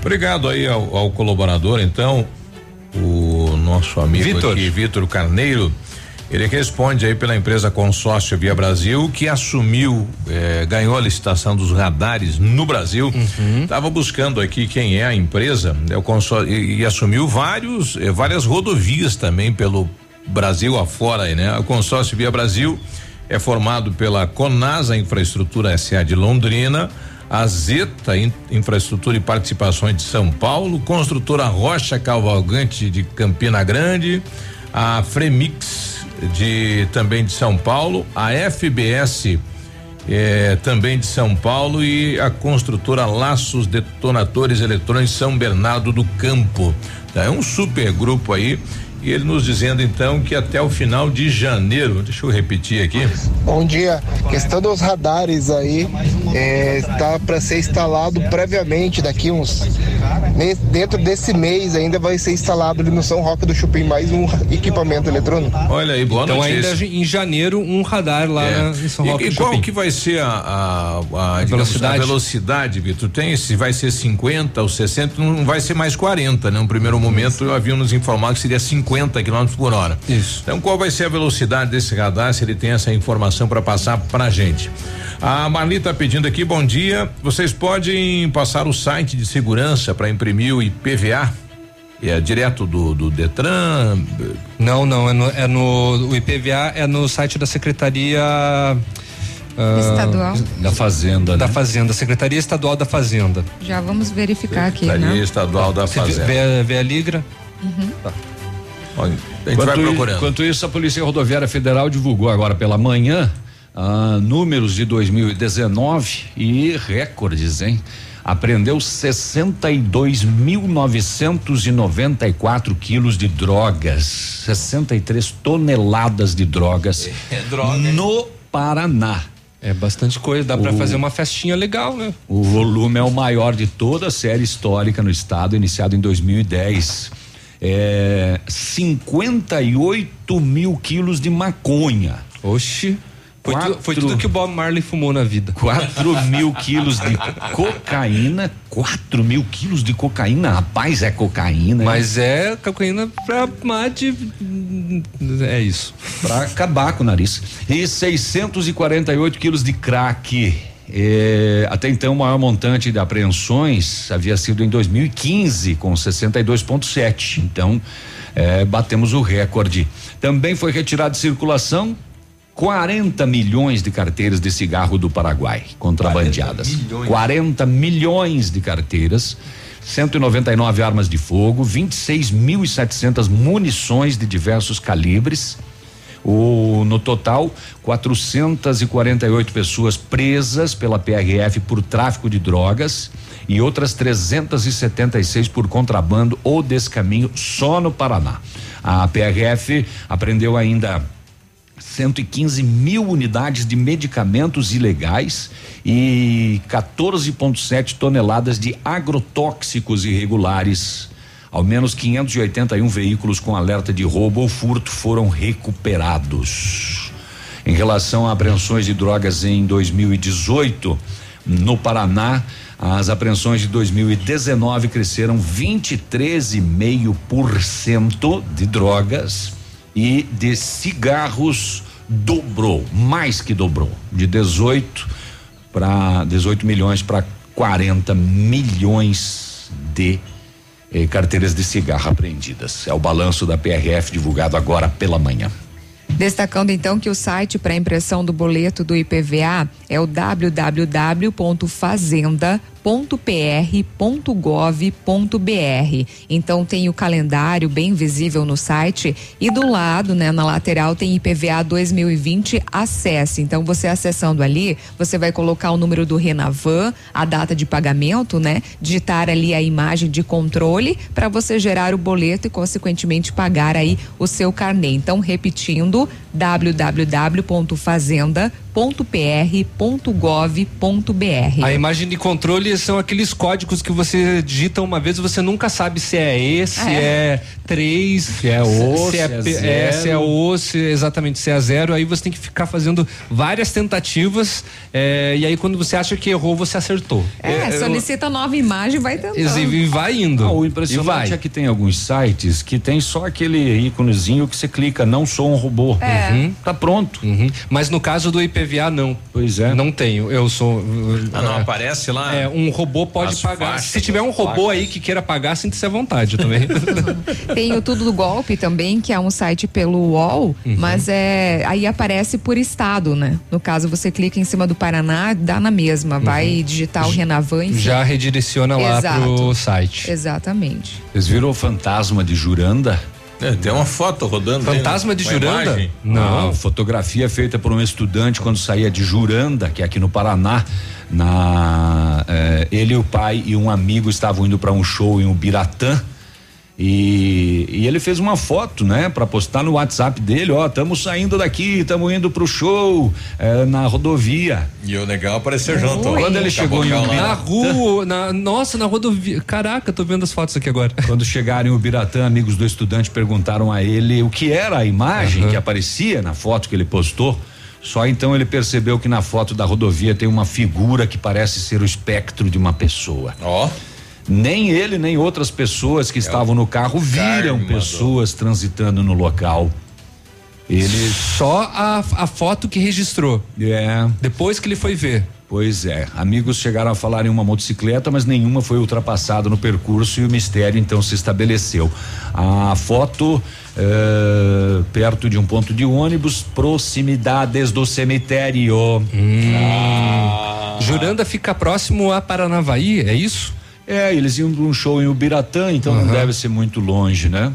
Speaker 2: Obrigado aí ao, ao colaborador, então. o nosso amigo Vitor. aqui, Vitor Carneiro. Ele responde aí pela empresa Consórcio Via Brasil, que assumiu, eh, ganhou a licitação dos radares no Brasil. Estava buscando aqui quem é a empresa, né, o consórcio, e, e assumiu vários, eh, várias rodovias também pelo Brasil afora, aí, né? O Consórcio Via Brasil é formado pela Conasa Infraestrutura SA de Londrina, a Zeta Infraestrutura e Participações de São Paulo, Construtora Rocha Cavalgante de Campina Grande, a Fremix de também de São Paulo, a FBS eh, também de São Paulo e a construtora Laços Detonadores Eletrônicos São Bernardo do Campo. Tá? É um super grupo aí. E ele nos dizendo então que até o final de janeiro, deixa eu repetir aqui.
Speaker 37: Bom dia. Questão dos radares aí, é, está para ser instalado previamente daqui uns dentro desse mês ainda vai ser instalado ali no São Roque do Chupim mais um equipamento eletrônico.
Speaker 2: Olha aí, boa
Speaker 4: então
Speaker 2: notícia.
Speaker 4: ainda em janeiro um radar lá
Speaker 2: É.
Speaker 4: na- em São
Speaker 2: E-
Speaker 4: Roque
Speaker 2: e,
Speaker 4: do
Speaker 2: qual
Speaker 4: Chupim.
Speaker 2: que vai ser a, a, a, digamos,
Speaker 4: velocidade?
Speaker 2: a velocidade, Vitor? Tem se vai ser 50 ou 60, não vai ser mais 40, né? No primeiro momento haviam nos informado que seria 50 km por hora.
Speaker 4: Isso.
Speaker 2: Então qual vai ser a velocidade desse radar, se ele tem essa informação para passar pra gente? A Marli tá pedindo aqui, bom dia. Vocês podem passar o site de segurança para imprimir o IPVA? É direto do, do Detran?
Speaker 4: Não, não, é no, é no- o IPVA é no site da Secretaria ah,
Speaker 5: Estadual.
Speaker 3: Da Fazenda,
Speaker 4: Da
Speaker 3: né?
Speaker 4: Fazenda, Secretaria Estadual da Fazenda.
Speaker 5: Já vamos verificar aqui,
Speaker 2: Secretaria
Speaker 5: né?
Speaker 2: Estadual da
Speaker 4: Você
Speaker 2: Fazenda.
Speaker 4: vê, vê a ligra?
Speaker 5: Uhum.
Speaker 2: Olha, a gente
Speaker 3: Enquanto
Speaker 2: vai procurando.
Speaker 3: Enquanto isso, a Polícia Rodoviária Federal divulgou agora pela manhã ah, números de 2019 e recordes, hein? Apreendeu 62.994 quilos de drogas, 63 toneladas de drogas
Speaker 4: É droga, hein?
Speaker 3: no Paraná.
Speaker 4: É bastante coisa, dá pra
Speaker 3: O-
Speaker 4: fazer uma festinha legal, né?
Speaker 3: O volume é o maior de toda a série histórica no estado, iniciado em 2010. É 58 mil quilos de maconha.
Speaker 4: Oxi. Foi,
Speaker 3: Quatro-
Speaker 4: tu- foi tudo que o Bob Marley fumou na vida.
Speaker 3: 4 mil quilos de cocaína. 4 mil quilos de cocaína. Rapaz, é cocaína.
Speaker 4: Mas é cocaína pra mate. É isso.
Speaker 3: Pra acabar com o nariz. E 648 quilos de crack. É, até então, o maior montante de apreensões havia sido em 2015, com 62,7. Então, é, batemos o recorde. Também foi retirado de circulação 40 milhões de carteiras de cigarro do Paraguai, contrabandeadas.
Speaker 4: 40 milhões.
Speaker 3: 40 milhões de carteiras. 199 armas de fogo, 26.700 munições de diversos calibres. O, no total, 448 pessoas presas pela PRF por tráfico de drogas e outras 376 por contrabando ou descaminho só no Paraná. A PRF apreendeu ainda 115 mil unidades de medicamentos ilegais e 14,7 toneladas de agrotóxicos irregulares. Ao menos 581 veículos com alerta de roubo ou furto foram recuperados. Em relação a apreensões de drogas em 2018, no Paraná, as apreensões de 2019 cresceram 23,5% de drogas e de cigarros dobrou, mais que dobrou, de 18 para 18 milhões para 40 milhões de eh, carteiras de cigarro apreendidas. É o balanço da PRF divulgado agora pela manhã.
Speaker 5: Destacando então que o site para impressão do boleto do IPVA é o www.fazenda.pr.gov.br. Então tem o calendário bem visível no site e do lado, né, na lateral tem IPVA 2020 acesse. Então você acessando ali, você vai colocar o número do Renavan, a data de pagamento, né, digitar ali a imagem de controle para você gerar o boleto e consequentemente pagar aí o seu carnê. Então repetindo www.fazenda.pr.gov.br www.pr.gov.br.
Speaker 4: A imagem de controle são aqueles códigos que você digita uma vez e você nunca sabe se é E, se é 3, se
Speaker 3: é O,
Speaker 4: se é,
Speaker 3: se é
Speaker 4: é, se é O, se exatamente se é zero. Aí você tem que ficar fazendo várias tentativas é, e aí quando você acha que errou, você acertou.
Speaker 5: É, solicita nova imagem, vai tentando.
Speaker 4: E vai indo.
Speaker 3: Ah, o impressionante é que tem alguns sites que tem só aquele íconezinho que você clica, não sou um robô.
Speaker 5: É.
Speaker 3: Uhum. Tá pronto.
Speaker 4: Mas no caso do IPVA, não.
Speaker 3: Pois é.
Speaker 4: Não tenho. Eu sou.
Speaker 2: Ah, não
Speaker 4: é,
Speaker 2: aparece lá?
Speaker 4: É, um robô pode
Speaker 2: As
Speaker 4: pagar.
Speaker 2: faixas,
Speaker 4: Se tiver um robô
Speaker 2: placas.
Speaker 4: aí que queira pagar, sinta-se à vontade também.
Speaker 5: Tem o Tudo do Golpe também, que é um site pelo UOL,
Speaker 4: Uhum.
Speaker 5: mas é aí aparece por estado, né? No caso, você clica em cima do Paraná, dá na mesma. Vai digitar o Renavan. enfim.
Speaker 4: Uhum. Já redireciona lá
Speaker 5: Exato.
Speaker 4: pro site.
Speaker 5: Exatamente.
Speaker 3: Vocês viram o fantasma de Juranda?
Speaker 2: É, tem uma foto rodando. aí,
Speaker 4: Fantasma de
Speaker 2: uma
Speaker 4: Juranda?
Speaker 2: imagem.
Speaker 3: Não, fotografia feita por um estudante quando saía de Juranda, que é aqui no Paraná. Na, eh, ele, o pai e um amigo estavam indo para um show em Ubiratã. E, e ele fez uma foto, né, para postar no WhatsApp dele, ó, estamos saindo daqui, estamos indo pro show eh, na rodovia.
Speaker 2: E o legal apareceu junto. ó.
Speaker 3: Quando ele chegou em
Speaker 2: lá.
Speaker 4: Na rua, na, nossa, na rodovia. Caraca, tô vendo as fotos aqui agora.
Speaker 3: Quando chegaram em Ubiratã, amigos do estudante perguntaram a ele o que era a imagem que aparecia na foto que ele postou. Só então ele percebeu que na foto da rodovia tem uma figura que parece ser o espectro de uma pessoa.
Speaker 2: Ó.
Speaker 3: Nem ele, nem outras pessoas que estavam no carro viram pessoas transitando no local. Ele.
Speaker 4: Só a, a foto que registrou.
Speaker 3: É.
Speaker 4: Depois que ele foi ver.
Speaker 3: Pois é, amigos chegaram a falar em uma motocicleta, mas nenhuma foi ultrapassada no percurso e o mistério então se estabeleceu. A foto eh, perto de um ponto de ônibus, proximidades do cemitério.
Speaker 4: Ah. Juranda fica próximo a Paranavaí, é isso?
Speaker 3: É, eles iam para um show em Ubiratã, então não deve ser muito longe, né?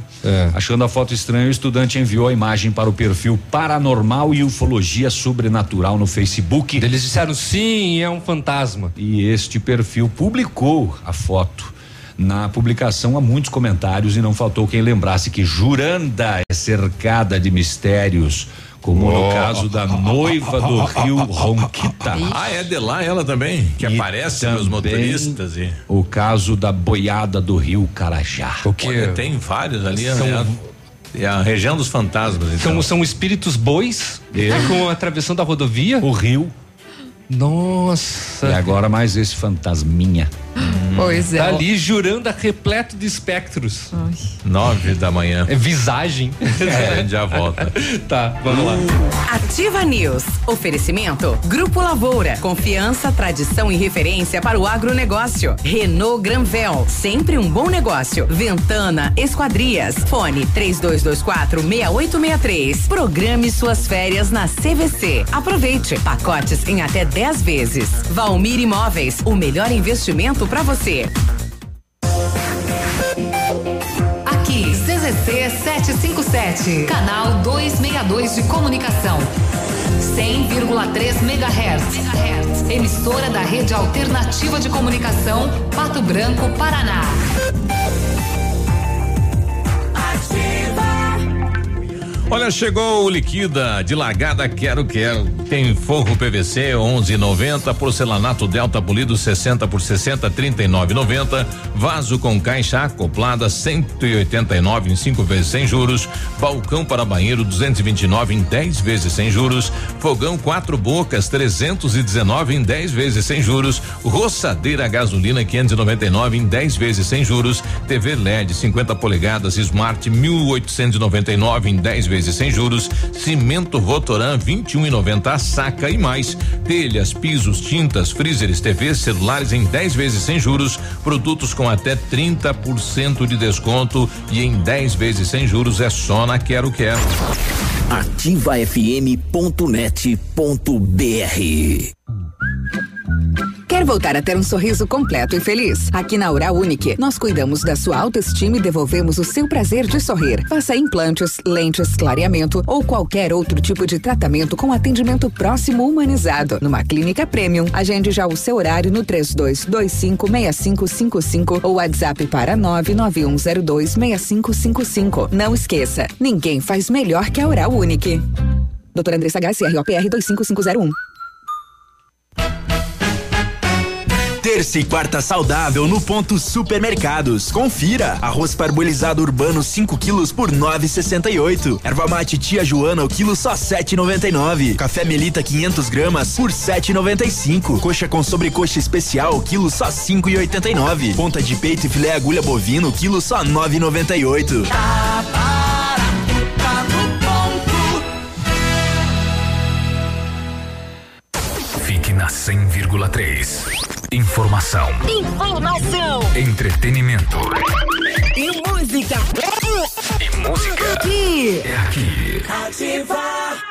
Speaker 3: Achando a foto estranha, o estudante enviou a imagem para o perfil Paranormal e Ufologia Sobrenatural no Facebook.
Speaker 4: Eles disseram sim, é um fantasma.
Speaker 3: E este perfil publicou a foto. Na publicação há muitos comentários e não faltou quem lembrasse que Juranda é cercada de mistérios, como no
Speaker 2: Oh.
Speaker 3: caso da noiva do Rio Ronquita.
Speaker 2: Ah, é de lá ela também, que
Speaker 3: E
Speaker 2: aparece nos motoristas e.
Speaker 3: O caso da boiada do Rio Carajá.
Speaker 4: O que?
Speaker 2: Olha, tem vários ali,
Speaker 4: São-
Speaker 2: é, a, é a região dos fantasmas. Então.
Speaker 4: São, são espíritos bois
Speaker 3: É.
Speaker 4: com a travessão da rodovia?
Speaker 3: O rio.
Speaker 4: Nossa.
Speaker 3: E agora mais esse fantasminha.
Speaker 5: Pois é.
Speaker 4: Tá ali Juranda repleto de espectros.
Speaker 2: Nove da manhã.
Speaker 4: É visagem.
Speaker 2: É, a gente já volta.
Speaker 4: tá, vamos lá.
Speaker 6: Ativa News. Oferecimento. Grupo Lavoura. Confiança, tradição e referência para o agronegócio. Renault Granvel. Sempre um bom negócio. Ventana Esquadrias. Fone 3224 6863. Programe suas férias na CVC. Aproveite. Pacotes em até 10 vezes. Valmir Imóveis. O melhor investimento para você.
Speaker 34: Aqui, CZC 757, canal 262 de comunicação. 100,3 MHz. Emissora da Rede Alternativa de Comunicação, Pato Branco, Paraná.
Speaker 2: Olha, chegou o liquida de largada Quero Quero. Tem forro PVC 11,90, porcelanato Delta polido 60 por 60 39,90, vaso com caixa acoplada 189 em 5 vezes sem juros, balcão para banheiro 229 em 10 vezes sem juros, fogão quatro bocas 319 em 10 vezes sem juros, roçadeira gasolina 599 em 10 vezes sem juros, TV LED 50 polegadas Smart 1899 em 10 vezes sem juros, cimento Votoran 21,90 a saca e mais, telhas, pisos, tintas, freezers, TVs, celulares em 10 vezes sem juros, produtos com até 30% de desconto e em 10 vezes sem juros é só na Quero Quero.
Speaker 39: ativafm.net.br
Speaker 40: Quer voltar a ter um sorriso completo e feliz? Aqui na Oral Unique, nós cuidamos da sua autoestima e devolvemos o seu prazer de sorrir. Faça implantes, lentes, clareamento ou qualquer outro tipo de tratamento com atendimento próximo humanizado. Numa clínica premium, agende já o seu horário no 32256555 ou WhatsApp para 991026555. Não esqueça, ninguém faz melhor que a Oral Unique. Doutora Andressa H, CROPR 25501.
Speaker 10: Terça e quarta saudável no ponto supermercados. Confira. Arroz parbolizado urbano 5 quilos por 9,68. Erva mate tia Joana o quilo só 7,99. Café Melita 500 gramas por 7,95. Coxa com sobrecoxa especial o quilo só 5,89. Ponta de peito e filé agulha bovino quilo só 9,98.
Speaker 41: Fique na 100,3. Informação,
Speaker 42: Informação
Speaker 41: entretenimento
Speaker 42: e música.
Speaker 41: e música.
Speaker 42: Aqui.
Speaker 41: É aqui.
Speaker 42: Ativa.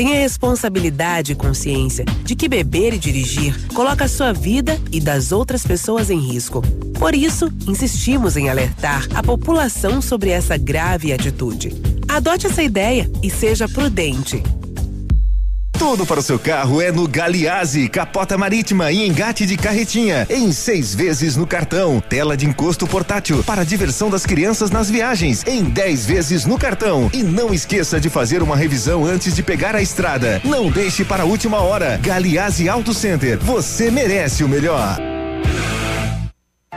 Speaker 43: Tenha responsabilidade e consciência de que beber e dirigir coloca a sua vida e das outras pessoas em risco. Por isso, insistimos em alertar a população sobre essa grave atitude. Adote essa ideia e seja prudente.
Speaker 8: Tudo para o seu carro é no Galiase, capota marítima e engate de carretinha, em seis vezes no cartão. Tela de encosto portátil para diversão das crianças nas viagens, em dez vezes no cartão. E não esqueça de fazer uma revisão antes de pegar a estrada. Não deixe para a última hora. Galiase Auto Center, você merece o melhor.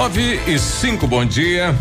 Speaker 2: Nove e cinco, bom dia.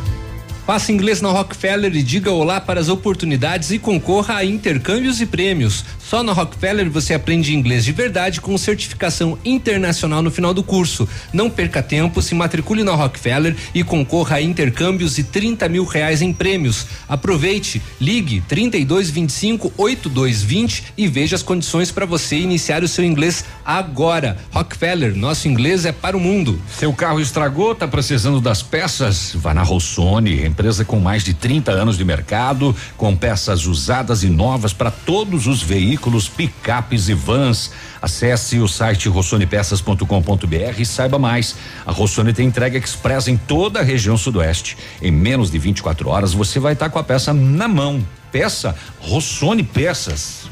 Speaker 4: Faça inglês na Rockefeller e diga olá para as oportunidades e concorra a intercâmbios e prêmios. Só na Rockefeller você aprende inglês de verdade com certificação internacional no final do curso. Não perca tempo, se matricule na Rockefeller e concorra a intercâmbios e 30 mil reais em prêmios. Aproveite, ligue 32 25 8220 e veja as condições para você iniciar o seu inglês agora. Rockefeller, nosso inglês é para o mundo.
Speaker 3: Seu carro estragou, tá precisando das peças? Vá na Rossoni, empresa com mais de 30 anos de mercado, com peças usadas e novas para todos os veículos, picapes e vans. Acesse o site rossonepeças.com.br e saiba mais. A Rossoni tem entrega express em toda a região sudoeste. Em menos de 24 horas você vai estar com a peça na mão. Peça Rossoni Peças.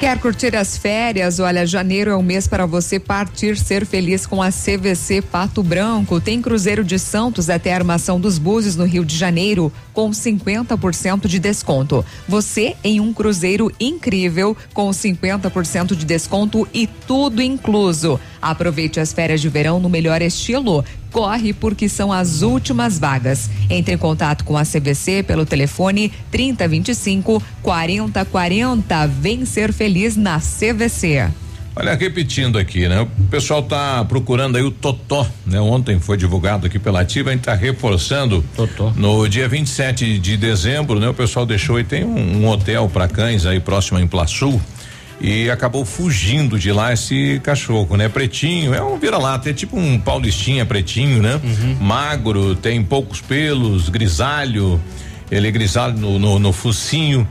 Speaker 5: Quer curtir as férias? Olha, janeiro é o mês para você partir ser feliz com a CVC Pato Branco. Tem Cruzeiro de Santos até a Armação dos Búzios no Rio de Janeiro com 50% de desconto. Você em um cruzeiro incrível com 50% de desconto e tudo incluso. Aproveite as férias de verão no melhor estilo. Corre porque são as últimas vagas. Entre em contato com a CVC pelo telefone 3025 4040. Vem ser feliz na CVC.
Speaker 2: Olha, repetindo aqui, né? O pessoal tá procurando aí o Totó, né? Ontem foi divulgado aqui pela Ativa, a gente tá reforçando.
Speaker 3: Totó.
Speaker 2: No dia 27 de dezembro, né? O pessoal deixou e tem um, um hotel para cães aí próximo em Plaçul e acabou fugindo de lá esse cachorro, né? Pretinho, é um vira-lata, é tipo um paulistinha pretinho, né? Magro, tem poucos pelos, grisalho, ele é grisalho no, no, no focinho.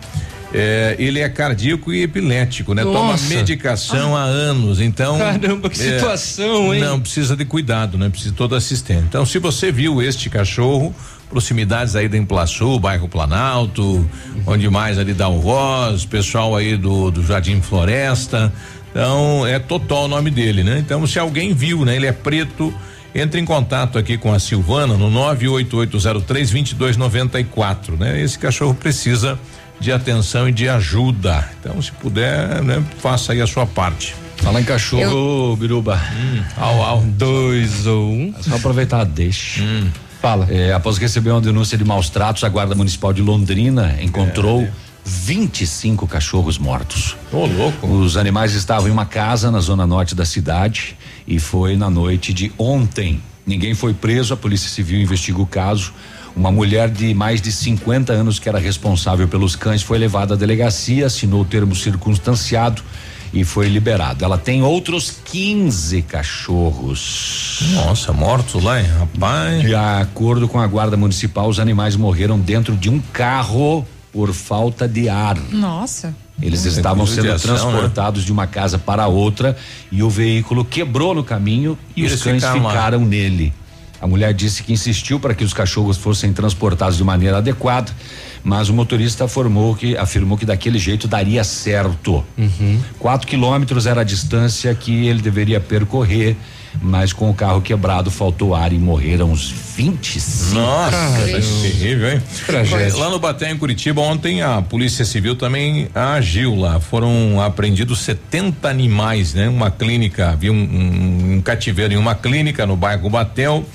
Speaker 2: É, ele é cardíaco e epilético, né? Toma
Speaker 4: Nossa.
Speaker 2: medicação há anos, então.
Speaker 4: Caramba, que
Speaker 2: é,
Speaker 4: situação, hein?
Speaker 2: Não, precisa de cuidado, né? Precisa de todo assistente. Então, se você viu este cachorro, proximidades aí da Implaçu, bairro Planalto, onde mais ali dá o Ross, pessoal aí do, do Jardim Floresta. Então, é Totó o nome dele, né? Então, se alguém viu, né? Ele é preto. Entre em contato aqui com a Silvana no 98803 2294, né? Esse cachorro precisa de atenção e de ajuda. Então, se puder, né, faça aí a sua parte.
Speaker 3: Fala em cachorro, Biruba.
Speaker 2: Hum, au, au.
Speaker 4: Dois ou um.
Speaker 3: É só aproveitar, deixa.
Speaker 2: Hum.
Speaker 4: Fala.
Speaker 3: É, após receber uma denúncia de maus tratos, a Guarda Municipal de Londrina encontrou 25 cachorros mortos.
Speaker 2: Ô, louco.
Speaker 3: Os animais estavam em uma casa na zona norte da cidade e foi na noite de ontem. Ninguém foi preso, a Polícia Civil investiga o caso. Uma mulher de mais de 50 anos que era responsável pelos cães foi levada à delegacia, assinou o termo circunstanciado e foi liberado. Ela tem outros 15 cachorros.
Speaker 2: Nossa, mortos lá, hein? rapaz.
Speaker 3: De acordo com a guarda municipal, os animais morreram dentro de um carro por falta de ar.
Speaker 5: Nossa.
Speaker 3: Eles
Speaker 2: É
Speaker 3: estavam sendo
Speaker 2: ação,
Speaker 3: transportados de uma casa para outra e o veículo quebrou no caminho e,
Speaker 2: E
Speaker 3: os cães
Speaker 2: ficaram lá.
Speaker 3: ficaram nele. A mulher disse que insistiu para que os cachorros fossem transportados de maneira adequada, mas o motorista afirmou que, afirmou que daquele jeito daria certo. Quatro quilômetros era a distância que ele deveria percorrer, mas com o carro quebrado faltou ar e morreram uns 25.
Speaker 2: Nossa, tá terrível, hein?
Speaker 3: Tragédia.
Speaker 2: Lá no Baté, em Curitiba, ontem a Polícia Civil também agiu lá. Foram apreendidos 70 animais, né? Uma clínica, havia um, um- um cativeiro em uma clínica no bairro Batel.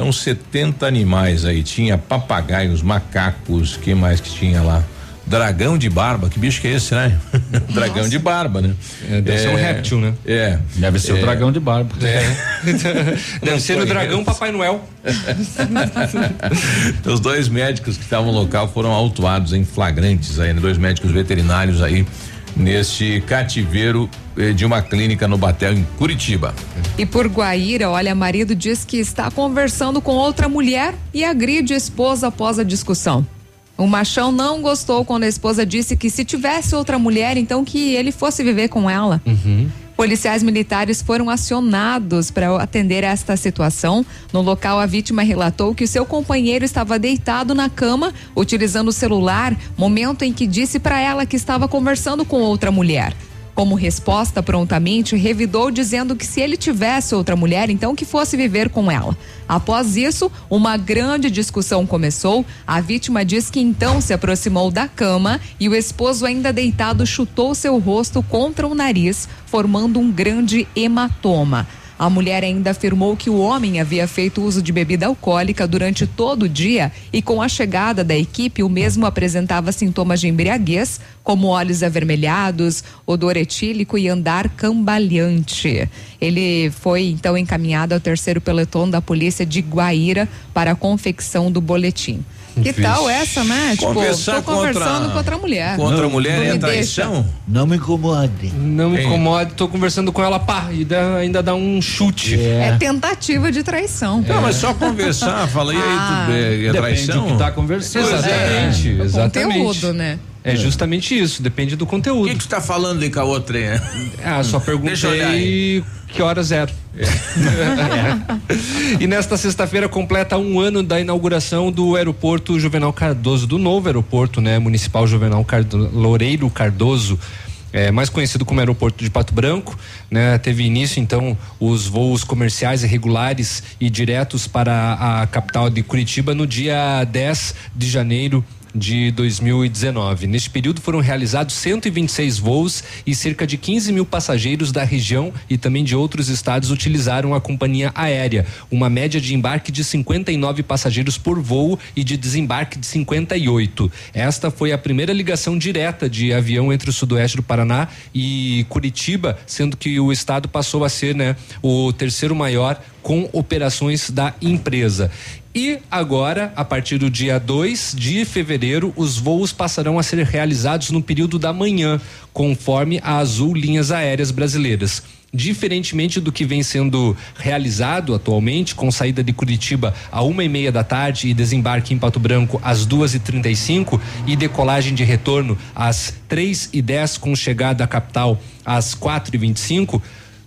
Speaker 2: Então, 70 animais aí. Tinha papagaios, macacos, que mais que tinha lá? Dragão de barba, que bicho que é esse, né? dragão de barba, né?
Speaker 4: É, deve ser um réptil, né?
Speaker 2: É.
Speaker 3: Deve ser o
Speaker 2: É.
Speaker 3: dragão de barba.
Speaker 4: Deve ser no dragão Papai Noel.
Speaker 2: Os dois médicos que estavam no local foram autuados em flagrantes aí, né? dois médicos veterinários aí neste cativeiro eh, de uma clínica no Batel em Curitiba.
Speaker 5: E por Guaíra, olha, marido diz que está conversando com outra mulher e agride a esposa após a discussão. O machão não gostou quando a esposa disse que se tivesse outra mulher, então que ele fosse viver com ela. Policiais militares foram acionados para atender esta situação. No local, a vítima relatou que o seu companheiro estava deitado na cama, utilizando o celular, momento em que disse para ela que estava conversando com outra mulher. Como resposta, prontamente revidou dizendo que se ele tivesse outra mulher, então que fosse viver com ela. Após isso, uma grande discussão começou. A vítima diz que então se aproximou da cama e o esposo, ainda deitado, chutou seu rosto contra o nariz, formando um grande hematoma. A mulher ainda afirmou que o homem havia feito uso de bebida alcoólica durante todo o dia e, com a chegada da equipe, o mesmo apresentava sintomas de embriaguez, como olhos avermelhados, odor etílico e andar cambaleante. Ele foi então encaminhado ao terceiro pelotão da polícia de Guaíra para a confecção do boletim. Que tal essa, né? Tipo,
Speaker 2: Conversar
Speaker 5: tô conversando
Speaker 2: contra-
Speaker 5: com outra mulher.
Speaker 2: com outra mulher
Speaker 5: Não
Speaker 2: é traição?
Speaker 5: deixa.
Speaker 3: Não me incomode.
Speaker 4: Não me incomode, tô conversando com ela, pá, e dá- ainda dá um chute.
Speaker 5: É tentativa de traição.
Speaker 2: Não, mas só conversar, fala, e aí,
Speaker 5: Ah.
Speaker 2: tudo é, é
Speaker 3: Depende
Speaker 2: traição?
Speaker 3: do que tá conversando.
Speaker 4: Exatamente,
Speaker 5: O
Speaker 4: exatamente.
Speaker 5: Conteúdo, né?
Speaker 4: É justamente isso, depende do
Speaker 2: O
Speaker 4: conteúdo.
Speaker 2: que que tu tá falando aí com a outra aí? né?
Speaker 4: Ah, só
Speaker 2: Deixa eu olhar
Speaker 4: perguntei que horas era. e nesta sexta-feira completa um ano da inauguração do aeroporto Juvenal Cardoso, do novo aeroporto, né, municipal Juvenal Cardo, Loureiro Cardoso. É, mais conhecido como aeroporto de Pato Branco, né? Teve início então os voos comerciais e regulares e diretos para a capital de Curitiba no dia 10 de janeiro de 2019. Neste período foram realizados 126 voos e cerca de 15 mil passageiros da região e também de outros estados utilizaram a companhia aérea. Uma média de embarque de 59 passageiros por voo e de desembarque de 58. Esta foi a primeira ligação direta de avião entre o sudoeste do Paraná e Curitiba, sendo que o estado passou a ser, né, o terceiro maior com operações da empresa. E agora, a partir do dia 2 de fevereiro, os voos passarão a ser realizados no período da manhã, conforme a Azul Linhas Aéreas Brasileiras. diferentemente do que vem sendo realizado atualmente, com saída de Curitiba a uma e meia da tarde e desembarque em Pato Branco às duas e trinta e cinco e decolagem de retorno às três e dez com chegada à capital às quatro e vinte e cinco.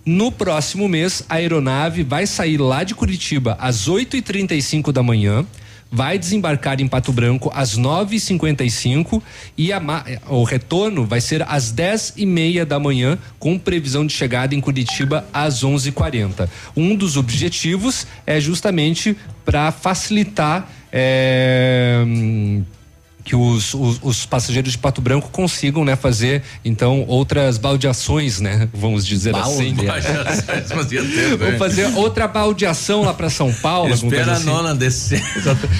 Speaker 4: No próximo mês, a aeronave vai sair lá de Curitiba às oito e trinta e cinco da manhã vai desembarcar em Pato Branco às 9h55 e a, o retorno vai ser às 10 e meia da manhã, com previsão de chegada em Curitiba às 11h40. Um dos objetivos é justamente para facilitar. É, que os, os, os, passageiros de Pato Branco consigam, né, fazer então outras baldeações, né, vamos dizer assim. Vamos fazer outra baldeação lá para São Paulo.
Speaker 2: Espera
Speaker 4: assim.
Speaker 2: a nona descer.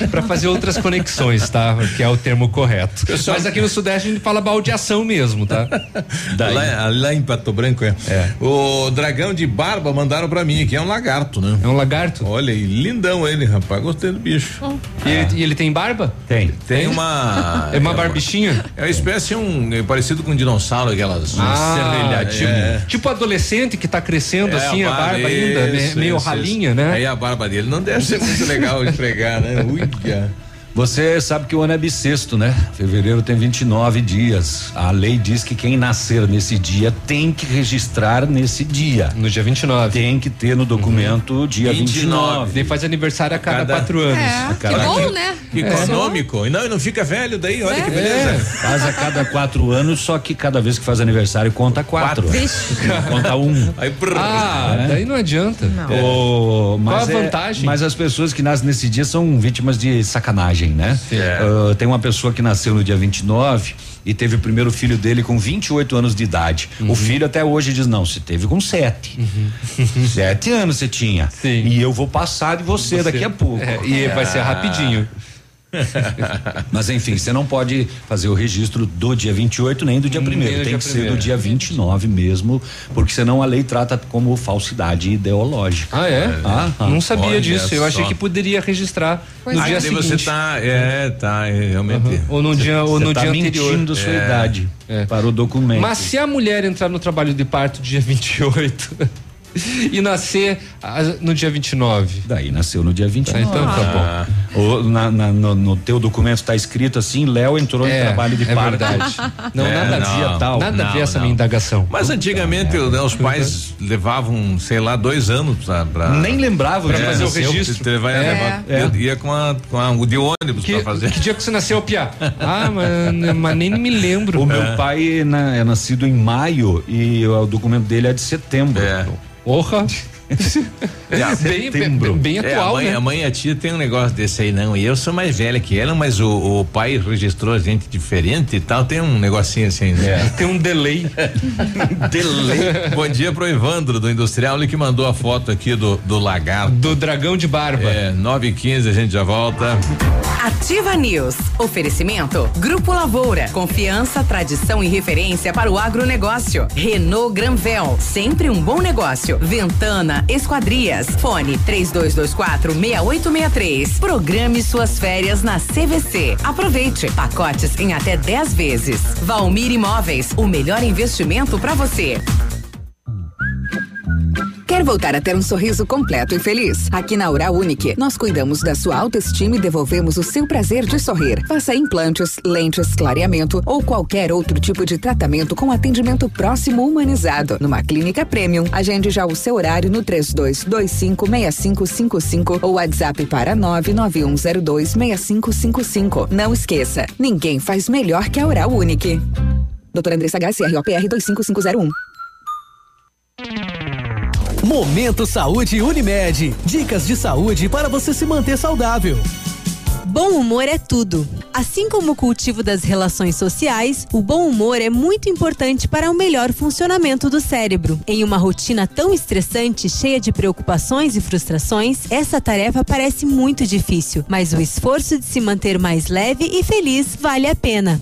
Speaker 4: Para fazer outras conexões, tá? Que é o termo correto. Pessoal, Mas aqui no Sudeste a gente fala baldeação mesmo, tá?
Speaker 2: Lá, lá, em Pato Branco é. é. O dragão de barba mandaram para mim, que é um lagarto, né?
Speaker 4: É um lagarto.
Speaker 2: Olha aí, lindão ele, rapaz, gostei do bicho.
Speaker 4: Oh. E, ele, e ele tem barba?
Speaker 2: Tem. Tem uma
Speaker 4: é uma barbichinha?
Speaker 2: É uma espécie um é parecido com um dinossauro, aquelas
Speaker 4: ah, tipo, é. tipo adolescente que tá crescendo é, assim, a barba, a barba ainda, isso, meio isso, ralinha, isso. né?
Speaker 2: Aí a barba dele não deve ser muito legal esfregar, né? Uia.
Speaker 3: Você sabe que o ano é bissexto, né? Fevereiro tem 29 dias. A lei diz que quem nascer nesse dia tem que registrar nesse dia.
Speaker 4: No dia 29.
Speaker 3: Tem que ter no documento uhum. dia 29. 29.
Speaker 4: Ele faz aniversário a cada, cada quatro anos. É,
Speaker 44: cada... que bom, né?
Speaker 2: Que é. econômico. E não, e não fica velho daí, olha é. que beleza. É.
Speaker 3: Faz a cada quatro anos, só que cada vez que faz aniversário conta quatro. quatro. conta um.
Speaker 4: Aí, ah, é. daí não adianta. Não.
Speaker 3: Oh, Qual a é, vantagem? mas as pessoas que nascem nesse dia são vítimas de sacanagem né? Uh, tem uma pessoa que nasceu no dia 29 e teve o primeiro filho dele com 28 anos de idade. Uhum. O filho até hoje diz: não, se teve com sete. Uhum. Sete anos você tinha. Sim. E eu vou passar de você, você. daqui a pouco. É,
Speaker 4: e vai ser rapidinho.
Speaker 3: Mas enfim, você não pode fazer o registro do dia 28 nem do dia 1 primeiro. Tem dia que primeiro. ser do dia 29 mesmo, porque senão a lei trata como falsidade ideológica.
Speaker 4: Ah, é? Ah, ah. Não sabia Olha disso. Eu achei que poderia registrar pois no dia seguinte.
Speaker 2: você tá, é, tá, é, realmente. Uhum.
Speaker 4: Ou no dia, ou no
Speaker 3: tá
Speaker 4: dia
Speaker 3: mentindo
Speaker 4: anterior.
Speaker 3: sua é. idade é. para o documento.
Speaker 4: Mas se a mulher entrar no trabalho de parto dia 28 e nascer no dia 29.
Speaker 3: Daí nasceu no dia 29.
Speaker 4: Ah, então tá bom.
Speaker 3: Ah. O, na, na, no, no, teu documento está escrito assim: Léo entrou é, em trabalho de é parto.
Speaker 4: Verdade. Não, é, nada não, tal. Nada a ver essa minha indagação.
Speaker 2: Mas antigamente né, os pais levavam, sei lá, dois anos pra. pra
Speaker 4: Nem lembravam
Speaker 2: de fazer o registro. Levar, é, levar, é. Ia com a, com a, o de ônibus
Speaker 4: que,
Speaker 2: pra fazer.
Speaker 4: Que dia que você nasceu, Pia? ah, mas, mas nem me lembro.
Speaker 3: O meu pai na, é nascido em maio e o documento dele é de setembro. É.
Speaker 4: Porra!
Speaker 2: É, bem, bem, bem, atual, é, a, mãe,
Speaker 4: né?
Speaker 2: a mãe e a tia tem um negócio desse aí, não. E eu sou mais velha que ela, mas o, o pai registrou a gente diferente e tal. Tem um negocinho assim, né?
Speaker 4: É. Tem um delay.
Speaker 2: delay. Bom dia pro Evandro do Industrial, ele que mandou a foto aqui do, do lagarto.
Speaker 4: Do dragão de barba.
Speaker 2: É, 9 e 15 a gente já volta.
Speaker 6: Ativa News. Oferecimento. Grupo Lavoura. Confiança, tradição e referência para o agronegócio. Renault Granvel. Sempre um bom negócio. Ventana Esquadrias. Fone 3224 6863. Programe suas férias na CVC. Aproveite. Pacotes em até 10 vezes. Valmir Imóveis. O melhor investimento para você. Quer voltar a ter um sorriso completo e feliz? Aqui na Oral Unique, nós cuidamos da sua autoestima e devolvemos o seu prazer de sorrir. Faça implantes, lentes, clareamento ou qualquer outro tipo de tratamento com atendimento próximo humanizado. Numa clínica premium, agende já o seu horário no 32256555 ou WhatsApp para 991026555. Não esqueça, ninguém faz melhor que a Oral Unique. Doutora Andressa H, CROPR 25501.
Speaker 45: Momento Saúde Unimed. Dicas de saúde para você se manter saudável.
Speaker 46: Bom humor é tudo. Assim como o cultivo das relações sociais, o bom humor é muito importante para o melhor funcionamento do cérebro. Em uma rotina tão estressante, cheia de preocupações e frustrações, essa tarefa parece muito difícil, mas o esforço de se manter mais leve e feliz vale a pena.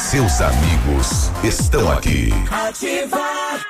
Speaker 47: Seus amigos estão aqui.
Speaker 48: Ativar.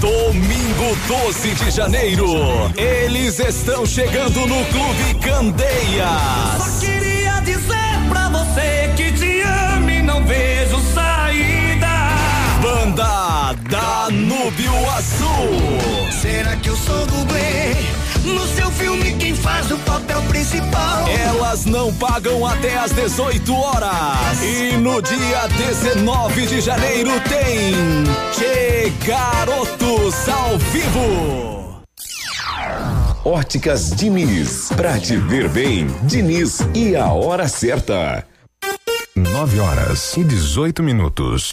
Speaker 49: Domingo 12 de janeiro, eles estão chegando no Clube Candeias.
Speaker 48: Só queria dizer pra você que te amo e não vejo saída.
Speaker 49: Banda Danúbio Azul.
Speaker 48: Será que eu sou dublê? No seu filme, quem faz o papel principal?
Speaker 49: Elas não pagam até às 18 horas. E no dia 19 de janeiro tem Che Garotos ao vivo.
Speaker 47: Óticas Diniz. Pra te ver bem, Diniz e a hora certa.
Speaker 50: 9 horas e 18 minutos.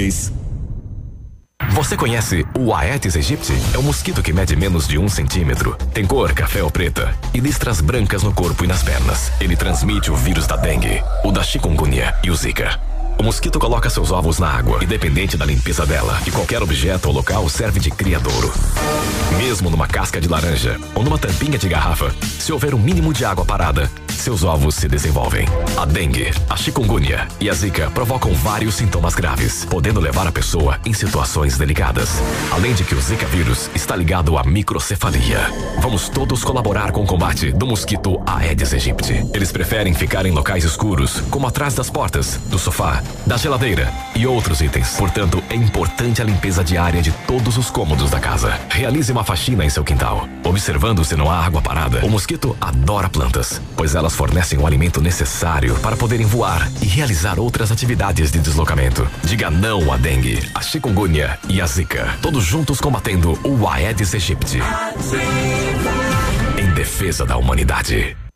Speaker 22: Você conhece o Aedes aegypti? É um mosquito que mede menos de um centímetro. Tem cor café ou preta e listras brancas no corpo e nas pernas. Ele transmite o vírus da dengue, o da chikungunya e o zika. O mosquito coloca seus ovos na água, independente da limpeza dela, e qualquer objeto ou local serve de criadouro. Mesmo numa casca de laranja ou numa tampinha de garrafa, se houver um mínimo de água parada, seus ovos se desenvolvem. A dengue, a chikungunya e a zika provocam vários sintomas graves, podendo levar a pessoa em situações delicadas. Além de que o zika vírus está ligado à microcefalia. Vamos todos colaborar com o combate do mosquito Aedes aegypti. Eles preferem ficar em locais escuros, como atrás das portas, do sofá, da geladeira e outros itens. Portanto, é importante a limpeza diária de todos os cômodos da casa. Realize uma faxina em seu quintal, observando se não há água parada. O mosquito adora plantas, pois elas fornecem o alimento necessário para poderem voar e realizar outras atividades de deslocamento. Diga não à dengue, a chikungunya e a zika. Todos juntos combatendo o Aedes aegypti. Em defesa da humanidade.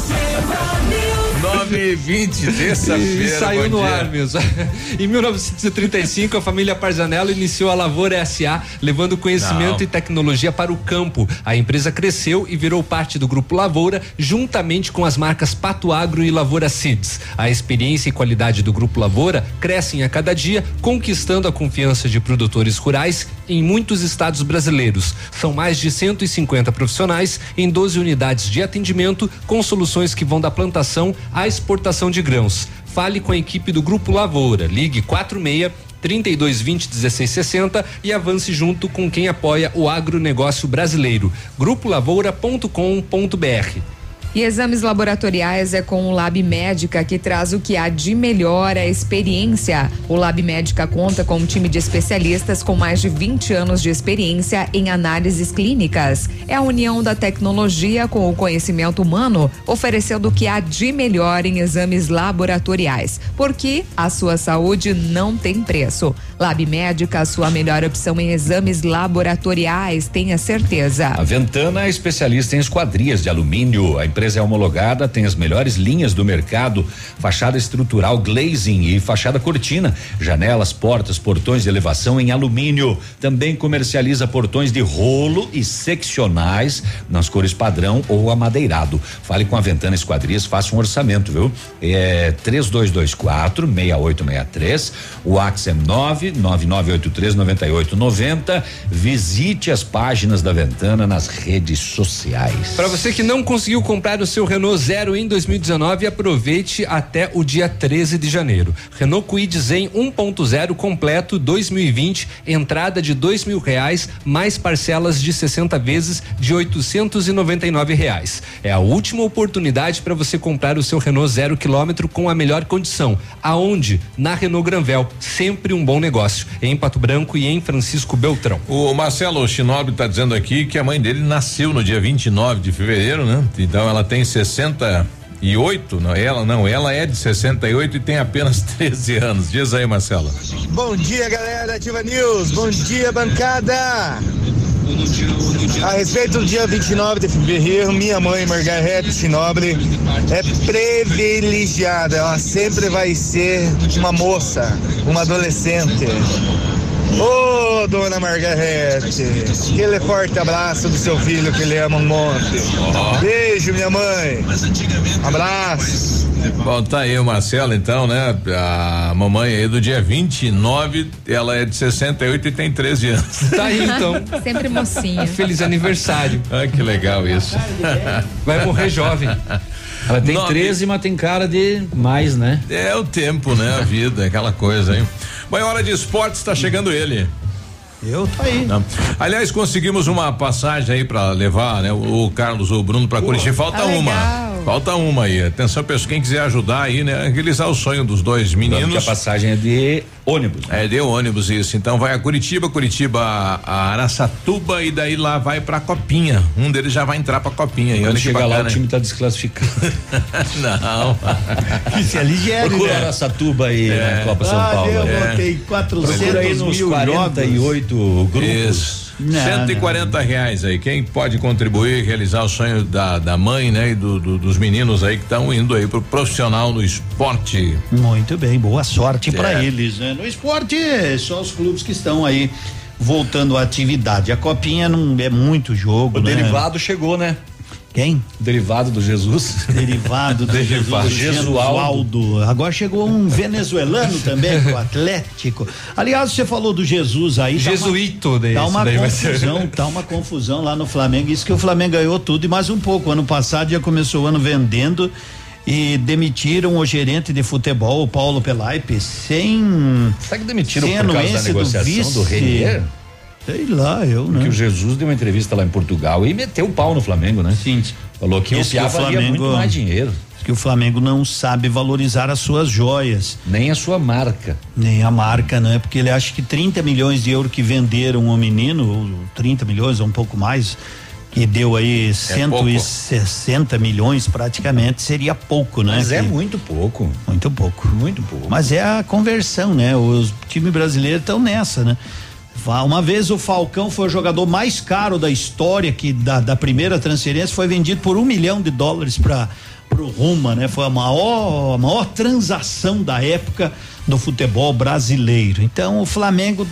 Speaker 6: Sierra News.
Speaker 2: Nove e vinte, terça-feira.
Speaker 4: E saiu no
Speaker 2: dia.
Speaker 4: ar mesmo. em 1935, a família Parzanello iniciou a Lavoura SA, levando conhecimento
Speaker 2: Não.
Speaker 4: e tecnologia para o campo. A empresa cresceu e virou parte do Grupo Lavoura, juntamente com as marcas Pato Agro e Lavoura Seeds. A experiência e qualidade do Grupo Lavoura crescem a cada dia, conquistando a confiança de produtores rurais em muitos estados brasileiros. São mais de 150 profissionais em 12 unidades de atendimento, com soluções que vão da plantação à exportação de grãos. Fale com a equipe do Grupo Lavoura. Ligue 46 3220 1660 e avance junto com quem apoia o agronegócio brasileiro. Grupolavoura.com.br.
Speaker 5: E exames laboratoriais é com o Lab Médica que traz o que há de melhor a experiência. O Lab Médica conta com um time de especialistas com mais de 20 anos de experiência em análises clínicas. É a união da tecnologia com o conhecimento humano, oferecendo o que há de melhor em exames laboratoriais, porque a sua saúde não tem preço. Lab Médica, a sua melhor opção em exames laboratoriais, tenha certeza.
Speaker 3: A Ventana é especialista em esquadrias de alumínio. A empresa é homologada, tem as melhores linhas do mercado, fachada estrutural glazing e fachada cortina, janelas, portas, portões de elevação em alumínio. Também comercializa portões de rolo e seccionais nas cores padrão ou amadeirado. Fale com a Ventana Esquadrias, faça um orçamento, viu? É 3224 6863, o Ax é 9 9983 9890. Visite as páginas da Ventana nas redes sociais.
Speaker 4: Para você que não conseguiu comprar o seu Renault Zero em 2019, aproveite até o dia 13 de janeiro. Renault Kwid Zen 1.0 completo 2020, entrada de dois mil reais, mais parcelas de 60 vezes de 899 reais. É a última oportunidade para você comprar o seu Renault zero quilômetro com a melhor condição. Aonde? Na Renault Granvel, sempre um bom negócio. Em Pato Branco e em Francisco Beltrão.
Speaker 2: O Marcelo Shinobi está dizendo aqui que a mãe dele nasceu no dia 29 de fevereiro, né? Então ela tem 68, não, ela não, ela é de 68 e tem apenas 13 anos. Diz aí, Marcelo.
Speaker 51: Bom dia, galera Ativa News. Bom dia, bancada. A respeito do dia 29 de fevereiro, minha mãe, Margarete Chinobre, é privilegiada. Ela sempre vai ser uma moça, uma adolescente. Ô, dona Margarete, aquele forte abraço do seu filho que ele ama um monte. Beijo, minha mãe. Abraço.
Speaker 2: Bom, tá aí o Marcelo, então, né? A mamãe aí do dia 29, ela é de 68 e tem 13 anos.
Speaker 4: Tá aí, então.
Speaker 5: Sempre mocinha.
Speaker 4: Feliz aniversário.
Speaker 2: Ah, que legal isso.
Speaker 4: Vai morrer jovem.
Speaker 3: Ela tem
Speaker 2: Nove.
Speaker 3: 13, mas tem cara de mais, né?
Speaker 2: É o tempo, né? A vida, aquela coisa, hein? Bom, é hora de esportes, está chegando ele.
Speaker 51: Eu tô aí.
Speaker 2: Não. Aliás, conseguimos uma passagem aí para levar, né? O, o Carlos ou o Bruno para Curitiba. Falta
Speaker 5: Ah,
Speaker 2: uma. Falta uma aí. Atenção, pessoal, quem quiser ajudar aí, né? Realizar o sonho dos dois meninos.
Speaker 3: que a passagem é de ônibus.
Speaker 2: É, de ônibus isso. Então vai a Curitiba, Curitiba a Araçatuba e daí lá vai pra Copinha. Um deles já vai entrar pra Copinha. E
Speaker 3: Quando
Speaker 2: que
Speaker 3: chegar lá,
Speaker 2: bacana.
Speaker 3: o time tá desclassificado.
Speaker 2: Não.
Speaker 51: Isso é ligeiro,
Speaker 3: Procura
Speaker 51: né?
Speaker 3: Araçatuba aí
Speaker 2: É.
Speaker 3: na Copa São
Speaker 51: Ah,
Speaker 3: Paulo.
Speaker 51: eu
Speaker 3: É.
Speaker 51: botei 400
Speaker 3: Procura aí nos
Speaker 51: mil
Speaker 3: 48 grupos.
Speaker 2: Isso.
Speaker 51: Não,
Speaker 2: 140 reais aí. Quem pode contribuir, realizar o sonho da, da mãe, né? E do- do- dos meninos aí que estão indo aí pro profissional no esporte.
Speaker 51: Muito bem, boa sorte
Speaker 2: É.
Speaker 51: pra eles. Né? No esporte, é só os clubes que estão aí voltando à atividade. A copinha não é muito jogo,
Speaker 3: O
Speaker 51: né?
Speaker 3: derivado chegou, né?
Speaker 51: Quem?
Speaker 3: Derivado do Jesus.
Speaker 51: Derivado do
Speaker 3: Derivado.
Speaker 51: Jesus
Speaker 3: Jesualdo.
Speaker 51: Agora chegou um venezuelano também, o Atlético. Aliás, você falou do Jesus aí. tá uma-
Speaker 4: Jesuíto
Speaker 51: Tá uma
Speaker 4: daí vai ser.
Speaker 51: confusão, tá uma confusão lá no Flamengo. Isso que o Flamengo ganhou tudo e mais um pouco. Ano passado já começou o ano vendendo e demitiram o gerente de futebol, o Paulo Pelaipe, sem.
Speaker 3: Será que demitiram
Speaker 51: sem
Speaker 3: por causa da negociação do,
Speaker 51: vice.
Speaker 3: Renier?
Speaker 51: Sei lá, eu, né?
Speaker 3: Porque o Jesus deu uma entrevista lá em Portugal e meteu o pau no Flamengo, né?
Speaker 51: Sim.
Speaker 3: Falou que o Piá
Speaker 51: o
Speaker 3: valia
Speaker 51: Flamengo-
Speaker 3: muito mais dinheiro.
Speaker 51: que o Flamengo não sabe valorizar as suas joias.
Speaker 3: Nem a sua marca.
Speaker 51: Nem a marca, né? Porque ele acha que 30 milhões de euros que venderam o menino, ou 30 milhões ou um pouco mais, que deu aí 160 milhões praticamente, seria pouco, né?
Speaker 3: Mas é
Speaker 51: Que-
Speaker 3: muito pouco.
Speaker 51: Muito pouco.
Speaker 3: Muito pouco.
Speaker 51: Mas é a conversão, né? Os times brasileiros estão nessa, né? Uma vez o Falcão foi o jogador mais caro da história que da, da primeira transferência foi vendido por um milhão de dólares para o Roma, né? Foi a maior, a maior transação da época do futebol brasileiro. Então o Flamengo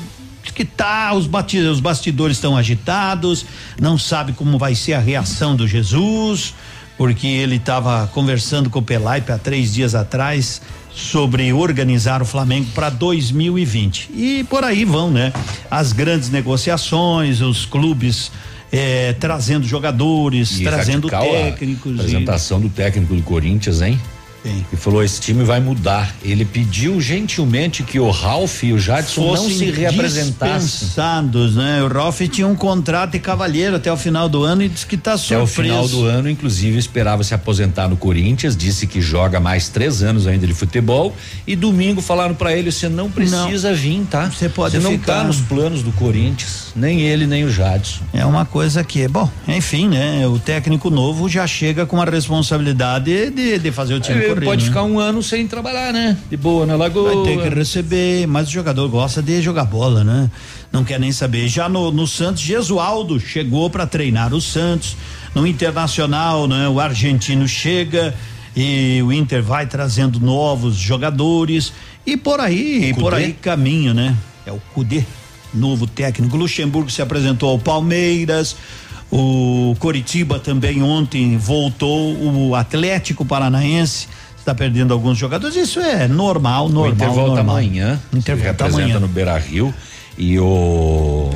Speaker 51: que tá, os, bati- os bastidores estão agitados, não sabe como vai ser a reação do Jesus, porque ele estava conversando com o Pelaipe há três dias atrás sobre organizar o Flamengo para 2020. E por aí vão, né? As grandes negociações, os clubes eh, trazendo jogadores,
Speaker 3: E
Speaker 51: trazendo
Speaker 3: radical a
Speaker 51: técnicos. e-
Speaker 3: Apresentação do técnico do Corinthians, hein? E falou: esse time vai mudar. Ele pediu gentilmente que o Ralf e o Jadson não se reapresentassem.
Speaker 51: dispensados, né? O Ralf tinha um contrato de cavalheiro até o final do ano e disse que está
Speaker 3: Até
Speaker 51: surpreso.
Speaker 3: o final do ano, inclusive, esperava se aposentar no Corinthians, disse que joga mais três anos ainda de futebol. E domingo falaram pra ele: você não precisa vir, tá? Você
Speaker 51: pode
Speaker 3: não
Speaker 51: ficar.
Speaker 3: tá nos planos do Corinthians, nem ele, nem o Jadson.
Speaker 51: É uma coisa que, bom, enfim, né? O técnico novo já chega com a responsabilidade de, de fazer o time
Speaker 3: Ele
Speaker 51: correr.
Speaker 3: pode
Speaker 51: né?
Speaker 3: ficar um ano sem trabalhar, né? De boa na lagoa.
Speaker 51: Vai ter que receber, mas o jogador gosta de jogar bola, né? Não quer nem saber. Já no, no Santos, Gesualdo chegou para treinar o Santos. No Internacional, né? O argentino chega e o Inter vai trazendo novos jogadores e por aí, e por aí caminho, né? É o Cudê, novo técnico. Luxemburgo se apresentou ao Palmeiras. O Coritiba também ontem voltou. O Atlético Paranaense está perdendo alguns jogadores. Isso é normal, normal.
Speaker 3: o Inter volta
Speaker 51: normal.
Speaker 3: amanhã.
Speaker 51: Inter
Speaker 3: se
Speaker 51: volta
Speaker 3: representa
Speaker 51: amanhã.
Speaker 3: no Beira Rio. E o.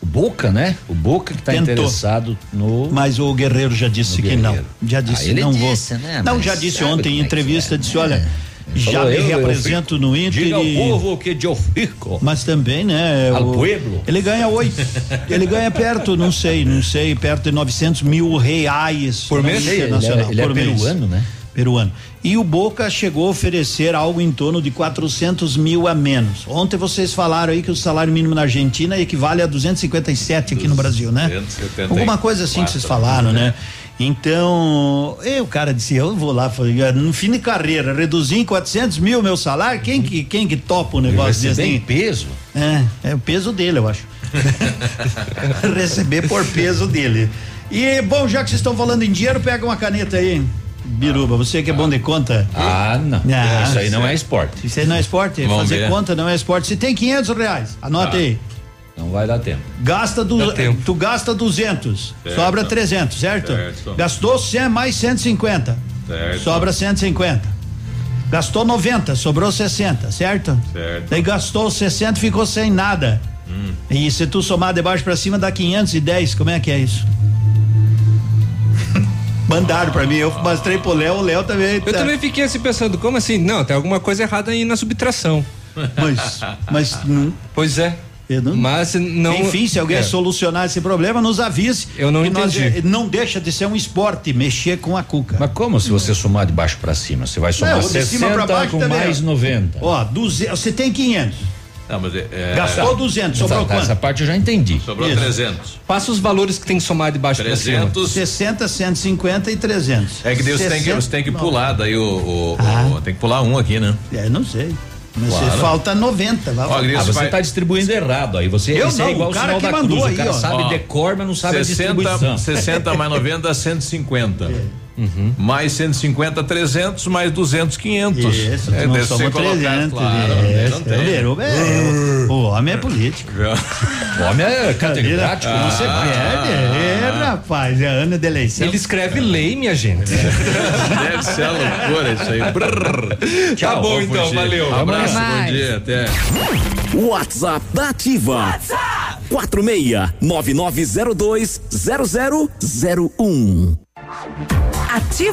Speaker 3: O Boca, né? O Boca que está
Speaker 51: Tentou.
Speaker 3: interessado no.
Speaker 51: Mas o Guerreiro já disse que não. Já disse
Speaker 3: Ah, ele
Speaker 51: não vou.
Speaker 3: disse, né?
Speaker 51: Não,
Speaker 3: Mas
Speaker 51: já disse ontem em
Speaker 3: é
Speaker 51: entrevista,
Speaker 3: é,
Speaker 51: disse,
Speaker 3: né?
Speaker 51: olha, já
Speaker 3: Falou,
Speaker 51: me
Speaker 3: eu- eu
Speaker 51: reapresento no Inter
Speaker 3: Diga ao povo que eu fico.
Speaker 51: Mas também, né?
Speaker 3: Al
Speaker 51: o-
Speaker 3: pueblo.
Speaker 51: Ele ganha oito. ele ganha perto, não sei, não sei, perto de 900 mil reais
Speaker 3: Por mês? Ele é-
Speaker 51: Internacional,
Speaker 3: ele é
Speaker 51: por mês.
Speaker 3: peruano, né?
Speaker 51: Peruano. E o Boca chegou a oferecer algo em torno de 400 mil a menos. Ontem vocês falaram aí que o salário mínimo na Argentina equivale a 257 aqui no Brasil, né?
Speaker 2: 274.
Speaker 51: Alguma coisa assim que vocês falaram, né? Então, e o cara disse, eu vou lá, falei, no fim de carreira, reduzir em 400 mil meu salário, quem que, quem que topa um negócio desse?
Speaker 3: em peso?
Speaker 51: É, é o peso dele, eu acho. Receber por peso dele. E, bom, já que vocês estão falando em dinheiro, pega uma caneta aí. Biruba, você que é bom de conta.
Speaker 3: Ah, não.
Speaker 51: Ah,
Speaker 3: Isso aí não é esporte.
Speaker 51: Isso aí não é esporte?
Speaker 3: Vamos
Speaker 51: Fazer
Speaker 3: ver.
Speaker 51: conta não é esporte. Se tem 500 reais, anota
Speaker 3: Ah.
Speaker 51: aí.
Speaker 3: Não vai dar tempo.
Speaker 51: Gasta du
Speaker 3: Dá tempo.
Speaker 51: tu gasta 200,
Speaker 3: Certo.
Speaker 51: sobra 300, certo?
Speaker 3: Certo.
Speaker 51: Gastou 100 mais 150.
Speaker 2: Certo.
Speaker 51: Sobra 150. Gastou 90, sobrou 60, certo?
Speaker 2: Certo.
Speaker 51: Daí gastou 60, ficou sem nada.
Speaker 3: Hum.
Speaker 51: E se tu somar de baixo pra cima dá 510, como é que é isso? Mandaram pra mim, eu mostrei pro Léo, o Léo também.
Speaker 4: Eu
Speaker 51: tá-
Speaker 4: também fiquei assim pensando, como assim? Não, tem alguma coisa errada aí na subtração.
Speaker 51: Mas, mas não.
Speaker 4: Pois é. Mas não.
Speaker 51: Enfim, se alguém
Speaker 4: é.
Speaker 51: solucionar esse problema, nos avise.
Speaker 4: Eu não
Speaker 51: que nós-
Speaker 4: entendi.
Speaker 51: não deixa de ser um esporte mexer com a cuca.
Speaker 3: Mas como se você somar de baixo pra cima? Você vai somar
Speaker 51: Não, de
Speaker 3: 60
Speaker 51: cima pra baixo
Speaker 3: com
Speaker 51: também,
Speaker 3: mais
Speaker 51: ó.
Speaker 3: 90.
Speaker 51: Ó, 200, você tem 500.
Speaker 2: Não, mas é, é-
Speaker 51: Gastou 200, sobrou
Speaker 3: Essa-
Speaker 51: quanto?
Speaker 3: Essa parte eu já entendi.
Speaker 2: Sobrou
Speaker 51: Isso.
Speaker 2: 300.
Speaker 4: Passa os valores que tem que somar de baixo pra cima.
Speaker 2: 300.
Speaker 51: 60, 150 e 300.
Speaker 2: É que Deus tem que, você tem que pular, daí o, o-
Speaker 51: Ah.
Speaker 2: o- tem que pular um aqui, né?
Speaker 51: É, não sei. Mas
Speaker 2: Claro.
Speaker 51: se falta 90. Vai
Speaker 2: Ó, Gris,
Speaker 3: Ah, você
Speaker 2: vai-
Speaker 3: está distribuindo errado aí. Você
Speaker 51: Eu
Speaker 3: isso
Speaker 51: não,
Speaker 3: é igual
Speaker 51: o cara que
Speaker 3: da
Speaker 51: mandou
Speaker 3: cruz.
Speaker 51: aí,
Speaker 3: o cara
Speaker 51: ó.
Speaker 3: sabe
Speaker 2: Ó,
Speaker 3: de cor, mas não sabe a distribuição.
Speaker 2: 60 mais 90, 150.
Speaker 51: É.
Speaker 2: Mais 150, 300, mais 200, 500.
Speaker 51: Isso,
Speaker 2: é,
Speaker 51: não
Speaker 2: deve ser
Speaker 51: somos
Speaker 2: colocado,
Speaker 51: 300.
Speaker 2: claro.
Speaker 51: é,
Speaker 2: não tem.
Speaker 51: é, o- é, o, o homem é político.
Speaker 3: O homem é catedrático.
Speaker 51: Não se perde. É, rapaz, é ano de eleição.
Speaker 4: Ele escreve lei, minha gente.
Speaker 2: Deve ser a loucura isso aí. Brrr.
Speaker 4: Tá bom, então,
Speaker 2: fugir.
Speaker 4: valeu.
Speaker 2: Abraço,
Speaker 4: Até
Speaker 2: bom dia, até.
Speaker 52: WhatsApp da Ativa. 46 9902 0001.
Speaker 6: Ativa